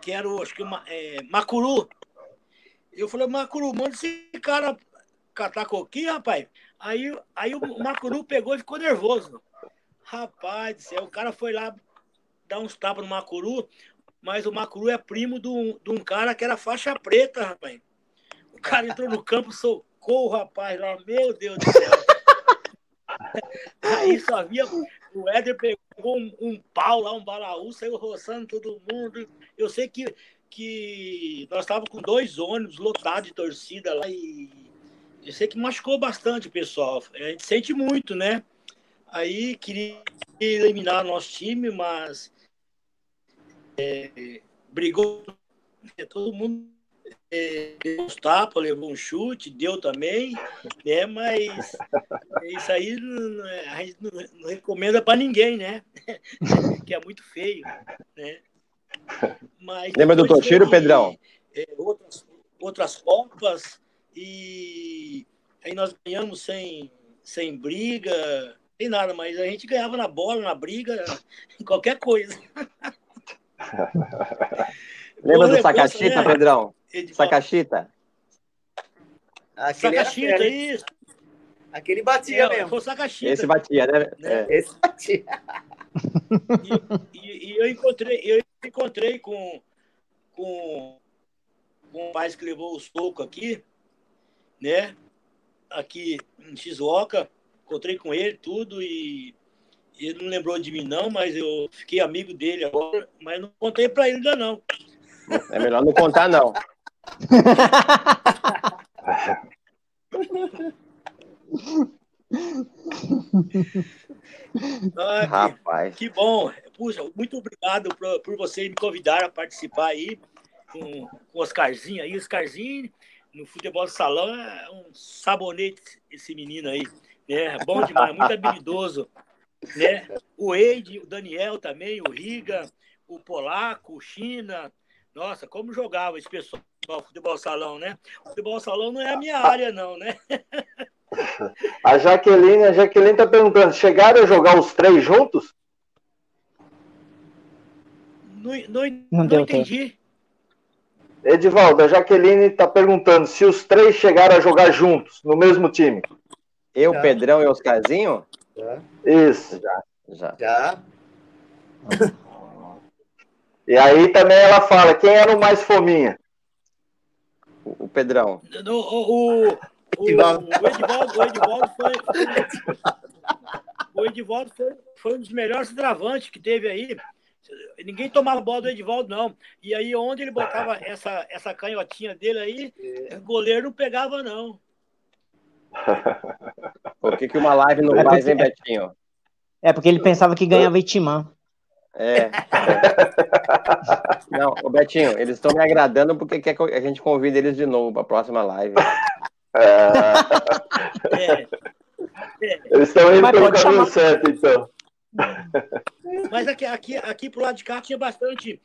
que era o, acho que o Ma- é, Macuru. Eu falei, Macuru, manda esse cara catar coquinho, rapaz. Aí, aí o Macuru pegou e ficou nervoso. Rapaz do céu, o cara foi lá dar uns tapas no Macuru, mas o Macuru é primo de um, de um cara que era faixa preta, rapaz. O cara entrou no campo, socorro, rapaz, lá, meu Deus do céu. Aí só via. O Éder pegou um, um pau lá, um balaú, saiu roçando todo mundo. Eu sei que, que nós estávamos com dois ônibus lotados de torcida lá e eu sei que machucou bastante pessoal. A gente sente muito, né? Aí queria eliminar nosso time, mas é, brigou todo mundo é, deu uns tapas, levou um chute, deu também, né? Mas isso aí não- a gente não, não recomenda para ninguém, né? que é muito feio, né? Mas Lembra do Toshiro, Pedrão? é, outras, outras Copas e aí nós ganhamos sem, sem briga, sem nada, mas a gente ganhava na bola, na briga, em qualquer coisa. Lembra do Sakashita, né, Pedrão? Sakashita? Aquele, era isso. Aquele batia É, mesmo. foi Sakashita. Esse batia, né? Né? É. Esse batia. E, e- e eu encontrei, eu encontrei com, com, com um rapaz que levou o soco aqui, né? Aqui em Shizuoka, encontrei com ele tudo e ele não lembrou de mim não, mas eu fiquei amigo dele agora, mas não contei para ele ainda não. É melhor não contar, não. Ah, Rapaz. Que bom. Puxa, muito obrigado por, por você me convidar a participar aí com, com o Oscarzinho aí. Oscarzinho, no futebol de salão, é um sabonete esse menino aí. Né? Bom demais, muito habilidoso. Né? O Eide, o Daniel também, o Riga, o Polaco, o China. Nossa, como jogava esse pessoal futebol salão, né? Futebol salão não é a minha área, não, né? A Jaqueline, a Jaqueline tá perguntando, chegaram a jogar os três juntos? Não, não, Não entendi. Edivaldo, a Jaqueline tá perguntando se os três chegaram a jogar juntos, no mesmo time. Eu, Já. Pedrão e Oscarzinho? Já. Isso. Já. Já. E aí também ela fala, quem era o mais fominha? O o Pedrão. O, o, o, Edivaldo. o Edivaldo, o Edivaldo foi. O Edivaldo foi, foi um dos melhores travantes que teve aí. Ninguém tomava bola do Edivaldo, não. E aí, onde ele botava essa, essa canhotinha dele aí, o goleiro não pegava, não. O que, que uma live não é faz, hein, Betinho? É porque ele pensava que ganhava Itimã. É. Não, o Betinho, eles estão me agradando porque quer que a gente convide eles de novo para a próxima live. É. É. Eles estão indo pelo caminho chamar... certo, então. Mas aqui, aqui, aqui pro lado de cá tinha bastante.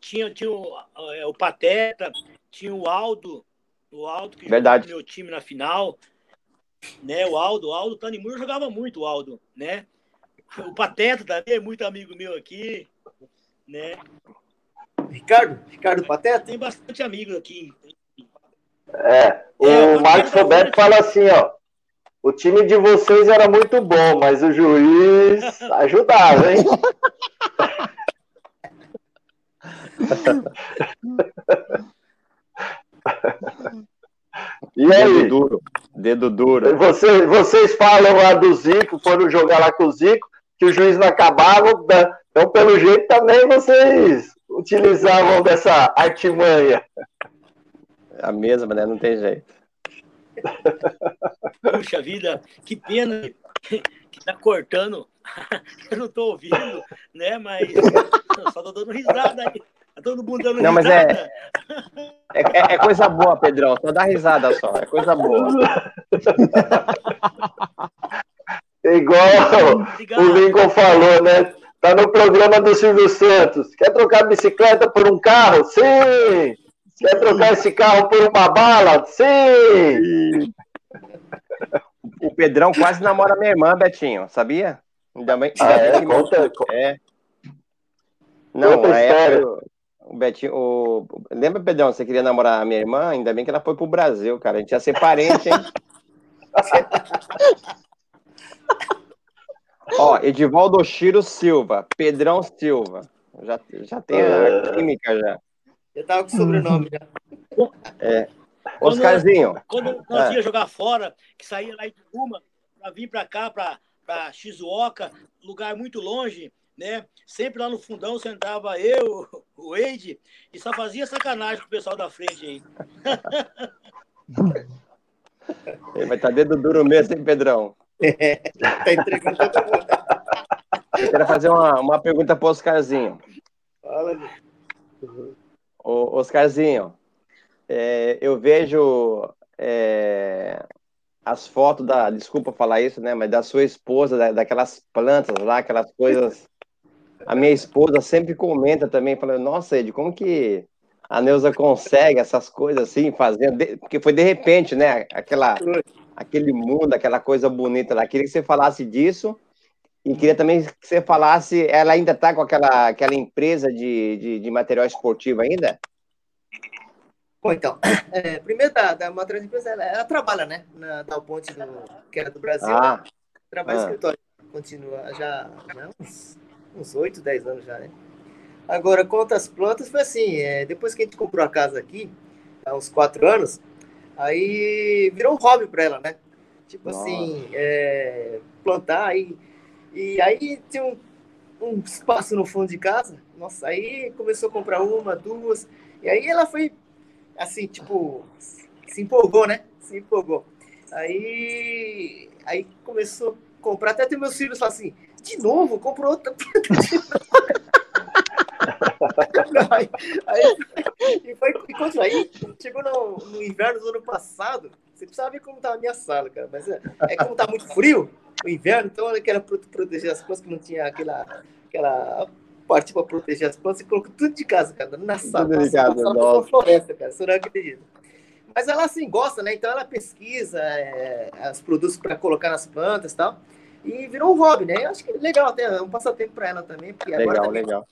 Tinha, tinha o, é, o Pateta, tinha o Aldo, o Aldo que Verdade. jogou no meu time na final. Né, o Aldo, o Aldo Tanimur jogava muito, o Aldo, né? O Pateta também é muito amigo meu aqui, né? Ricardo? Ricardo Pateta? Tem bastante amigos aqui. É, o, é, o Marcos Roberto fala assim, ó. O time de vocês era muito bom, mas o juiz ajudava, hein? E aí? Dedo duro. Dedo duro. Você, vocês falam lá do Zico, foram jogar lá com o Zico, que o juiz não acabava. Né? Então, pelo jeito, também vocês utilizavam dessa artimanha. A mesma, né? Não tem jeito. Puxa vida, que pena que tá cortando. Eu não tô ouvindo, né? Mas só tô dando risada aí. Todo mundo dando não. Mas é, é, é, coisa boa, Pedrão. Só dá risada só. É coisa boa. Igual Obrigado. o Lincoln falou, né? Tá no programa do Silvio Santos. Quer trocar bicicleta por um carro? Sim! Quer trocar esse carro por uma bala? Sim! O Pedrão quase namora minha irmã, Betinho, sabia? Ainda bem, ah, é? que conta, é. Não, conta é, o Betinho, o... lembra, Pedrão, você queria namorar a minha irmã? Ainda bem que ela foi pro Brasil, cara. A gente ia ser parente, hein? Ó, Edivaldo Chiro Silva, Pedrão Silva. Já, já tem a é. química já. Eu tava com sobrenome já. É. Oscarzinho. Quando, quando nós é. ia jogar fora, que saía lá de Uma, para vir para cá, para Shizuoka, lugar muito longe, né? Sempre lá no fundão sentava eu, o Eide, e só fazia sacanagem com o pessoal da frente aí. Ele vai estar tá dedo duro mesmo, hein, Pedrão? É, tá entregando todo mundo. Eu quero fazer uma, uma pergunta para o Oscarzinho. Fala, uhum. Ô, Oscarzinho, é, eu vejo é, as fotos da, desculpa falar isso, né, mas da sua esposa, da, daquelas plantas lá, aquelas coisas. A minha esposa sempre comenta também, falando, nossa, Ed, como que a Neuza consegue essas coisas assim, fazendo, porque foi de repente, né, aquela, aquele mundo, aquela coisa bonita lá. Queria que você falasse disso e queria também que você falasse, ela ainda está com aquela, aquela empresa de, de, de, material esportivo ainda? Bom, então, é, primeiro da, da Matriz Empresa, ela, ela, trabalha, né, na Dow Ponte, do, que era do Brasil, ah. trabalha ah. escritório, continua já, já uns, uns 8, 10 anos já, né. Agora, quanto às plantas, foi assim, é, depois que a gente comprou a casa aqui, há uns 4 anos, aí virou um hobby para ela, né, tipo assim, Nossa. assim, é, plantar aí... E aí tinha um, um espaço no fundo de casa. Nossa, aí começou a comprar uma, duas. E aí ela foi, assim, tipo, se empolgou, né? Se empolgou. Aí, aí começou a comprar. Até tem meus filhos assim: de novo, comprou outra. aí, aí, e, foi, e continua. Aí chegou no, no inverno do ano passado. Você precisava ver como estava a minha sala, cara. Mas é, é como tá muito frio o inverno, então ela queria proteger as plantas, que não tinha aquela, aquela parte para proteger as plantas, e colocou tudo de casa, cara, na sala. Tudo de casa, uma floresta, cara, você não acredita. Mas ela, assim, gosta, né? Então ela pesquisa é, os produtos para colocar nas plantas e tal. E virou um hobby, né? Eu acho que é legal, até é um passatempo para ela também. Porque legal, agora também, legal.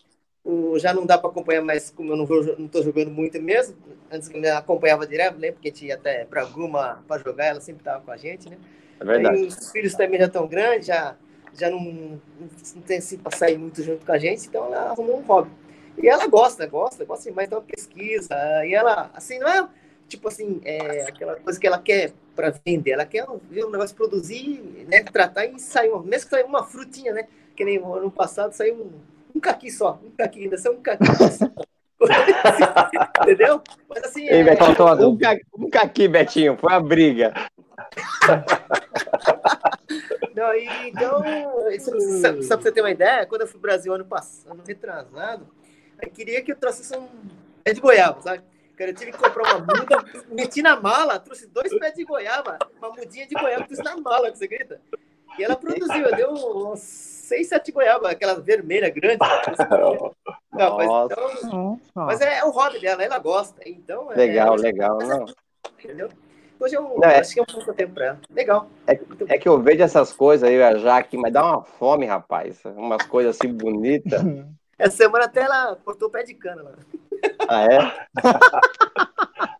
O, já não dá para acompanhar mais, como eu não, vou, não tô jogando muito mesmo. Antes eu acompanhava direto, né? Porque tinha até para alguma para jogar, ela sempre tava com a gente, né? É verdade. Aí os filhos também já estão grandes, já, já não, não tem assim para sair muito junto com a gente, então ela arrumou um hobby. E ela gosta, gosta, gosta demais, então pesquisa. E ela, assim, não é tipo assim, é aquela coisa que ela quer para vender, ela quer ver o negócio produzir, né, tratar e sair, mesmo que saia uma frutinha, né, que nem no ano passado saiu um, um caqui só, um caqui, ainda são um caqui. Entendeu? Mas assim. Ei, é... Betinho, um, ca... um caqui, Betinho, foi a briga. Não, e, então, só, só pra você ter uma ideia, quando eu fui pro Brasil ano passado, ano retrasado, eu queria que eu trouxesse um pé de goiaba, sabe? Cara, eu tive que comprar uma muda, meti na mala, trouxe dois pés de goiaba, uma mudinha de goiaba, trouxe na mala, você acredita? E ela produziu, deu uns seis, sete goiaba, aquela vermelha grande. Não, mas, então, mas é, é, o hobby dela, ela gosta. Então, é, legal, legal, não. Entendeu? Hoje eu não, é, acho que é um pouco tempo pra ela. Legal. É, é, que eu vejo essas coisas aí, a Jaque, mas dá uma fome, rapaz. Umas coisas assim bonitas. Essa semana até ela cortou o pé de cana lá. Ah, é?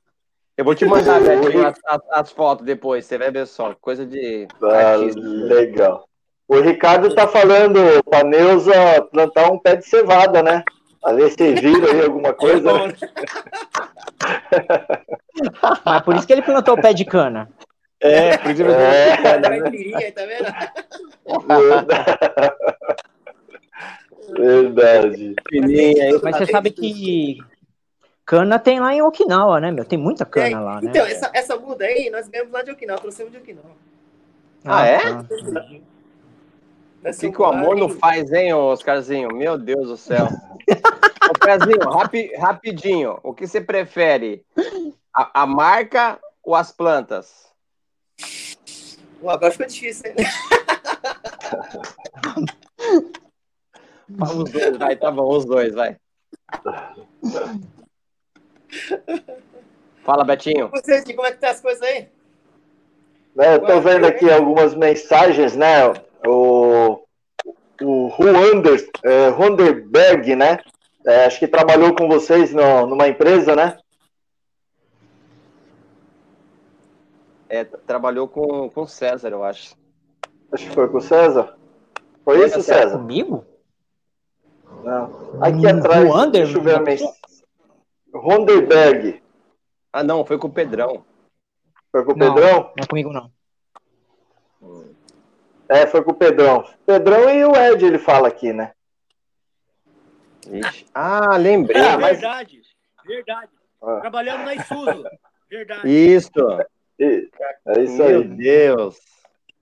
Eu vou te mandar, Betinho, as, as, as, fotos depois, você vai ver só. Coisa de. Ah, legal. O Ricardo tá falando pra Neuza plantar um pé de cevada, né? A ver se vira aí alguma coisa. Mas por isso que ele plantou o pé de cana. É, por isso que ele plantou é. o pé de cana. Tá vendo? Verdade. Mas você sabe que Cana tem lá em Okinawa, né, meu? Tem muita cana é, lá, né? Então, essa, essa muda aí, nós ganhamos lá de Okinawa, trouxemos de Okinawa. Ah, ah é? Tá. O que, que o amor não faz, hein, Oscarzinho? Meu Deus do céu. Oscarzinho, rapi, rapidinho, o que você prefere? A, a, marca ou as plantas? Pô, agora ficou difícil, hein? os dois, vai, tá bom, os dois, vai. Fala, Betinho. Vocês, como é que tá as coisas aí? É, eu tô vendo aqui algumas mensagens, né? O, o Ruander, é, Runderberg, né? É, acho que trabalhou com vocês no, numa empresa, né? É, trabalhou com, com o César, eu acho. Acho que foi com o César. Foi isso, César? Comigo? Não. Aqui hum, atrás, Ruander, deixa eu ver a mensagem. Ronderberg. Ah, não, foi com o Pedrão. Foi com o não, Pedrão? Não é comigo, não. É, foi com o Pedrão. Pedrão e o Ed, ele fala aqui, né? Ixi. Ah, lembrei. É, mas... Verdade, verdade. Ah. Trabalhando na Isuzu. Verdade. Isso. É isso Meu aí. Meu Deus.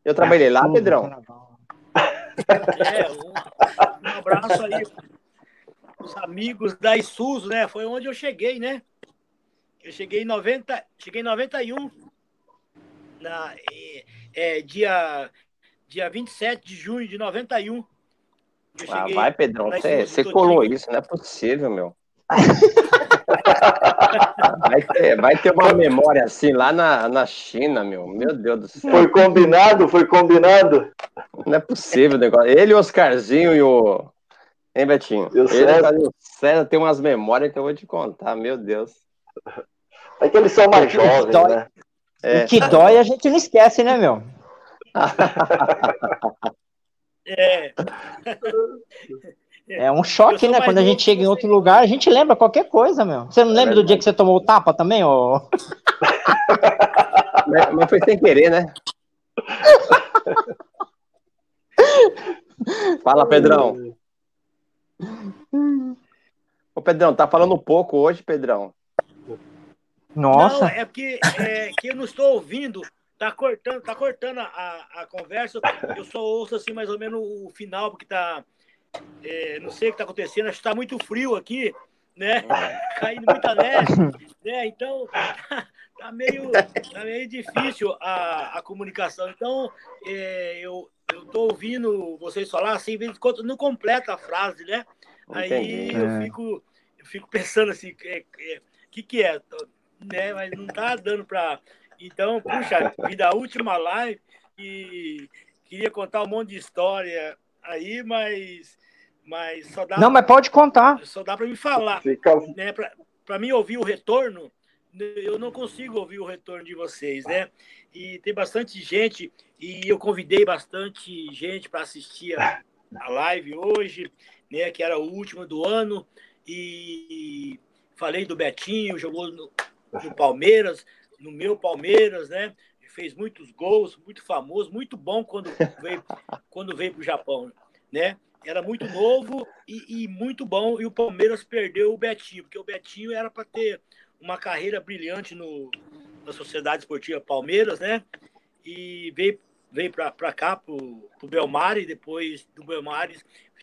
Eu trabalhei lá, Pedrão. É, um, um abraço aí os amigos da Isuzu, né? Foi onde eu cheguei, né? Eu cheguei em 90, cheguei em 91, na, é, dia, dia 27 de junho de 91. Ah, vai, Pedrão, você, você colou isso, não é possível, meu. vai, ter, vai ter uma memória assim lá na, na China, meu. Meu Deus do céu. Foi combinado? Foi combinado? Não é possível o negócio. Ele, o Oscarzinho e o, Hein, Betinho? Eu César... o César tem umas memórias que eu vou te contar, meu Deus. É que eles são mais jovens, dói... né? É. O que dói a gente não esquece, né, meu? é. É um choque, né? Quando a gente chega em outro lugar, a gente lembra qualquer coisa, meu. Você não lembra é do dia que você tomou o tapa também, ô? mas, mas foi sem querer, né? Fala, Pedrão. Ô, Pedrão, tá falando pouco hoje, Pedrão? Nossa. Não, é porque é, que eu não estou ouvindo. Tá cortando, tá cortando a, a conversa. Eu só ouço assim mais ou menos o final, porque tá. É, não sei o que tá acontecendo, acho que tá muito frio aqui, né? Caindo muita neve, né? Então tá meio, tá meio difícil a, a comunicação. Então, é, eu, eu tô ouvindo vocês falar assim, enquanto não completa a frase, né? Aí eu é. fico, eu fico pensando assim, o é, é, que, que é? Né? Mas não tá dando para. Então, puxa, vida a última live e queria contar um monte de história aí, mas, mas só dá. Não, mas pode contar. Só dá para me falar. Fica... Né? Para mim ouvir o retorno, eu não consigo ouvir o retorno de vocês, né? E tem bastante gente, e eu convidei bastante gente para assistir a, a live hoje né, que era o último do ano, e falei do Betinho, jogou no, no Palmeiras, no meu Palmeiras, né? Fez muitos gols, muito famoso, muito bom quando veio quando veio para o Japão, né? era muito novo e, e, muito bom. E o Palmeiras perdeu o Betinho, porque o Betinho era para ter uma carreira brilhante no, na Sociedade Esportiva Palmeiras, né? E veio, veio para cá, para o Belmari, depois do Belmari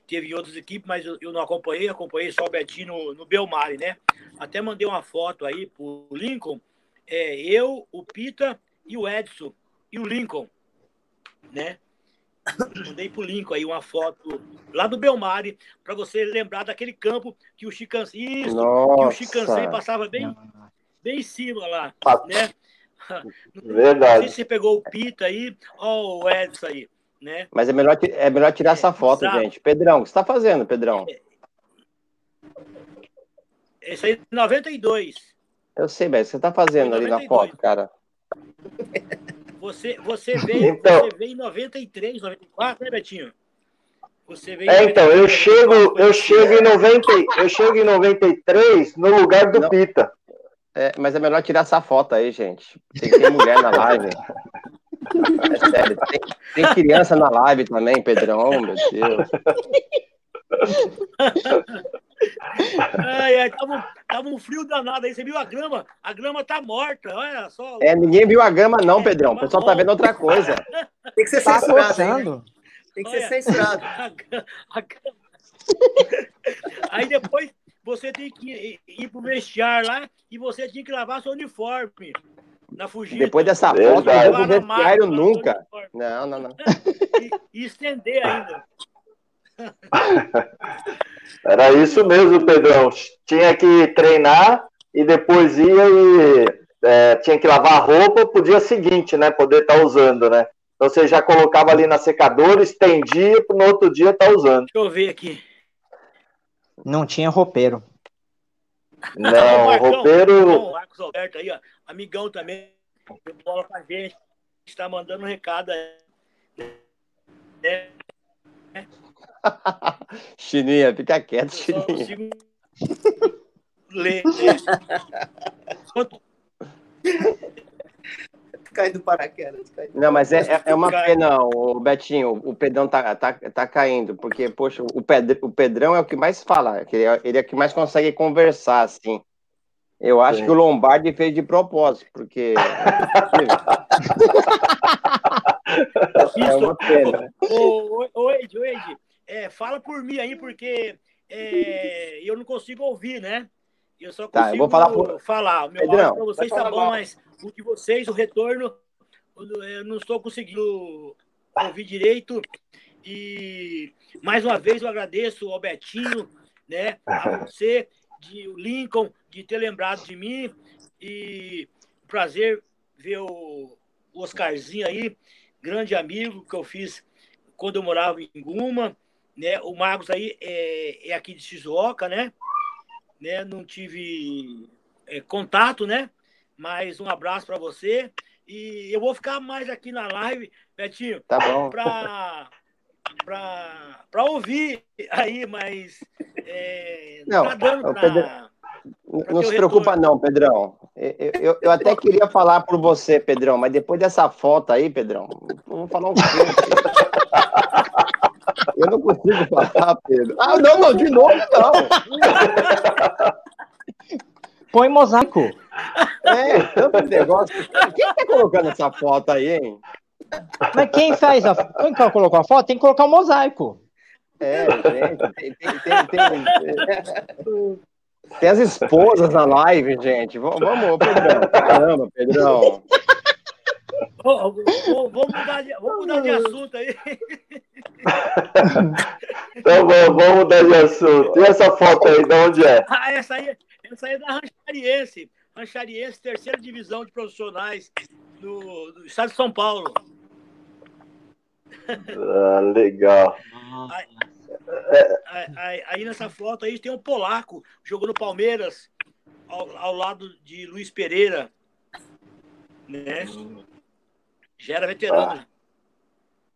teve outras equipes, mas eu, eu, não acompanhei, acompanhei só o Betinho no, no Belmari, né? Até mandei uma foto aí pro Lincoln, é, eu, o Pita e o Edson e o Lincoln, né? Mandei pro Lincoln aí uma foto lá do Belmari, para você lembrar daquele campo que o Chicancei, que o Chicancei passava bem, bem em cima lá, né? Verdade. Não sei se você pegou o Pita aí, ó o Edson aí, né? Mas é melhor, é melhor tirar é, essa foto, exato. gente. Pedrão, o que você está fazendo, Pedrão? É, esse aí é 92. Eu sei, mas você está fazendo ali na foto, cara. Você, você, veio, então, você veio em 93, 94, né, Betinho? Você veio é, então, eu chego, eu chego em 90, eu chego em 93 no lugar do Não. Pita. É, mas é melhor tirar essa foto aí, gente. Tem que ter mulher na live. É sério, tem, tem, criança na live também, Pedrão, meu Deus. Ai, ai, tava, tava um frio danado aí. Você viu a grama? A grama tá morta, olha só. É, ninguém viu a grama, não, é, Pedrão. O pessoal tá vendo outra coisa. Tem que ser tá censurado. Tem que ser censurado. Aí depois você tem que ir, ir pro vestiário lá e você tinha que lavar seu uniforme na fugida. Depois dessa foto, eu não vou vestiário nunca. Não, não, não. E, e estender ainda. Era isso mesmo, Pedrão. Tinha que treinar e depois ia e é, tinha que lavar a roupa pro dia seguinte, né? Poder estar tá usando, né? Então você já colocava ali na secadora, estendia para no outro dia estar tá usando. Deixa eu ver aqui. Não tinha roupeiro. Não, Marcão, roupeiro. Marcos Alberto aí, ó, amigão também, bola com a gente, está mandando um recado aí. É. Chininha, fica quieto, Chininha. Ler. caindo paraquedas. Caindo não, mas é, é, é uma pena, o Betinho, o Pedrão tá, tá, tá caindo, porque, poxa, o, Pedro, o Pedrão é o que mais fala, ele é, ele é o que mais consegue conversar, assim. Eu acho Sim. que o Lombardi fez de propósito, porque. é uma pena. Ô, ô, ô Ed, ô Ed, é, fala por mim aí, porque é, eu não consigo ouvir, né? Eu só consigo tá, eu vou falar, por... falar. O meu Pedrão, áudio para vocês tá bom, mal. mas o de vocês, o retorno, eu não estou conseguindo ouvir direito. E mais uma vez eu agradeço ao Betinho, né? A você, de o Lincoln, de ter lembrado de mim. E prazer ver o Oscarzinho aí, grande amigo que eu fiz quando eu morava em Guma né? O Marcos aí é, é aqui de Shizuoka, né? né? Não tive é, contato, né? Mas um abraço para você. E eu vou ficar mais aqui na live, Betinho. Tá bom. Para para ouvir aí, mas é, não, tá dando pra, Pedro, não se preocupa não, Pedrão. Eu, eu, eu, até queria falar por você, Pedrão, mas depois dessa foto aí, Pedrão, vamos falar um pouco. Eu não consigo falar, Pedro. Ah, não, não, de novo não. Põe mosaico. É, tanto negócio. Quem tá colocando essa foto aí, hein? Mas quem faz a. Quem colocou a foto tem que colocar o um mosaico. É, gente, tem, tem, tem, tem, tem as esposas na live, gente. Vamos, Pedrão. Caramba, Pedrão. Oh, oh, vamos, mudar de, vamos mudar de assunto aí. então vamos, vamos mudar de assunto. E essa foto aí, de onde é? Ah, essa aí, essa aí é da Ranchariense. Ranchariense, terceira divisão de profissionais do, do estado de São Paulo. Ah, legal. Aí, aí, aí, nessa foto aí tem um polaco, jogou no Palmeiras, ao, ao lado de Luiz Pereira. Né? Já era veterano. Ah.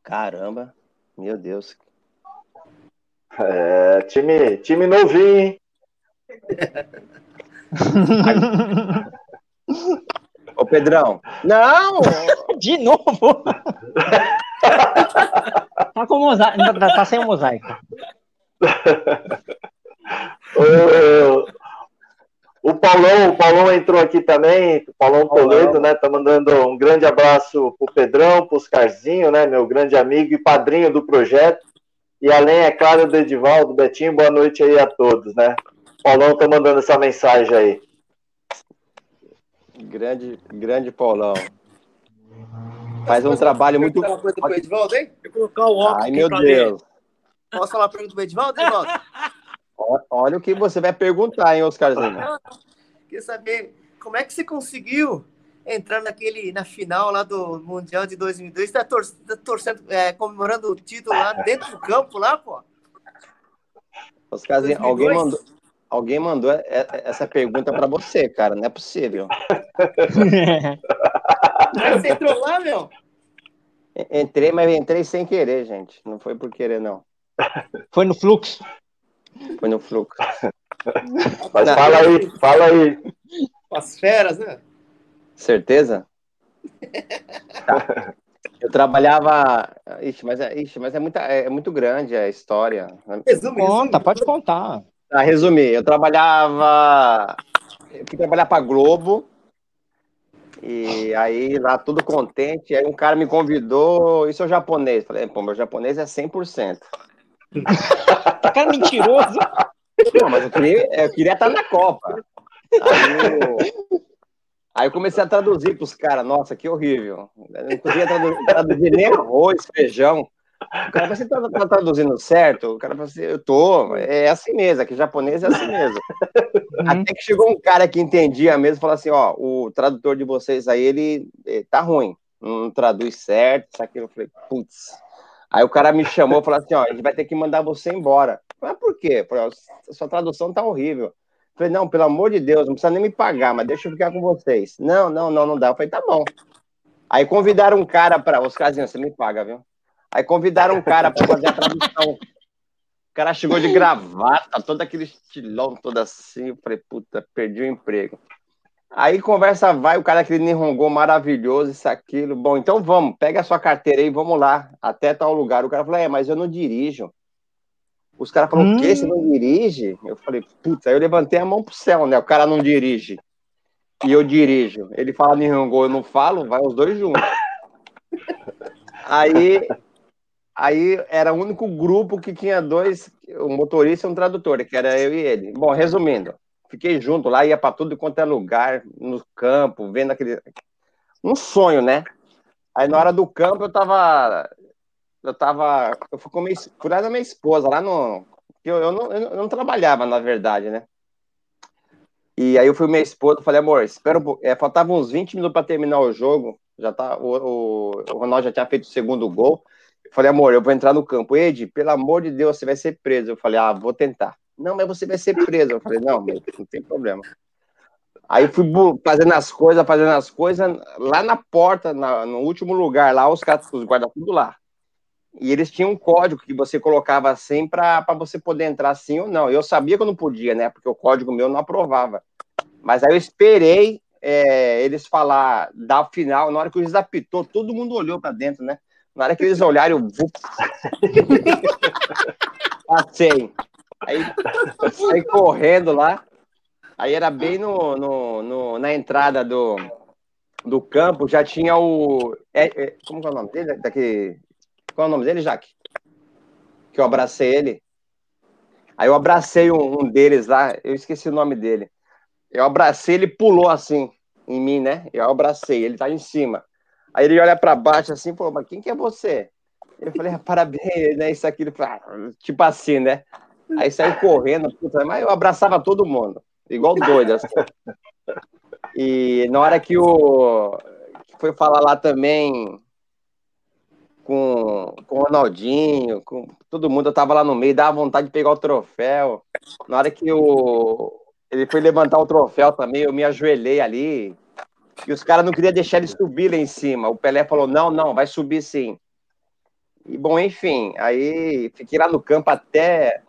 Caramba, meu Deus. É, time, time novinho, hein? Ô, Pedrão. Não! De novo! tá com mosaico. Tá sem mosaico. O, Paulão, o Paulão entrou aqui também, o Paulão Toledo, né? Tá mandando um grande abraço pro Pedrão, pro Oscarzinho, né? Meu grande amigo e padrinho do projeto. E além, é claro, do Edivaldo, Betinho, boa noite aí a todos, né? O Paulão tá mandando essa mensagem aí. Grande, grande Paulão. Faz um trabalho muito. Uma coisa pro Edivaldo, hein? Eu colocar o óculos. Ai, meu Deus. Posso falar uma pergunta pro Edivaldo, Edivaldo? Olha o que você vai perguntar, hein, Oscarzinho? Quer saber como é que você conseguiu entrar naquele, na final lá do Mundial de 2002, tá, tor tá torcendo, é, comemorando o título lá dentro do campo, lá, pô? Oscarzinho, alguém mandou, alguém mandou essa pergunta para você, cara, não é possível. Mas você entrou lá, meu? Entrei, mas entrei sem querer, gente. Não foi por querer, não. Foi no fluxo. Foi no fluxo. Mas não. fala aí, fala aí. As feras, né? Certeza? Tá. Eu trabalhava. Ixi, mas é, ixi, mas é, muita, é muito grande a história. Resume, Conta, pode contar. Tá, resumir. Eu trabalhava. Eu fui trabalhar para Globo. E aí, lá, tudo contente. Aí um cara me convidou. Isso é o japonês. Falei, pô, meu japonês é 100%. Cara mentiroso. Não, mas eu queria, eu queria estar na Copa. Aí eu, aí eu comecei a traduzir para os caras. Nossa, que horrível. Eu não conseguia traduzir, traduzir nem arroz, feijão. O cara você tá, tá, traduzindo certo? O cara falou assim, eu tô, é assim mesmo, aqui japonês é assim mesmo. Uhum. Até que chegou um cara que entendia mesmo e falou assim, ó, o tradutor de vocês aí, ele, ele tá ruim, não traduz certo, isso aqui. Eu falei, putz. Aí o cara me chamou e falou assim, ó, a gente vai ter que mandar você embora. Mas por quê? Falei, sua tradução tá horrível. Falei, não, pelo amor de Deus, não precisa nem me pagar, mas deixa eu ficar com vocês. Não, não, não, não dá. Eu falei, tá bom. Aí convidaram um cara para os casinhos, você me paga, viu? Aí convidaram um cara para fazer a tradução. O cara chegou de gravata, todo aquele estilão, todo assim. Eu falei, puta, perdi o emprego. Aí conversa vai, o cara aquele Nihongo maravilhoso, isso, aquilo. Bom, então vamos, pega a sua carteira aí, vamos lá, até tal lugar. O cara falou, é, mas eu não dirijo. Os caras falaram, hum. o quê? Você não dirige? Eu falei, puta, aí eu levantei a mão pro céu, né? O cara não dirige. E eu dirijo. Ele fala Nihongo, eu não falo, vai os dois juntos. Aí Aí era o único grupo que tinha dois, um motorista e um tradutor, que era eu e ele. Bom, resumindo, fiquei junto lá, ia para tudo quanto é lugar, no campo, vendo aquele. Um sonho, né? Aí na hora do campo eu tava. Eu tava. Eu fui com minha, fui lá da minha esposa, lá no. Eu, eu, não, eu não trabalhava, na verdade, né? E aí eu fui minha esposa, falei, amor, espero. É, faltava uns 20 minutos para terminar o jogo. Já tá, o, o, o Ronaldo já tinha feito o segundo gol. Eu falei, amor, eu vou entrar no campo. Ed, pelo amor de Deus, você vai ser preso. Eu falei, ah, vou tentar. Não, mas você vai ser preso. Eu falei, não, não tem problema. Aí fui fazendo as coisas, fazendo as coisas, lá na porta, na, no último lugar, lá, os caras, os guardas tudo lá. E eles tinham um código que você colocava assim para você poder entrar sim ou não. Eu sabia que eu não podia, né? Porque o código meu não aprovava. Mas aí eu esperei é, eles falar da final, na hora que juiz apitou, todo mundo olhou para dentro, né? Na hora que eles olharam, eu passei. Aí saí correndo lá. Aí era bem no, no, no, na entrada do, do campo, já tinha o. É, é, como é o nome dele? Daqui, qual é o nome dele, Jaque? Que eu abracei ele. Aí eu abracei um, um, deles lá, eu esqueci o nome dele. Eu abracei, ele pulou assim em mim, né? Eu abracei, ele tá em cima. Aí ele olha para baixo assim, pô, mas quem que é você? Eu falei, ah, parabéns, né? Isso aqui, ah, tipo assim, né? Aí saiu correndo, puta, mas eu abraçava todo mundo, igual doido, assim. E na hora que o que foi falar lá também com, com o Ronaldinho, com todo mundo, eu tava lá no meio, dava vontade de pegar o troféu. Na hora que o, ele foi levantar o troféu também, eu me ajoelhei ali, e os caras não queriam deixar ele subir lá em cima. O Pelé falou: não, não, vai subir sim. E bom, enfim, aí fiquei lá no campo até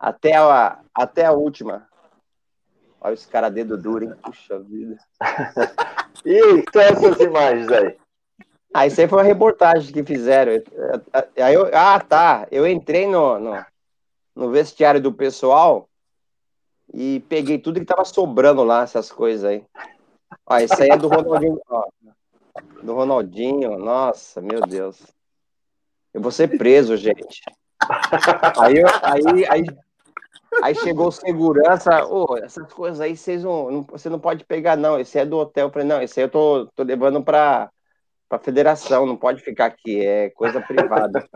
até a, até a última. Olha esse cara dedo duro, hein? Puxa vida. e são essas imagens aí? Ah, isso aí foi uma reportagem que fizeram. Aí eu, ah, tá. Eu entrei no, no, no vestiário do pessoal e peguei tudo que tava sobrando lá, essas coisas aí. Ó, esse aí é do Ronaldinho. Ó, do Ronaldinho, nossa, meu Deus. Eu vou ser preso, gente. Aí, aí, aí, aí chegou o segurança, oh, essas coisas aí vocês não, você não pode pegar, não. Esse é do hotel. Eu falei, não, esse aí eu tô, tô levando para a federação, não pode ficar aqui, é coisa privada.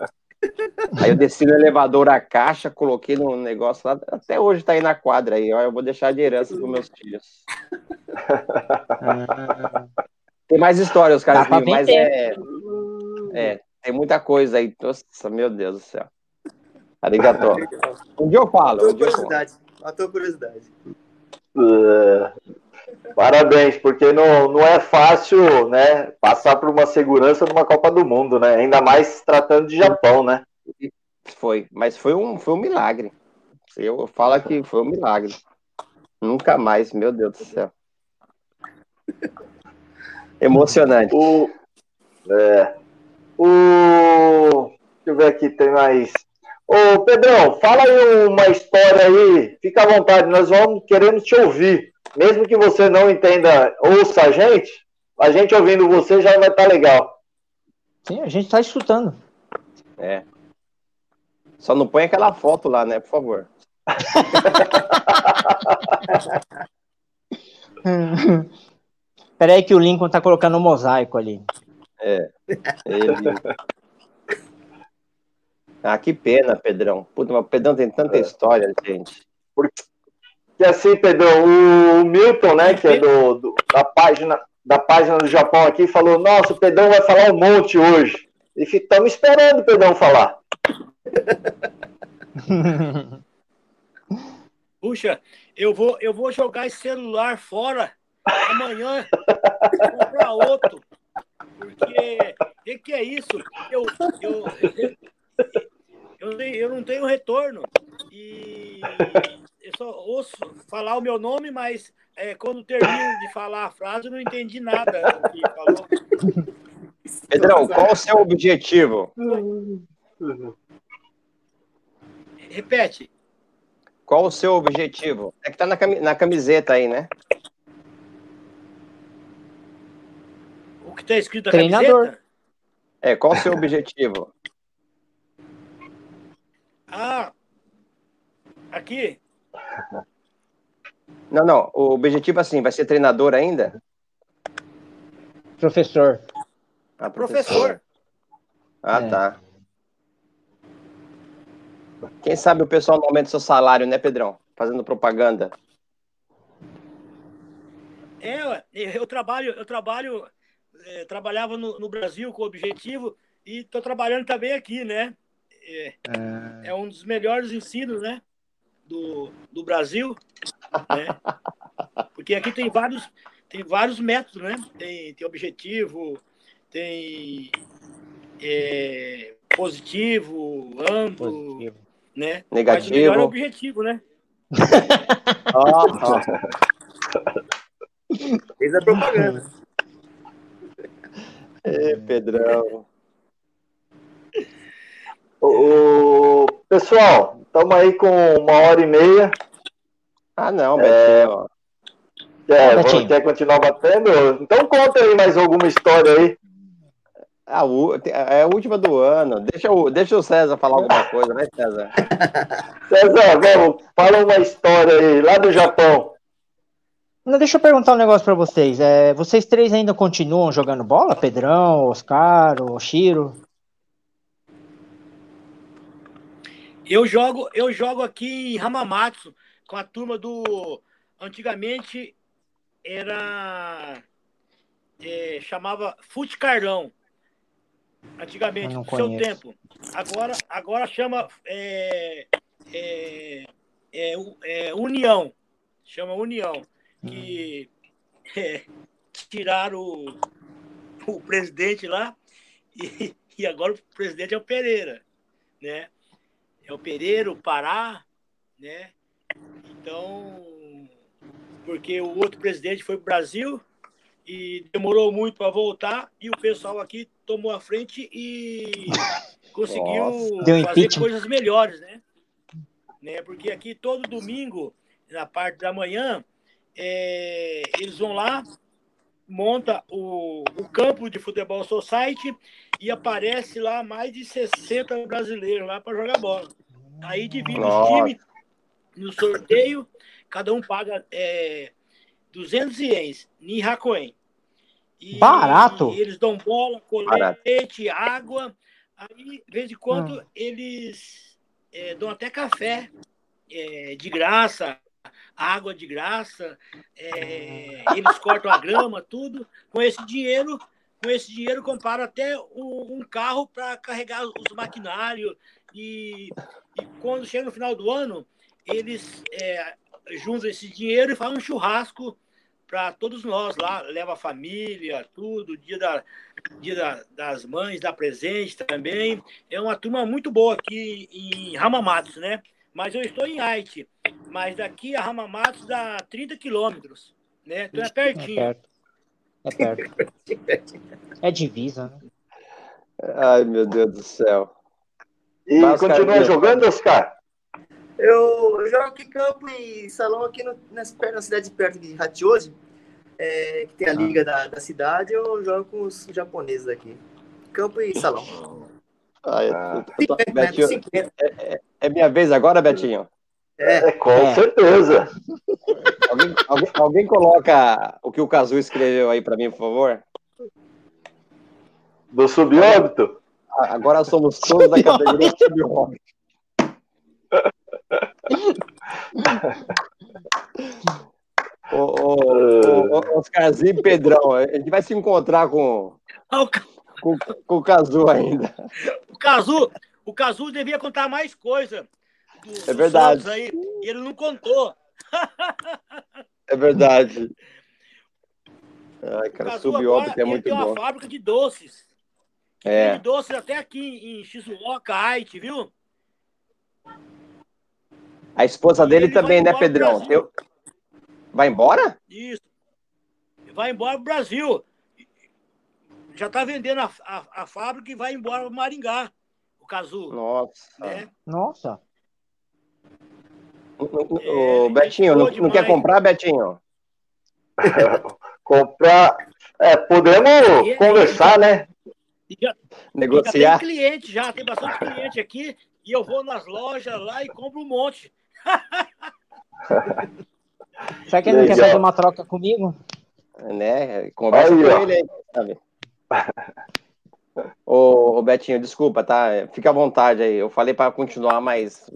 Aí eu desci no elevador a caixa, coloquei no negócio lá, até hoje tá aí na quadra aí, ó, eu vou deixar de herança para meus filhos. Tem mais história, os caras mas é, é, tem muita coisa aí. Nossa, meu Deus do céu. Arigato. Um dia eu falo. Um dia curiosidade. Matou curiosidade. Uh, parabéns, porque não, não é fácil, né, passar por uma segurança numa Copa do Mundo, né? Ainda mais tratando de Japão, né? Foi, mas foi um, foi um milagre. Eu falo que foi um milagre. Nunca mais, meu Deus do céu. Emocionante. O, é, o, deixa eu ver aqui, tem mais. Ô, Pedrão, fala aí uma história aí, fica à vontade, nós vamos, queremos te ouvir. Mesmo que você não entenda, ouça a gente, a gente ouvindo você já vai estar tá legal. Sim, a gente está escutando. É. Só não põe aquela foto lá, né, por favor. Peraí que o Lincoln tá colocando um mosaico ali. É. Ele... Ah, que pena, Pedrão. Puta, mas o Pedrão tem tanta é. história, gente. Porque assim, Pedrão, o Milton, né, que é do, do, da, página, da página do Japão aqui, falou: Nossa, o Pedrão vai falar um monte hoje. E estamos esperando o Pedrão falar. Puxa, eu vou, eu vou jogar esse celular fora amanhã comprar outro. Porque o que é isso? Eu, eu, eu, eu, não tenho retorno. E eu só ouço falar o meu nome, mas é, quando termino de falar a frase, eu não entendi nada do que falou. Pedrão, qual o seu objetivo? Repete. Qual o seu objetivo? É que tá na camiseta aí, né? O que está escrito na Treinador. camiseta? É, qual o seu objetivo? Ah, aqui. Não, não. O objetivo assim, vai ser treinador ainda? Professor. Ah, professor. Ah, é. tá. Quem sabe o pessoal não aumenta seu salário, né, Pedrão? Fazendo propaganda. É, eu trabalho, eu trabalho é, trabalhava no, no, Brasil com o objetivo e estou trabalhando também aqui, né? É, é, é, um dos melhores ensinos, né? Do, do Brasil, né? Porque aqui tem vários, tem vários métodos, né? Tem, tem objetivo, tem é, positivo, amplo, positivo. né? Negativo. Mas o melhor é o objetivo, né? oh, Fez a propaganda. É, Pedrão. O, pessoal, estamos aí com uma hora e meia. Ah, não, Betinho. É, é Betinho. quer continuar batendo? Então conta aí mais alguma história aí. A, é a última do ano. Deixa o, deixa o César falar alguma coisa, né, César? César, vamos, fala uma história aí, lá do Japão. Não, deixa eu perguntar um negócio para vocês. É, vocês três ainda continuam jogando bola? Pedrão, Oscar, Oshiro? Eu jogo, eu jogo aqui em Hamamatsu com a turma do. Antigamente era. É, chamava Fute Carlão. Antigamente, no seu tempo. Agora, agora chama é, é, é, é União. Chama União que é, tiraram o, o presidente lá e, e agora o presidente é o Pereira, né? É o Pereira, o Pará, né? Então, porque o outro presidente foi para o Brasil e demorou muito para voltar e o pessoal aqui tomou a frente e conseguiu fazer coisas melhores, né? né? Porque aqui todo domingo, na parte da manhã, é, eles vão lá, monta o, o campo de futebol society e aparece lá mais de 60 brasileiros lá para jogar bola. Aí divide os times no sorteio, cada um paga é, 200 ienes, em Hakoen. E Barato! eles dão bola, colete, Barato. água. Aí, de vez em quando, hum. eles é, dão até café é, de graça, água de graça, é, eles cortam a grama, tudo. Com esse dinheiro, com esse dinheiro compara até um, um carro para carregar os maquinários. E, e, quando chega no final do ano, eles é, juntam esse dinheiro e fazem um churrasco para todos nós lá, leva a família, tudo, dia, da, dia da, das mães, dá presente também. É uma turma muito boa aqui em Ramamatsu, né? Mas eu estou em Haiti, mas daqui a Ramamatsu dá 30 quilômetros, né? Então é pertinho. É perto. É perto. É divisa, né? Ai, meu Deus do céu. E Mas, continua cara, jogando, Oscar? Eu, eu jogo aqui campo e salão aqui no, na, na cidade perto de Hachioji é, que tem a ah. liga da, da cidade, eu jogo com os japoneses aqui. Campo e salão. Ah, eu, eu, eu, Betinho, é, é, é, minha vez agora, Betinho? É, é com é. certeza. alguém, alguém, alguém, coloca o que o Cazu escreveu aí para mim, por favor? Do subóbito? Agora somos todos da categoria subóbito. Ô, ô, ô, Oscarzinho e Pedrão, a gente vai se encontrar com, com, com o Cazu ainda. O Cazu, o Cazu devia contar mais coisa. Do, é verdade. Aí, e ele não contou. É verdade. Ai, cara, subóbito é muito tem bom. uma fábrica de doces. É. De doces até aqui em Shizuoka, Haiti, viu? A esposa dele também, né, Pedrão? Eu, Vai embora? Isso. Vai embora pro Brasil. Já está vendendo a, a, a, fábrica e vai embora para Maringá, o Cazu. Nossa. Né? Nossa. O, é, Betinho, não, não, quer comprar, Betinho? comprar. É, podemos e, conversar, e, né? Já, Negociar. Já tem cliente, já tem bastante cliente aqui. E eu vou nas lojas lá e compro um monte. Será que ele não quer fazer uma troca comigo? Né? Conversa aí, com ó. ele aí, sabe? ô, ô, Betinho, desculpa, tá? Fica à vontade aí. Eu falei para continuar, mas.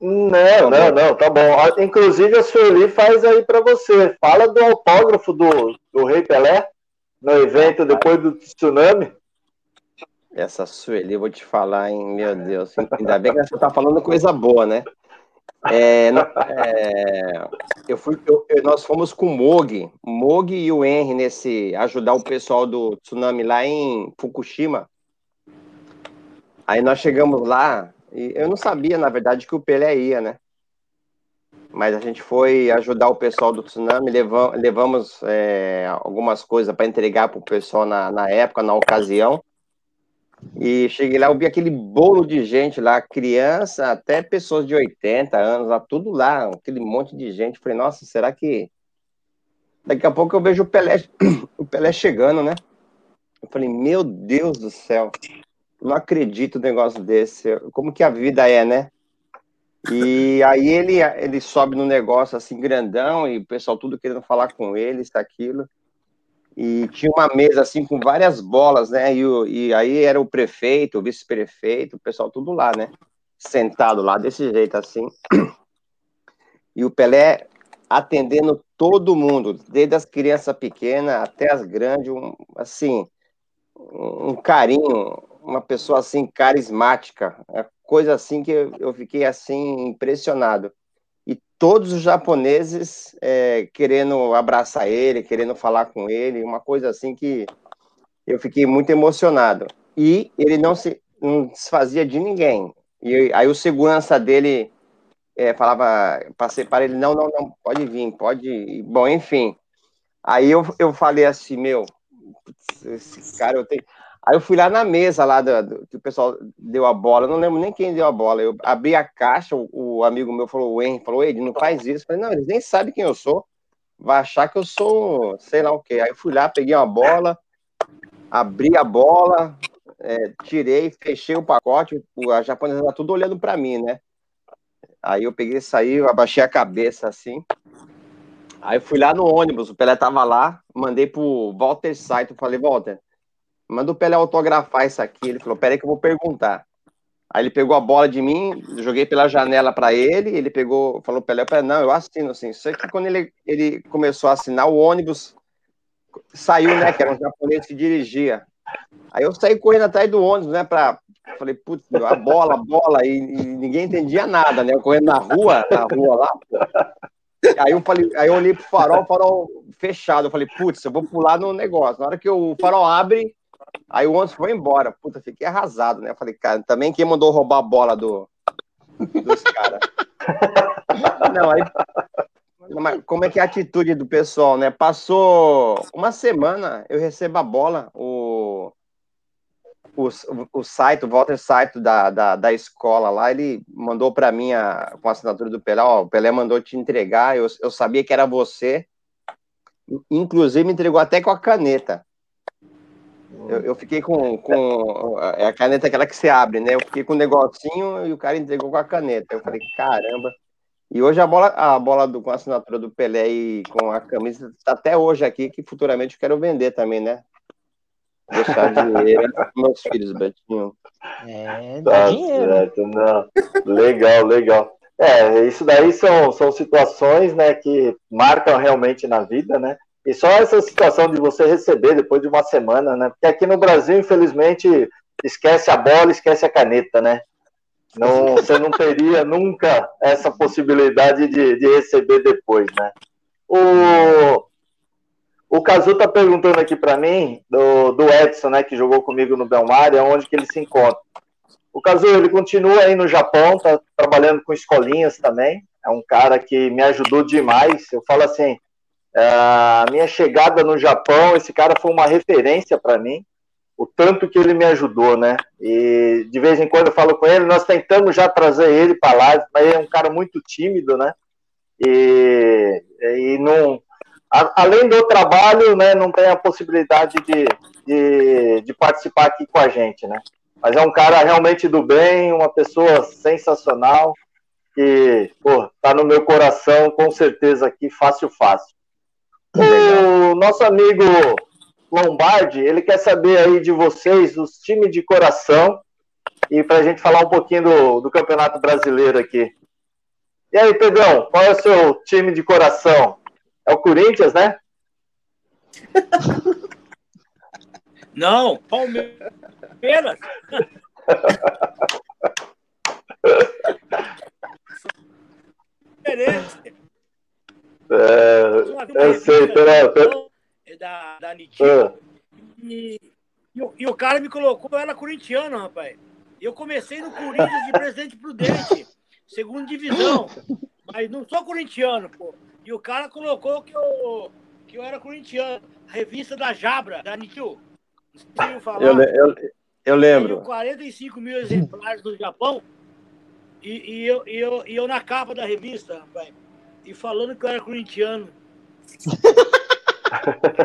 Não, não, não, tá bom. Inclusive, a Sueli faz aí para você. Fala do autógrafo do, do Rei Pelé no evento depois do tsunami. Essa Sueli, eu vou te falar, hein? Meu Deus. Ainda bem que você tá falando coisa boa, né? É, é, eu fui, eu, nós fomos com o Mog, Mog e o Henry nesse ajudar o pessoal do tsunami lá em Fukushima. Aí nós chegamos lá e eu não sabia, na verdade, que o Pelé ia, né? Mas a gente foi ajudar o pessoal do tsunami, levamos, levamos é, algumas coisas para entregar para o pessoal na, na época, na ocasião. E cheguei lá, eu vi aquele bolo de gente lá, criança, até pessoas de 80 anos, lá, tudo lá, aquele monte de gente. Falei, nossa, será que. Daqui a pouco eu vejo o Pelé, o Pelé chegando, né? Eu falei, meu Deus do céu, não acredito no negócio desse. Como que a vida é, né? E aí ele, ele sobe no negócio assim, grandão, e o pessoal tudo querendo falar com ele, isso, aquilo e tinha uma mesa assim com várias bolas, né? E, e aí era o prefeito, o vice-prefeito, o pessoal tudo lá, né? Sentado lá desse jeito assim. E o Pelé atendendo todo mundo, desde as crianças pequenas até as grandes, um, assim, um carinho, uma pessoa assim carismática, coisa assim que eu, fiquei assim impressionado todos os japoneses é, querendo abraçar ele, querendo falar com ele, uma coisa assim que eu fiquei muito emocionado. E ele não se não desfazia de ninguém. E aí o segurança dele é, falava, passei para ele, não, não, não, pode vir, pode. Bom, enfim. Aí eu, eu falei assim, meu, esse cara eu tenho. Aí eu fui lá na mesa lá do, do, que o pessoal deu a bola, não lembro nem quem deu a bola. Eu abri a caixa, o, o amigo meu falou, o Henry, falou, ele não faz isso. Eu falei, não, eles nem sabem quem eu sou. Vai achar que eu sou sei lá o quê. Aí eu fui lá, peguei uma bola, abri a bola, é, tirei, fechei o pacote, a japonesa tá tudo olhando para mim, né? Aí eu peguei, saí, abaixei a cabeça assim. Aí eu fui lá no ônibus, o Pelé tava lá, mandei pro Walter Saito, falei, Walter, manda o Pelé autografar isso aqui. Ele falou, peraí que eu vou perguntar. Aí ele pegou a bola de mim, joguei pela janela para ele, ele pegou, falou Pelé, Pelé, não, eu assino assim. Só que quando ele, ele começou a assinar, o ônibus saiu, né, que era um japonês que dirigia. Aí eu saí correndo atrás do ônibus, né, pra, falei, putz, a bola, a bola, e, e, ninguém entendia nada, né, eu correndo na rua, na rua lá, Aí eu, falei, aí eu olhei pro farol, o farol fechado, eu falei, putz, eu vou pular no negócio. Na hora que o farol abre, Aí o ônibus foi embora. Puta, fiquei arrasado, né? Falei, cara, também quem mandou roubar a bola do, dos caras? Não, aí. Como é que é a atitude do pessoal, né? Passou uma semana, eu recebo a bola, o, o, o site, o Walter Site da, da, da escola lá, ele mandou para mim a, com a assinatura do Pelé, ó, o Pelé mandou te entregar, eu, eu sabia que era você, inclusive me entregou até com a caneta. Eu, eu, fiquei com, com. É a caneta aquela que você abre, né? Eu fiquei com um negocinho e o cara entregou com a caneta. Eu falei, caramba. E hoje a bola, a bola do, com a assinatura do Pelé e com a camisa está até hoje aqui, que futuramente eu quero vender também, né? Deixar dinheiro para meus filhos, Betinho. É, dá tá dinheiro. Certo, não. Legal, legal. É, isso daí são, são situações né, que marcam realmente na vida, né? E só essa situação de você receber depois de uma semana, né? Porque aqui no Brasil, infelizmente, esquece a bola, esquece a caneta, né? Não, você não teria nunca essa possibilidade de, de receber depois, né? O, o Cazu tá perguntando aqui para mim do, do Edson, né, que jogou comigo no Belmar, onde que ele se encontra. O Cazu, ele continua aí no Japão, tá trabalhando com escolinhas também. É um cara que me ajudou demais. Eu falo assim, a minha chegada no Japão, esse cara foi uma referência para mim, o tanto que ele me ajudou, né? E de vez em quando eu falo com ele, nós tentamos já trazer ele para lá, mas ele é um cara muito tímido, né? E, e não, a, além do trabalho, né, não tem a possibilidade de, de, de participar aqui com a gente, né? Mas é um cara realmente do bem, uma pessoa sensacional, que, pô, tá no meu coração, com certeza aqui, fácil, fácil. O nosso amigo Lombardi, ele quer saber aí de vocês, os times de coração, e para a gente falar um pouquinho do, do Campeonato Brasileiro aqui. E aí, Pedrão, qual é o seu time de coração? É o Corinthians, né? Não, Palmeiras. Palmeiras. É, eu sei, pera, pera. Da, da Nitinho. Ah. E, e, e, o cara me colocou, eu era corintiano, rapaz. Eu comecei no Corinthians de Presidente Prudente, segunda divisão. Mas não sou corintiano, pô. E o cara colocou que eu, que eu era corintiano. A revista da Jabra, da Nitiu. Falar. Eu, eu, eu lembro. 45 mil exemplares do Japão. E, e, eu, e, eu, e eu na capa da revista, rapaz e falando que eu era corintiano.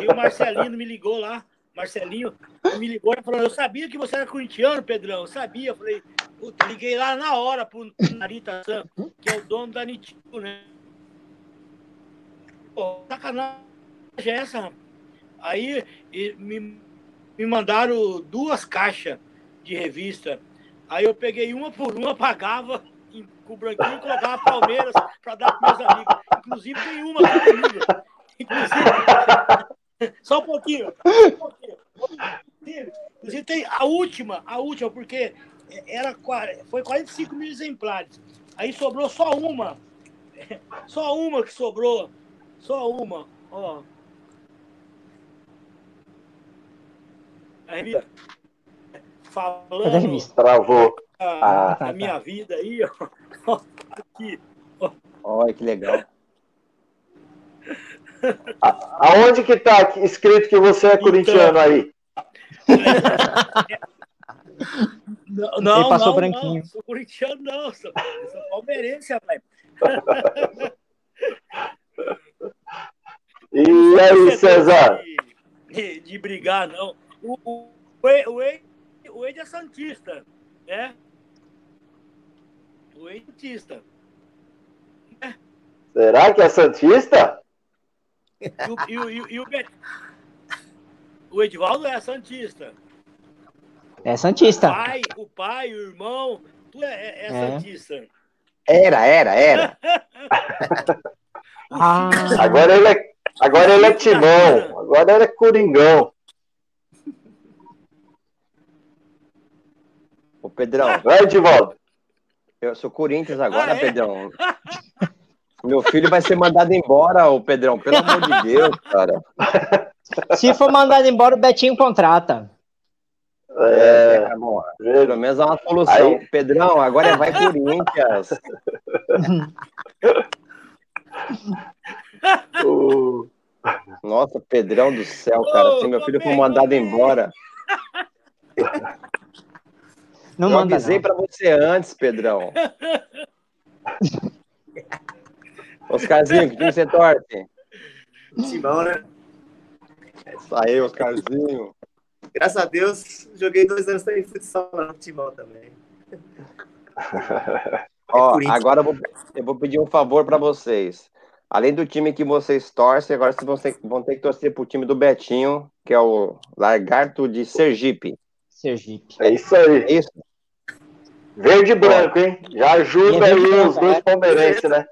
e o Marcelinho me ligou lá. Marcelinho me ligou e falou: Eu sabia que você era corintiano, Pedrão. Eu sabia. Eu falei: Liguei lá na hora pro Narita Sam, que é o dono da Nitico, né? Pô, sacanagem é essa, rapaz. Aí me, me mandaram duas caixas de revista. Aí eu peguei uma por uma, pagava com o branquinho e colocava Palmeiras para dar para meus amigos. Inclusive tem uma comigo. Inclusive, só um pouquinho. Só um pouquinho. Inclusive tem a última, a última, porque era, foi 45 mil exemplares. Aí sobrou só uma. Só uma que sobrou. Só uma. Ó. A revista. Falando. Travou ah, tá, a minha tá. vida aí, ó. Aqui. Olha que legal. Aonde que tá escrito que você é corintiano então, aí? Não, não, Ele passou não, branquinho. não, sou corintiano, não, sou, sou palmeirense, rapaz. E aí, César? De, de brigar, não. O, o, o, Ed- o Ed é Santista, né? O é Santista. Será que é Santista? E o, e o, e o, e o Bet- o Edivaldo é Santista. É O Santista. pai, o pai, o irmão, tudo é, é, é É. Santista. Era, era, era. Ah, Agora ele é, agora ele é Timão. Agora ele é Coringão. Ô, Pedrão, Vai, Edivaldo. Eu sou Corinthians agora, Ah, é? Pedrão. Meu filho vai ser mandado embora, ô Pedrão. Pelo amor de Deus, cara. se for mandado embora, o Betinho contrata. É, tá bom. vê- Pelo menos é uma solução. Aí- Pedrão, agora é vai Corinthians. o- Nossa, Pedrão do céu, cara. Se meu filho for mandado embora. Não eu manda avisei pra você antes, Pedrão. Oscarzinho, que time você torce? Timão, né? Isso aí, Oscarzinho. Graças a Deus, joguei dois anos em futsal lá no Timão também. Ó, agora eu vou, eu vou pedir um favor pra vocês. Além do time que vocês torcem, agora vocês vão ter, vão ter que torcer pro time do Betinho, que é o Lagarto de Sergipe. Sergipe. É isso aí. É isso? Verde e branco, hein? Já é ajuda e aí branco, os dois né? palmeirenses, né?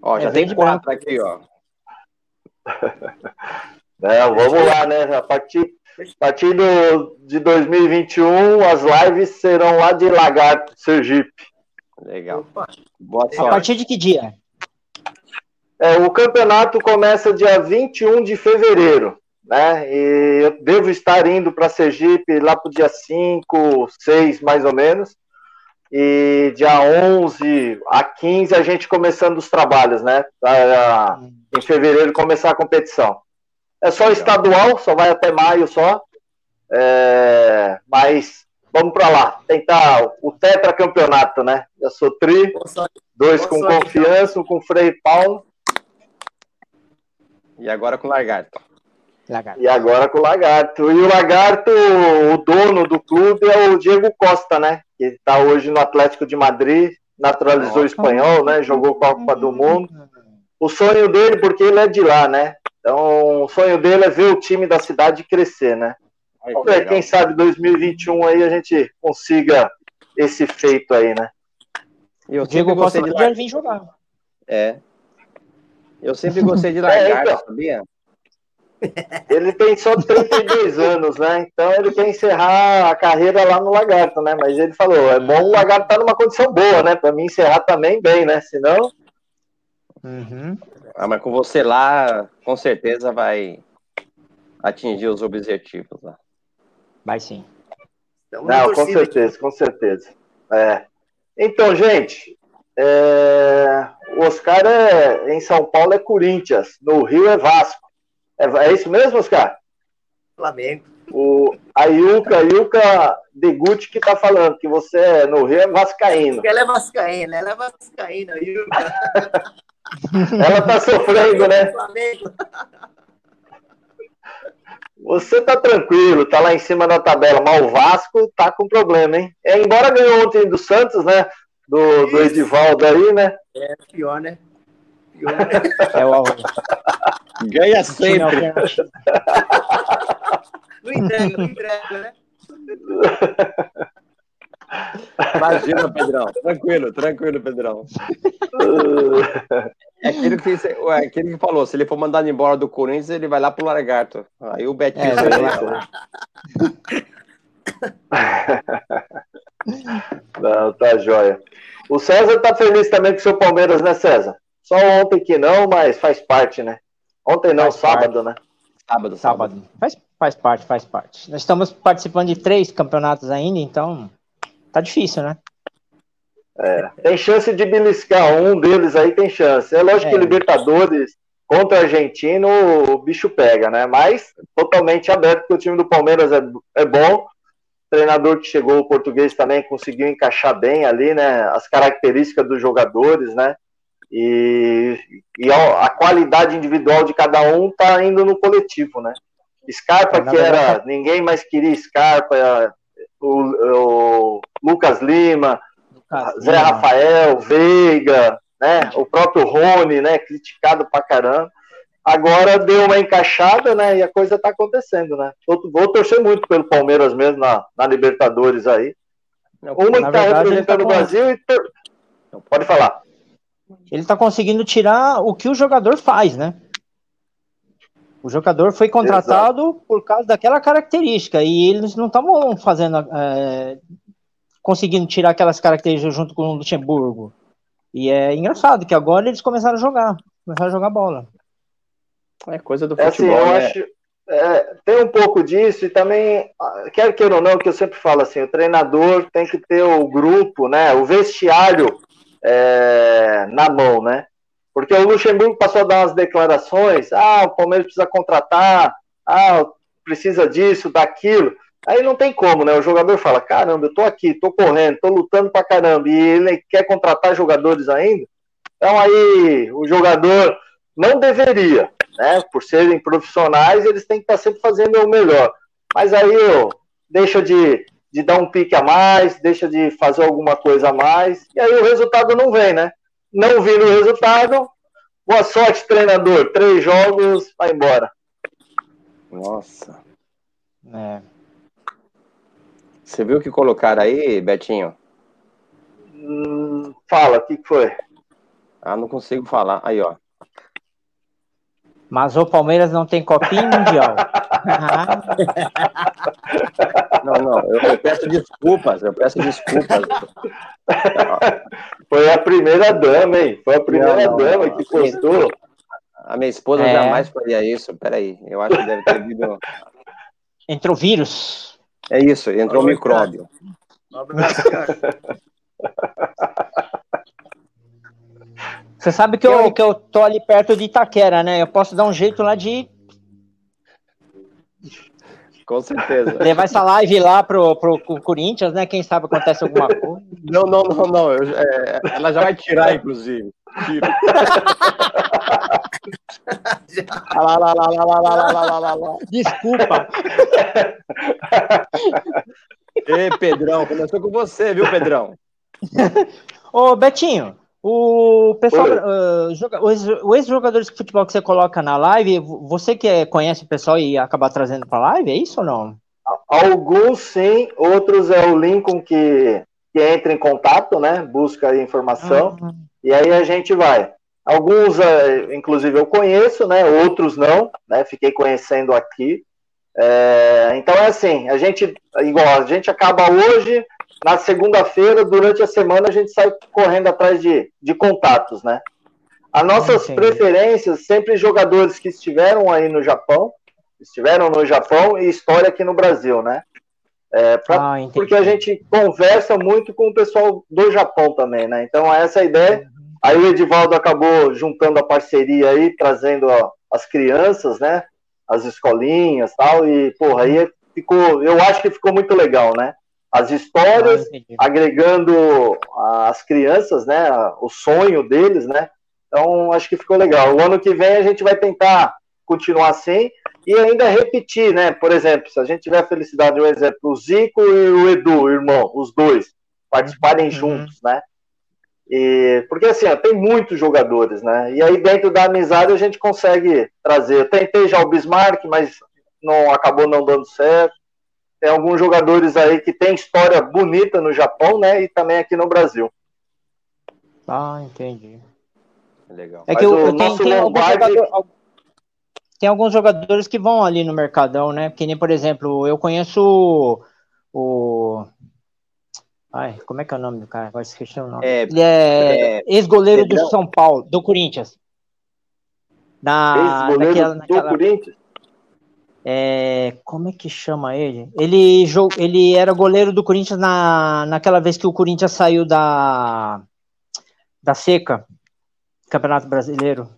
Ó, já É tem e quatro aqui, ó. Não, vamos lá, né? A partir, a partir do, de 2021, as lives serão lá de Lagarto, Sergipe. Legal. Opa, Boa A sorte. partir de que dia? É, o campeonato começa dia 21 de fevereiro, né? E eu devo estar indo para Sergipe lá para o dia 5, 6 mais ou menos. E dia 11 a 15 a gente começando os trabalhos, né? Pra, em fevereiro começar a competição. É só estadual, só vai até maio só. É, mas vamos para lá, tentar o tetracampeonato, né? Eu sou tri, dois com sorte, confiança, um com freio e palmo. E agora com Lagarto. Lagarto. E agora com o Lagarto. E o Lagarto, o dono do clube é o Diego Costa, né? Que está hoje no Atlético de Madrid, naturalizou espanhol, né? Jogou com a Copa do Mundo. O sonho dele, porque ele é de lá, né? Então, o sonho dele é ver o time da cidade crescer, né? Vamos ver, quem sabe 2021 aí a gente consiga esse feito aí, né? E eu O Diego sempre Costa gostei de vir jogar. É. Eu sempre gostei de É, Lagarto, então. sabia? Ele tem só 32 anos, né? Então ele quer encerrar a carreira lá no Lagarto, né? Mas ele falou, é bom o Lagarto estar numa condição boa, né? Para mim encerrar também bem, né? Senão, Uhum. Ah, mas com você lá, com certeza vai atingir os objetivos lá. Vai sim. Não, com certeza, com certeza. É. Então, gente, é, o Oscar é, em São Paulo é Corinthians, no Rio é Vasco. É, é isso mesmo, Oscar? Flamengo. O, a Ilka, Ilka Deguti que tá falando que você é, no Rio é vascaíno. Ela é vascaína, ela é vascaína. O Ela tá sofrendo, né? Flamengo. Você tá tranquilo, tá lá em cima da tabela, mas o Vasco tá com problema, hein? É, embora ganhou ontem do Santos, né? Do, do Edivaldo aí, né? É pior, né? É o Ganha time sempre. Não entrega, não entrega, né? Imagina, Pedrão. Tranquilo, tranquilo, Pedrão. É aquele que, é aquele que falou, se ele for mandado embora do Corinthians, ele vai lá pro Lagarto. Aí o Betinho É, vai lá. lá. Não, tá jóia. O César tá feliz também com o seu Palmeiras, né, César? Só ontem que não, mas faz parte, né? Ontem não, Faz sábado, né? Sábado, sábado. Sábado. Faz, faz parte, faz parte. Nós estamos participando de três campeonatos ainda, então tá difícil, né? Tem chance de beliscar um deles aí, tem chance. É lógico que É. Libertadores, contra o argentino o bicho pega, né? Mas totalmente aberto, porque o time do Palmeiras é, é bom. O treinador que chegou, o português também, conseguiu encaixar bem ali, né? As características dos jogadores, né? E, e a, a qualidade individual de cada um tá indo no coletivo, né? Scarpa, que era. Ninguém mais queria Scarpa, o, o Lucas Lima, Lucas Zé Lima. Rafael, Veiga, né? O próprio Rony, né? Criticado pra caramba. Agora deu uma encaixada, né? E a coisa tá acontecendo, né? Vou, vou torcer muito pelo Palmeiras mesmo na, na Libertadores aí. Uma que tá verdade, representando tá o Brasil e. Pode falar. Ele tá conseguindo tirar o que o jogador faz, né? O jogador foi contratado Exato. por causa daquela característica e eles não estavam fazendo, é, conseguindo tirar aquelas características junto com o Luxemburgo. E é engraçado que agora eles começaram a jogar, começaram a jogar bola. É coisa do futebol, é assim, eu né? acho, é, tem um pouco disso e também, quer queira ou não, que eu sempre falo assim, o treinador tem que ter o grupo, né, o vestiário é, na mão, né? Porque o Luxemburgo passou a dar umas declarações, ah, o Palmeiras precisa contratar, ah, precisa disso, daquilo. Aí não tem como, né? O jogador fala, caramba, eu tô aqui, tô correndo, tô lutando pra caramba, e ele quer contratar jogadores ainda. Então aí o jogador não deveria, né? Por serem profissionais, eles têm que estar sempre fazendo o melhor. Mas aí ó, deixa de, de dar um pique a mais, deixa de fazer alguma coisa a mais, e aí o resultado não vem, né? não vindo o resultado. Boa sorte, treinador. Três jogos, vai embora. Nossa. É. Você viu o que colocaram aí, Betinho? Hum, fala, o que foi? Ah, não consigo falar. Aí, ó. Mas o Palmeiras não tem copinha mundial. não, não, eu, eu, peço desculpas, eu peço desculpas. Foi a primeira dama, hein? Foi a primeira não, não, dama não, que postou. A minha esposa é. jamais faria isso. Peraí, eu acho que deve ter vindo. Entrou vírus. É isso, entrou um micróbio. Você sabe que eu, que eu tô ali perto de Itaquera, né? Eu posso dar um jeito lá de. Com certeza. Levar essa live lá pro, pro, pro Corinthians, né? Quem sabe acontece alguma coisa. Não, não, não, não. Eu, é, ela já vai tirar, inclusive. Tira. lá, lá, lá, lá, lá, lá, lá, lá, lá. Desculpa. Ei, Pedrão, começou com você, viu, Pedrão? Ô, Betinho, o pessoal, uh, joga, os ex-jogadores de futebol que você coloca na live, você que é, conhece o pessoal e acaba trazendo para live, é isso ou não? Alguns sim, outros é o Lincoln que, que entra em contato, né? Busca informação uhum. e aí a gente vai. Alguns, uh, inclusive, eu conheço, né? Outros não, né? Fiquei conhecendo aqui. É, então é assim, a gente, igual, a gente acaba hoje, na segunda-feira, durante a semana, a gente sai correndo atrás de, de contatos, né? As nossas Entendi. preferências, sempre jogadores que estiveram aí no Japão, estiveram no Japão e história aqui no Brasil, né? É, pra, ah, porque a gente conversa muito com o pessoal do Japão também, né? Então, essa é a ideia. Uhum. Aí o Edivaldo acabou juntando a parceria aí, trazendo ó, as crianças, né? As escolinhas tal, e, porra, aí ficou, eu acho que ficou muito legal, né? As histórias, ah, agregando as crianças, né, o sonho deles, né? Então, acho que ficou legal. O ano que vem a gente vai tentar continuar assim e ainda repetir, né? Por exemplo, se a gente tiver a felicidade, um exemplo, o Zico e o Edu, o irmão, os dois, participarem uhum. juntos, né? E, porque assim, ó, tem muitos jogadores, né? E aí dentro da amizade a gente consegue trazer. Eu tentei já o Bismarck, mas não acabou não dando certo. Tem alguns jogadores aí que tem história bonita no Japão, né? E também aqui no Brasil. Ah, entendi. Legal. É que eu, eu tenho, tem, alguns jogador, tem alguns jogadores que vão ali no Mercadão, né? Que nem, por exemplo, eu conheço o. o... Ai, como é que é o nome do cara? Agora esqueci o nome. É, Ele é, é ex-goleiro do São Paulo, do Corinthians. Na, ex-goleiro naquela, naquela... do Corinthians? É, como é que chama ele? Ele, ele era goleiro do Corinthians na, naquela vez que o Corinthians saiu da, da seca, Campeonato Brasileiro.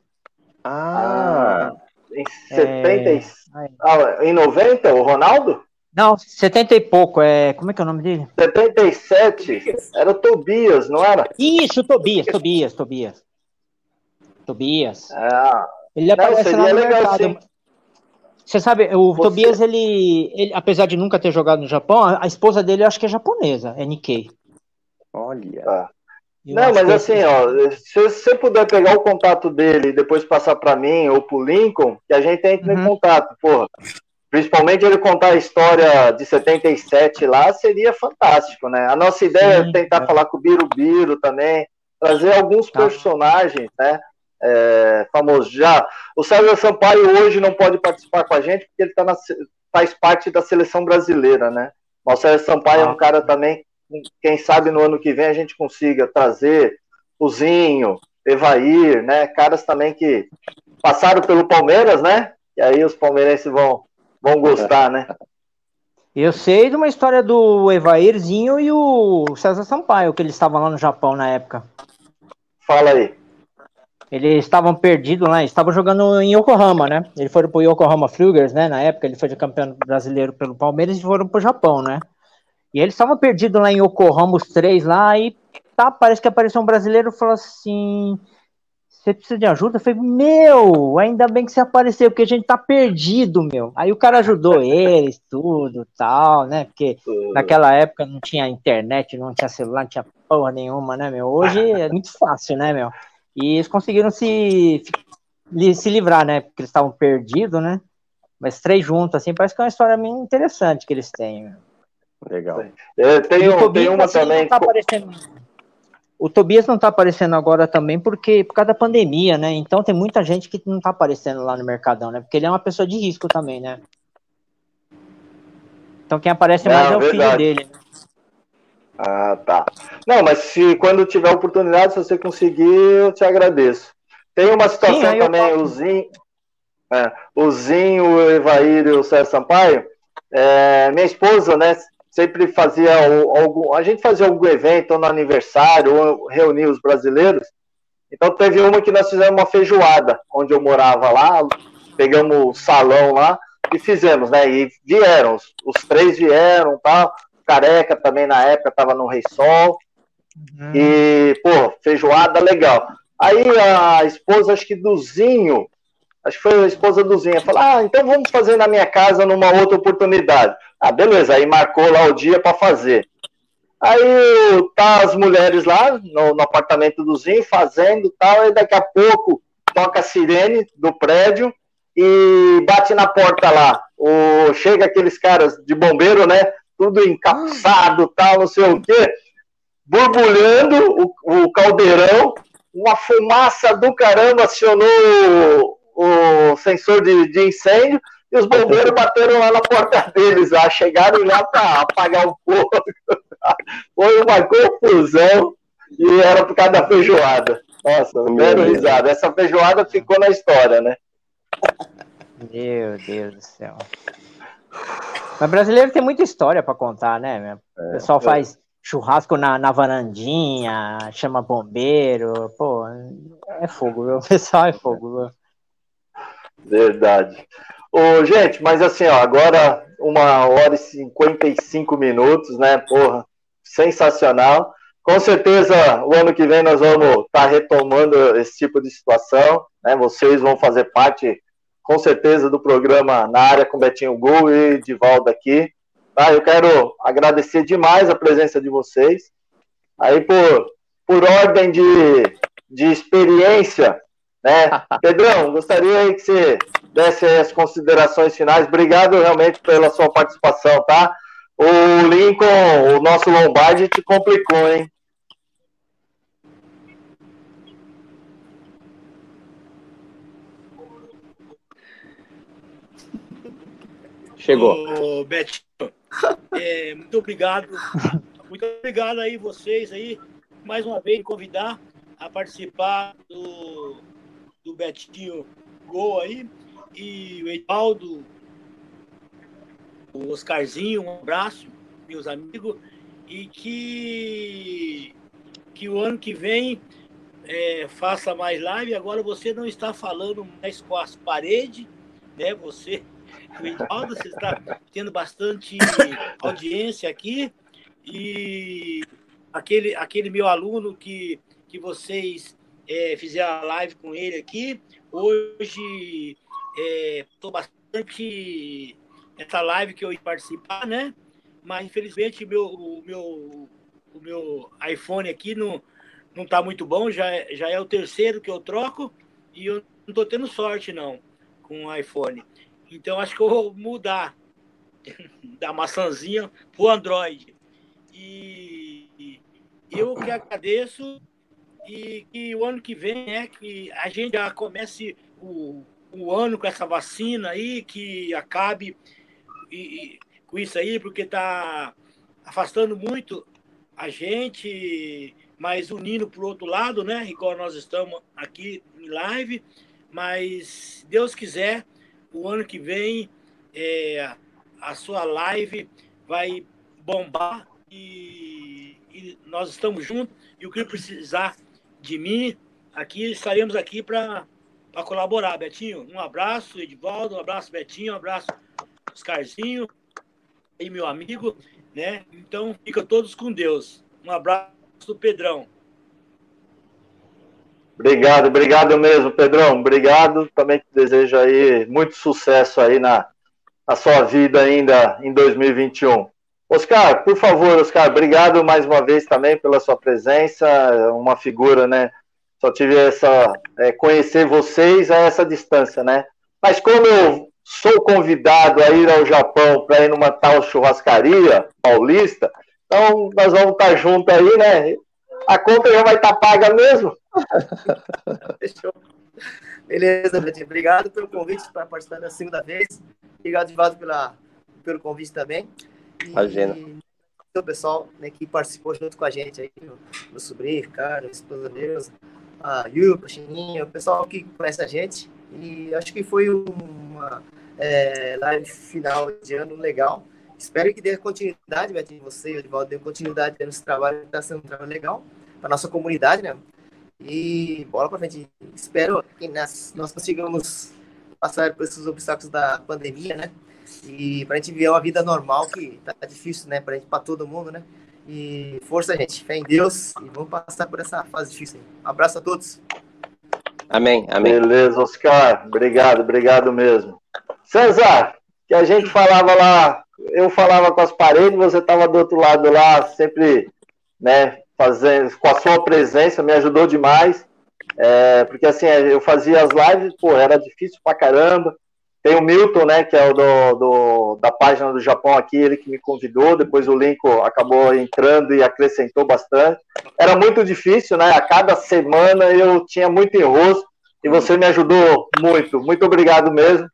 Ah, Em 70 e- É, ah, em 90, o Ronaldo? Não, 70 e pouco. É... Como é que é o nome dele? 77, era o Tobias, não era? Isso, Tobias, Tobias, Tobias. Tobias. Ah, Ele Não, aparece seria lá no legal, mercado. sim. Você sabe, o Você- Tobias, ele, ele, apesar de nunca ter jogado no Japão, a, a esposa dele eu acho que é japonesa, é Nikkei. olha. Eu Não, mas que é- assim, ó, se você puder pegar o contato dele e depois passar para mim ou pro Lincoln, que a gente entra em Uhum. contato, porra. Principalmente ele contar a história de 77 lá, seria fantástico, né? A nossa ideia Sim, é tentar é. falar com o Birubiru também, trazer alguns Tá. personagens, né? É, famosos. Já, o César Sampaio hoje não pode participar com a gente porque ele tá na faz parte da seleção brasileira, né? Mas o César Sampaio é Ah. um cara também, quem sabe no ano que vem a gente consiga trazer o Zinho, Evair, né? Caras também que passaram pelo Palmeiras, né? E aí os palmeirenses vão, vão gostar, né? Eu sei de uma história do Evairzinho e o César Sampaio, que eles estavam lá no Japão na época. Fala aí. Eles estavam perdidos lá, estavam jogando em Yokohama, né? Eles foram pro Yokohama Flugers, né? Na época, ele foi de campeão brasileiro pelo Palmeiras e foram pro Japão, né? E eles estavam perdidos lá em Yokohama, os três lá, e tá, parece que apareceu um brasileiro e falou assim: Você precisa de ajuda? Eu falei, meu, ainda bem que você apareceu, porque a gente tá perdido, meu. Aí o cara ajudou eles, tudo, tal, né? Porque naquela época não tinha internet, não tinha celular, não tinha porra nenhuma, né, meu? Hoje é muito fácil, né, meu? E eles conseguiram se, se livrar, né? Porque eles estavam perdidos, né? Mas três juntos, assim, parece que é uma história bem interessante que eles têm. meu. Legal. É, tem, o um- Tobias, tem uma assim, também. não tá aparecendo. O Tobias não tá aparecendo agora também porque por causa da pandemia, né? Então tem muita gente que não tá aparecendo lá no Mercadão, né? Porque ele é uma pessoa de risco também, né? Então quem aparece mais Não, é o filho verdade. dele. Ah, tá. Não, mas se quando tiver oportunidade, se você conseguir, eu te agradeço. Tem uma situação Sim, também, o Zinho, é, o Zinho, o Evair e o César Sampaio. é, minha esposa, né, sempre fazia algum. A gente fazia algum evento ou no aniversário, ou reunia os brasileiros. Então teve uma que nós fizemos uma feijoada, onde eu morava lá, pegamos o salão lá e fizemos, né? E vieram, os, os três vieram, tal. Careca também na época estava no Rei Sol. E, pô, feijoada legal. Aí a esposa, acho que do Zinho, acho que foi a esposa do Zinho, falou: Ah, então vamos fazer na minha casa numa outra oportunidade. Ah, beleza, aí marcou lá o dia para fazer. Aí tá as mulheres lá no, no apartamento do Zinho fazendo tal, aí daqui a pouco toca a sirene do prédio e bate na porta lá. O, chega aqueles caras de bombeiro, né? Tudo encapuçado, tal, não sei o quê, borbulhando o, o caldeirão, uma fumaça do caramba acionou o, o sensor de, de incêndio e os bombeiros bateram lá na porta deles, lá, chegaram lá para apagar o fogo. Foi uma confusão e era por causa da feijoada. Nossa, Deus. risada. Essa feijoada ficou na história, né? Meu Deus do céu. Mas brasileiro tem muita história para contar, né? meu? O pessoal faz churrasco na, na varandinha, chama bombeiro, pô, é fogo, viu? O pessoal é fogo, viu? Verdade. Ô, gente, mas assim, ó, agora uma hora e 55 minutos, né? Porra, sensacional. Com certeza, o ano que vem nós vamos estar retomando esse tipo de situação, né? Vocês vão fazer parte, com certeza, do programa na área com Betinho Gol e Divaldo aqui. Tá? Eu quero agradecer demais a presença de vocês. Aí, por, por ordem de, de experiência, né? Pedrão, gostaria que você desse as considerações finais. Obrigado realmente pela sua participação, tá? O Lincoln, o nosso Lombardi, te complicou, hein? Chegou. Ô, Betinho, é, muito obrigado. Muito obrigado aí vocês aí, mais uma vez, convidar a participar do, do Betinho Gol aí. E o Edvaldo, o Oscarzinho, um abraço, meus amigos. E que, que o ano que vem é, faça mais live. Agora você não está falando mais com as paredes, né? Você, Edvaldo, você está tendo bastante audiência aqui. E aquele, aquele meu aluno que, que vocês é, fizeram a live com ele aqui, hoje estou é, bastante essa live que eu ia participar, né? Mas infelizmente meu, o meu, o meu iPhone aqui não não está muito bom, já é, já é o terceiro que eu troco e eu não estou tendo sorte não com o iPhone. Então acho que eu vou mudar da maçãzinha para o Android. E eu que agradeço e que o ano que vem é que a gente já comece o, o ano com essa vacina aí, que acabe e, e, com isso aí, porque está afastando muito a gente mas unindo para o outro lado, né? Igual nós estamos aqui em live. Mas, Deus quiser, o ano que vem é, a sua live vai bombar e, e, nós estamos juntos. E o que precisar de mim, aqui estaremos aqui para colaborar. Betinho, um abraço, Edivaldo, um abraço, Betinho, um abraço, Oscarzinho e meu amigo, né? Então, fica todos com Deus. Um abraço Pedrão. Obrigado, obrigado mesmo, Pedrão. Obrigado. Também te desejo aí muito sucesso aí na, na sua vida ainda em 2021. Oscar, por favor, Oscar, obrigado mais uma vez também pela sua presença. Uma figura, né? Só tive essa é, conhecer vocês a essa distância, né? Mas como eu sou convidado a ir ao Japão para ir numa tal churrascaria paulista, então, nós vamos estar juntos aí, né? A conta já vai estar paga mesmo. Fechou. Beleza, Betinho. Obrigado pelo convite para participar da segunda vez. Obrigado, Divaldo, pela, pelo convite também. E, Imagina. o pessoal né, que participou junto com a gente aí, meu, meu sobrinho, Ricardo, esposa Deus, a Yupa, Chininha, o pessoal que conhece a gente. E acho que foi uma é, live final de ano legal. Espero que dê continuidade, Betinho, você, Edivaldo, dê continuidade nesse trabalho, que está sendo um trabalho legal para nossa comunidade, né? E bola para frente. Espero que nós, nós consigamos passar por esses obstáculos da pandemia, né? E para a gente viver uma vida normal, que tá difícil, né? Para para todo mundo, né? E força, gente. Fé em Deus e vamos passar por essa fase difícil. Um abraço a todos. Amém, amém. Beleza, Oscar. Obrigado, obrigado mesmo. César, que a gente falava lá eu falava com as paredes, você estava do outro lado lá, sempre, né, fazendo, com a sua presença, me ajudou demais, é, porque assim, eu fazia as lives, pô, era difícil pra caramba, tem o Milton, né, que é o do, do, da página do Japão aqui, ele que me convidou, depois o Lincoln acabou entrando e acrescentou bastante, era muito difícil, né, a cada semana eu tinha muito enrosto, e você me ajudou muito, muito obrigado mesmo,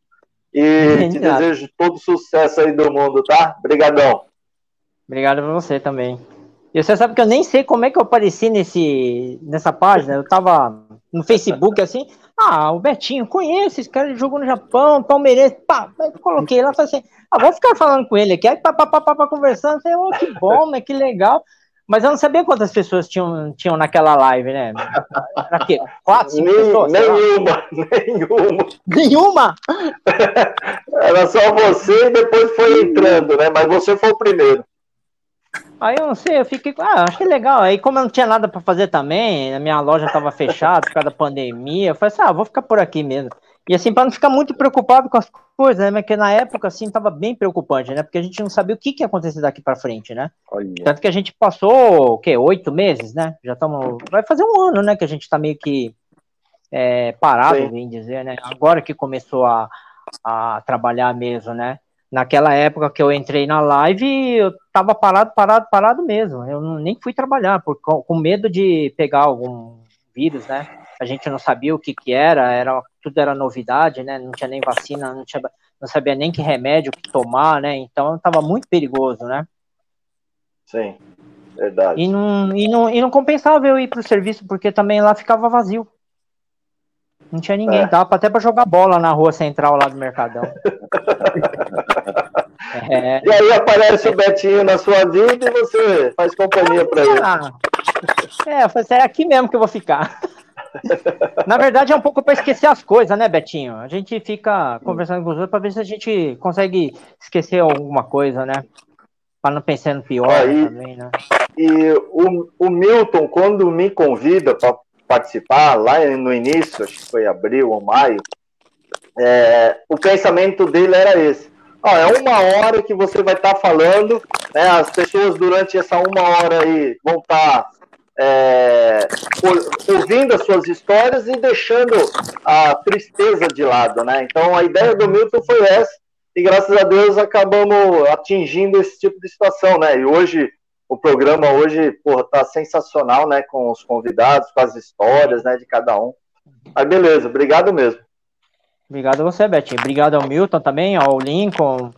e te desejo todo sucesso aí do mundo, tá? Obrigadão. Obrigado pra você também. E você sabe que eu nem sei como é que eu apareci nesse, nessa página. Eu tava no Facebook assim. Ah, o Betinho, conheço esse cara, jogou no Japão, palmeirense. Pá, coloquei lá, falei assim: ah, vou ficar falando com ele aqui. Aí, pá, pá, pá, pá, conversando. Falei, oh, que bom, né? Que legal. Mas eu não sabia quantas pessoas tinham, tinham naquela live, né? Era quê? Quatro, cinco Nem, pessoas? Nenhuma, nenhuma. Nenhuma? Era só você e depois foi entrando, né? Mas você foi o primeiro. Aí eu não sei, eu fiquei, ah, achei legal. Aí, como eu não tinha nada para fazer também, a minha loja estava fechada por causa da pandemia, eu falei assim, ah, vou ficar por aqui mesmo. E assim, para não ficar muito preocupado com as coisas, né? Porque na época, assim, estava bem preocupante, né? Porque a gente não sabia o que, que ia acontecer daqui para frente, né? Olha. Tanto que a gente passou, o quê? Oito meses, né? Já estamos. Vai fazer um ano, né? Que a gente está meio que é, parado, bem dizer, né? Agora que começou a, a trabalhar mesmo, né? Naquela época que eu entrei na live, eu tava parado, parado, parado mesmo. Eu nem fui trabalhar, por, com medo de pegar algum vírus, né? A gente não sabia o que que era, era tudo era novidade, né? Não tinha nem vacina, não, tinha, não sabia nem que remédio que tomar, né? Então estava muito perigoso, né? Sim, verdade. E não, e não, e não compensava eu ir para o serviço, porque também lá ficava vazio. Não tinha ninguém, é. dava até para jogar bola na rua central lá do Mercadão. é. E aí aparece o Betinho na sua vida e você faz companhia para ele. Ah, é, eu falei, é aqui mesmo que eu vou ficar. Na verdade, é um pouco para esquecer as coisas, né, Betinho? A gente fica conversando com os outros para ver se a gente consegue esquecer alguma coisa, né? Para não pensar no pior Aí, também, né? E o, o Milton, quando me convida para participar, lá no início, acho que foi abril ou maio, é, o pensamento dele era esse. É uma hora que você vai estar tá falando, né, as pessoas durante essa uma hora aí vão estar tá, é, ouvindo as suas histórias e deixando a tristeza de lado, né? Então a ideia do Milton foi essa, e graças a Deus acabamos atingindo esse tipo de situação, né? E hoje o programa hoje, porra, tá sensacional, né? Com os convidados, com as histórias, né? De cada um. Mas beleza, obrigado mesmo. Obrigado a você, Betinho. Obrigado ao Milton também, ao Lincoln,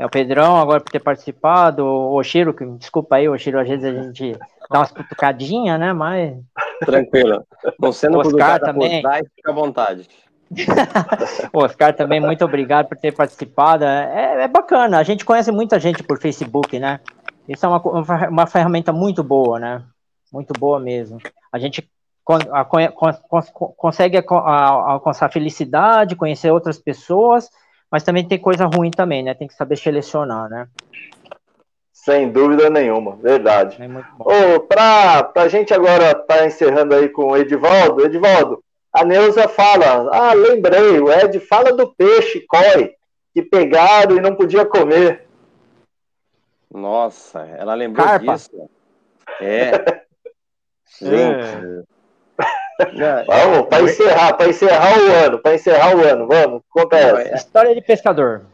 ao Pedrão agora por ter participado, o Oshiro, que desculpa aí, Oshiro, às vezes a gente dá umas cutucadinhas, né? Mas. Tranquilo. Não sendo Oscar também. Trás, fica à vontade. Oscar também, muito obrigado por ter participado. É, é, bacana, a gente conhece muita gente por Facebook, né? Isso é uma, uma ferramenta muito boa, né? Muito boa mesmo. A gente consegue alcançar felicidade, conhecer outras pessoas, mas também tem coisa ruim também, né? Tem que saber selecionar, né? Sem dúvida nenhuma, verdade. É oh, Para a gente agora tá encerrando aí com o Edivaldo, Edivaldo, a Neuza fala, ah, lembrei, o Ed fala do peixe coi, que pegaram e não podia comer. Nossa, ela lembrou Carpa. disso. É. Gente. É. Vamos, para encerrar, para encerrar o ano, para encerrar o ano, vamos, conta essa. É história de pescador.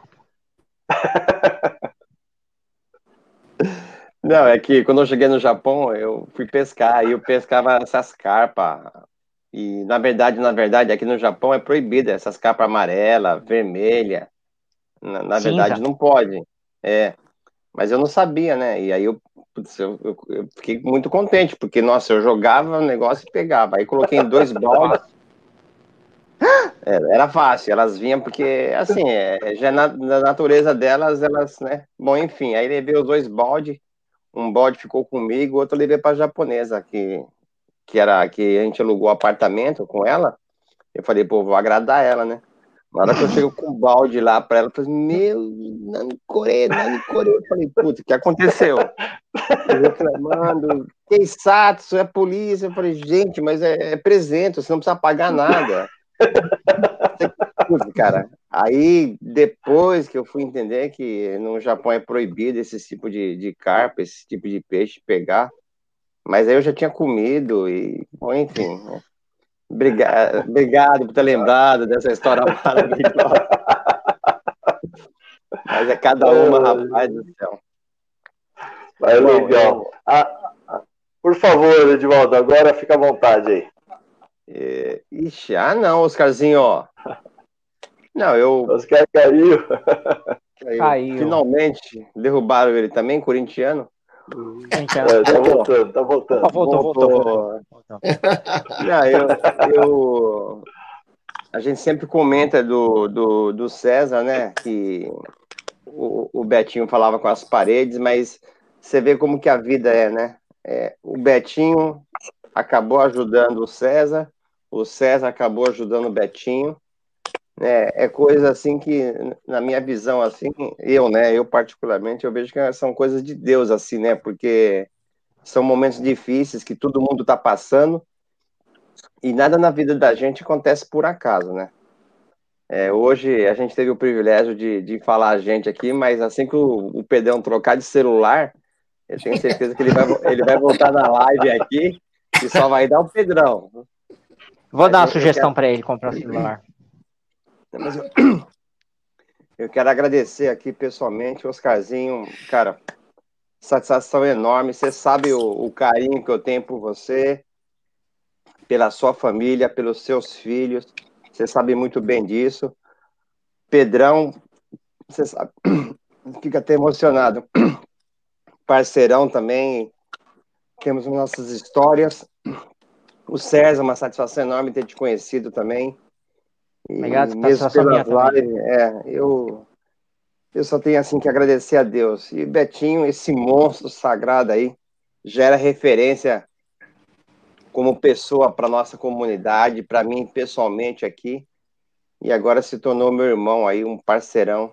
Não, é que quando eu cheguei no Japão, eu fui pescar e eu pescava essas carpas. E na verdade, na verdade, aqui no Japão é proibida essas carpas amarela, vermelha. Na, na verdade, não pode. É. Mas eu não sabia, né? E aí eu, putz, eu, eu, eu, fiquei muito contente, porque, nossa, eu jogava o negócio e pegava. Aí coloquei em dois baldes. É, era fácil, elas vinham porque, assim, é, já na, na, natureza delas, elas, né? Bom, enfim, aí levei os dois baldes, um balde ficou comigo, o outro levei para a japonesa, que, que era que a gente alugou apartamento com ela. Eu falei, pô, vou agradar ela, né? Na hora que eu chego com o balde lá pra ela, eu falei, meu, Nani Coreia, Nani Coreia. Eu falei, puta, o que aconteceu? reclamando, Keisatsu, é polícia. Eu falei, gente, mas é, é presente, você não precisa pagar nada. Cara, aí depois que eu fui entender que no Japão é proibido esse tipo de, de carpa, esse tipo de peixe pegar, mas aí eu já tinha comido e, bom, enfim, né? Obrigado, obrigado por ter lembrado dessa história maravilhosa. Mas é cada uma, rapaz do céu. Vai, legal. Ah, por favor, Edvaldo, agora fica à vontade aí. É, ixi, ah não, Oscarzinho, ó. Não, eu. Oscar caiu. caiu. caiu. Finalmente derrubaram ele também, corintiano. É, tá voltando, tá voltando. Voltou, voltou. voltou. Não, eu, eu, a gente sempre comenta do, do, do César, né? Que o, o Betinho falava com as paredes, mas você vê como que a vida é, né? É, o Betinho acabou ajudando o César, o César acabou ajudando o Betinho, é, é coisa assim que, na minha visão, assim, eu, né, eu particularmente, eu vejo que são coisas de Deus, assim, né, porque são momentos difíceis que todo mundo está passando e nada na vida da gente acontece por acaso, né. É, hoje a gente teve o privilégio de, de falar a gente aqui, mas assim que o, o Pedrão trocar de celular, eu tenho certeza que ele vai, ele vai voltar na live aqui e só vai dar o Pedrão. Vou dar uma sugestão quero... para ele comprar celular. Mas eu, eu quero agradecer aqui pessoalmente, Oscarzinho, cara, satisfação enorme. Você sabe o, o, carinho que eu tenho por você, pela sua família, pelos seus filhos. Você sabe muito bem disso. Pedrão, você sabe, fica até emocionado. Parceirão também, temos nossas histórias. O César, uma satisfação enorme ter te conhecido também. Obrigado, mesmo pelas lives, é, eu, eu só tenho assim que agradecer a Deus. E Betinho, esse monstro sagrado aí, gera referência como pessoa para nossa comunidade, para mim pessoalmente aqui, e agora se tornou meu irmão aí, um parceirão.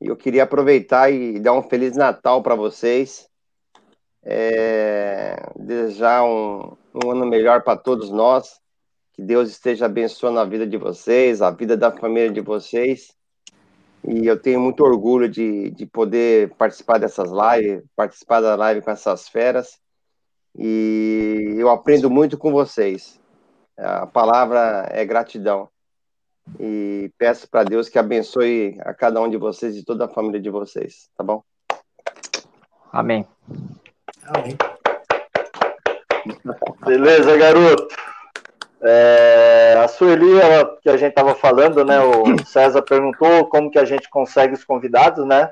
E eu queria aproveitar e dar um feliz Natal para vocês, é, desejar um, um ano melhor para todos nós, que Deus esteja abençoando a vida de vocês, a vida da família de vocês. E eu tenho muito orgulho de, de poder participar dessas lives, participar da live com essas feras e eu aprendo muito com vocês. A palavra é gratidão. E peço para Deus que abençoe a cada um de vocês e toda a família de vocês, tá bom? Amém. Amém. Beleza, garoto. É, a Sueli, ela, que a gente estava falando, né? O César perguntou como que a gente consegue os convidados, né?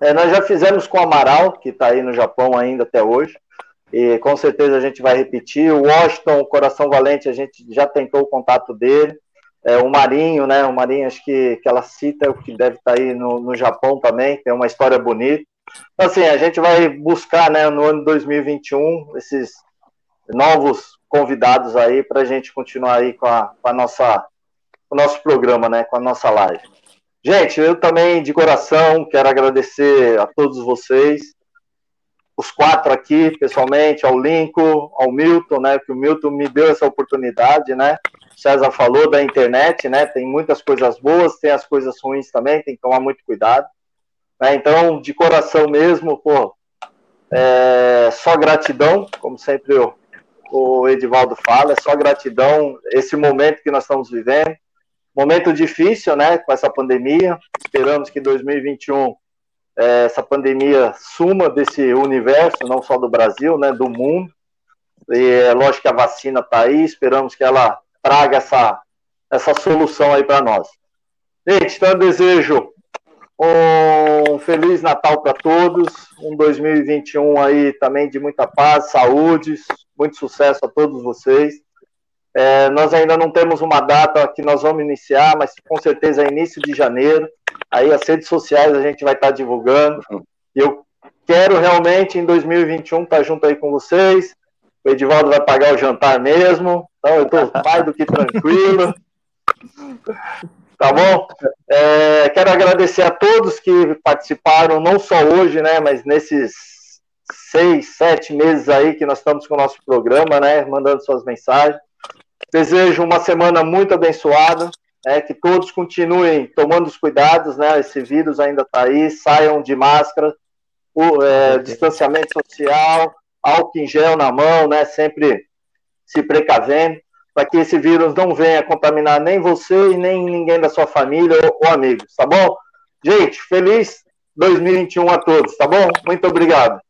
É, nós já fizemos com o Amaral, que está aí no Japão ainda até hoje e com certeza a gente vai repetir. O Washington, o Coração Valente, a gente já tentou o contato dele. É, o Marinho, né? O Marinho, acho que, que ela cita, que deve estar tá aí no, no Japão também, tem uma história bonita. Então, assim, a gente vai buscar, né, no ano 2021, esses novos convidados aí para a gente continuar aí com a, com a nossa o nosso programa, né, com a nossa live. Gente, eu também de coração quero agradecer a todos vocês os quatro aqui, pessoalmente, ao Lincoln, ao Milton, né, que o Milton me deu essa oportunidade, né, o César falou da internet, né, tem muitas coisas boas, tem as coisas ruins também, tem que tomar muito cuidado, né, então, de coração mesmo, pô, é, só gratidão, como sempre o, o Edivaldo fala, é só gratidão, esse momento que nós estamos vivendo, momento difícil, né, com essa pandemia, esperamos que 2021 é, essa pandemia suma desse universo, não só do Brasil, né, do mundo. E é lógico que a vacina está aí, esperamos que ela traga essa, essa solução aí para nós. Gente, então eu desejo um Feliz Natal para todos, um 2021 aí também de muita paz, saúde, muito sucesso a todos vocês. É, nós ainda não temos uma data que nós vamos iniciar, mas com certeza é início de janeiro. Aí as redes sociais a gente vai estar divulgando. E eu quero realmente em 2021 estar junto aí com vocês. O Edivaldo vai pagar o jantar mesmo. Então eu estou mais do que tranquilo. Tá bom? É, quero agradecer a todos que participaram, não só hoje, né, mas nesses seis, sete meses aí que nós estamos com o nosso programa, né, mandando suas mensagens. Desejo uma semana muito abençoada, é, que todos continuem tomando os cuidados, né? Esse vírus ainda está aí, saiam de máscara, o é, distanciamento social, álcool em gel na mão, né? Sempre se precavendo, para que esse vírus não venha contaminar nem você e nem ninguém da sua família ou, ou amigos, tá bom? Gente, feliz 2021 a todos, tá bom? Muito obrigado.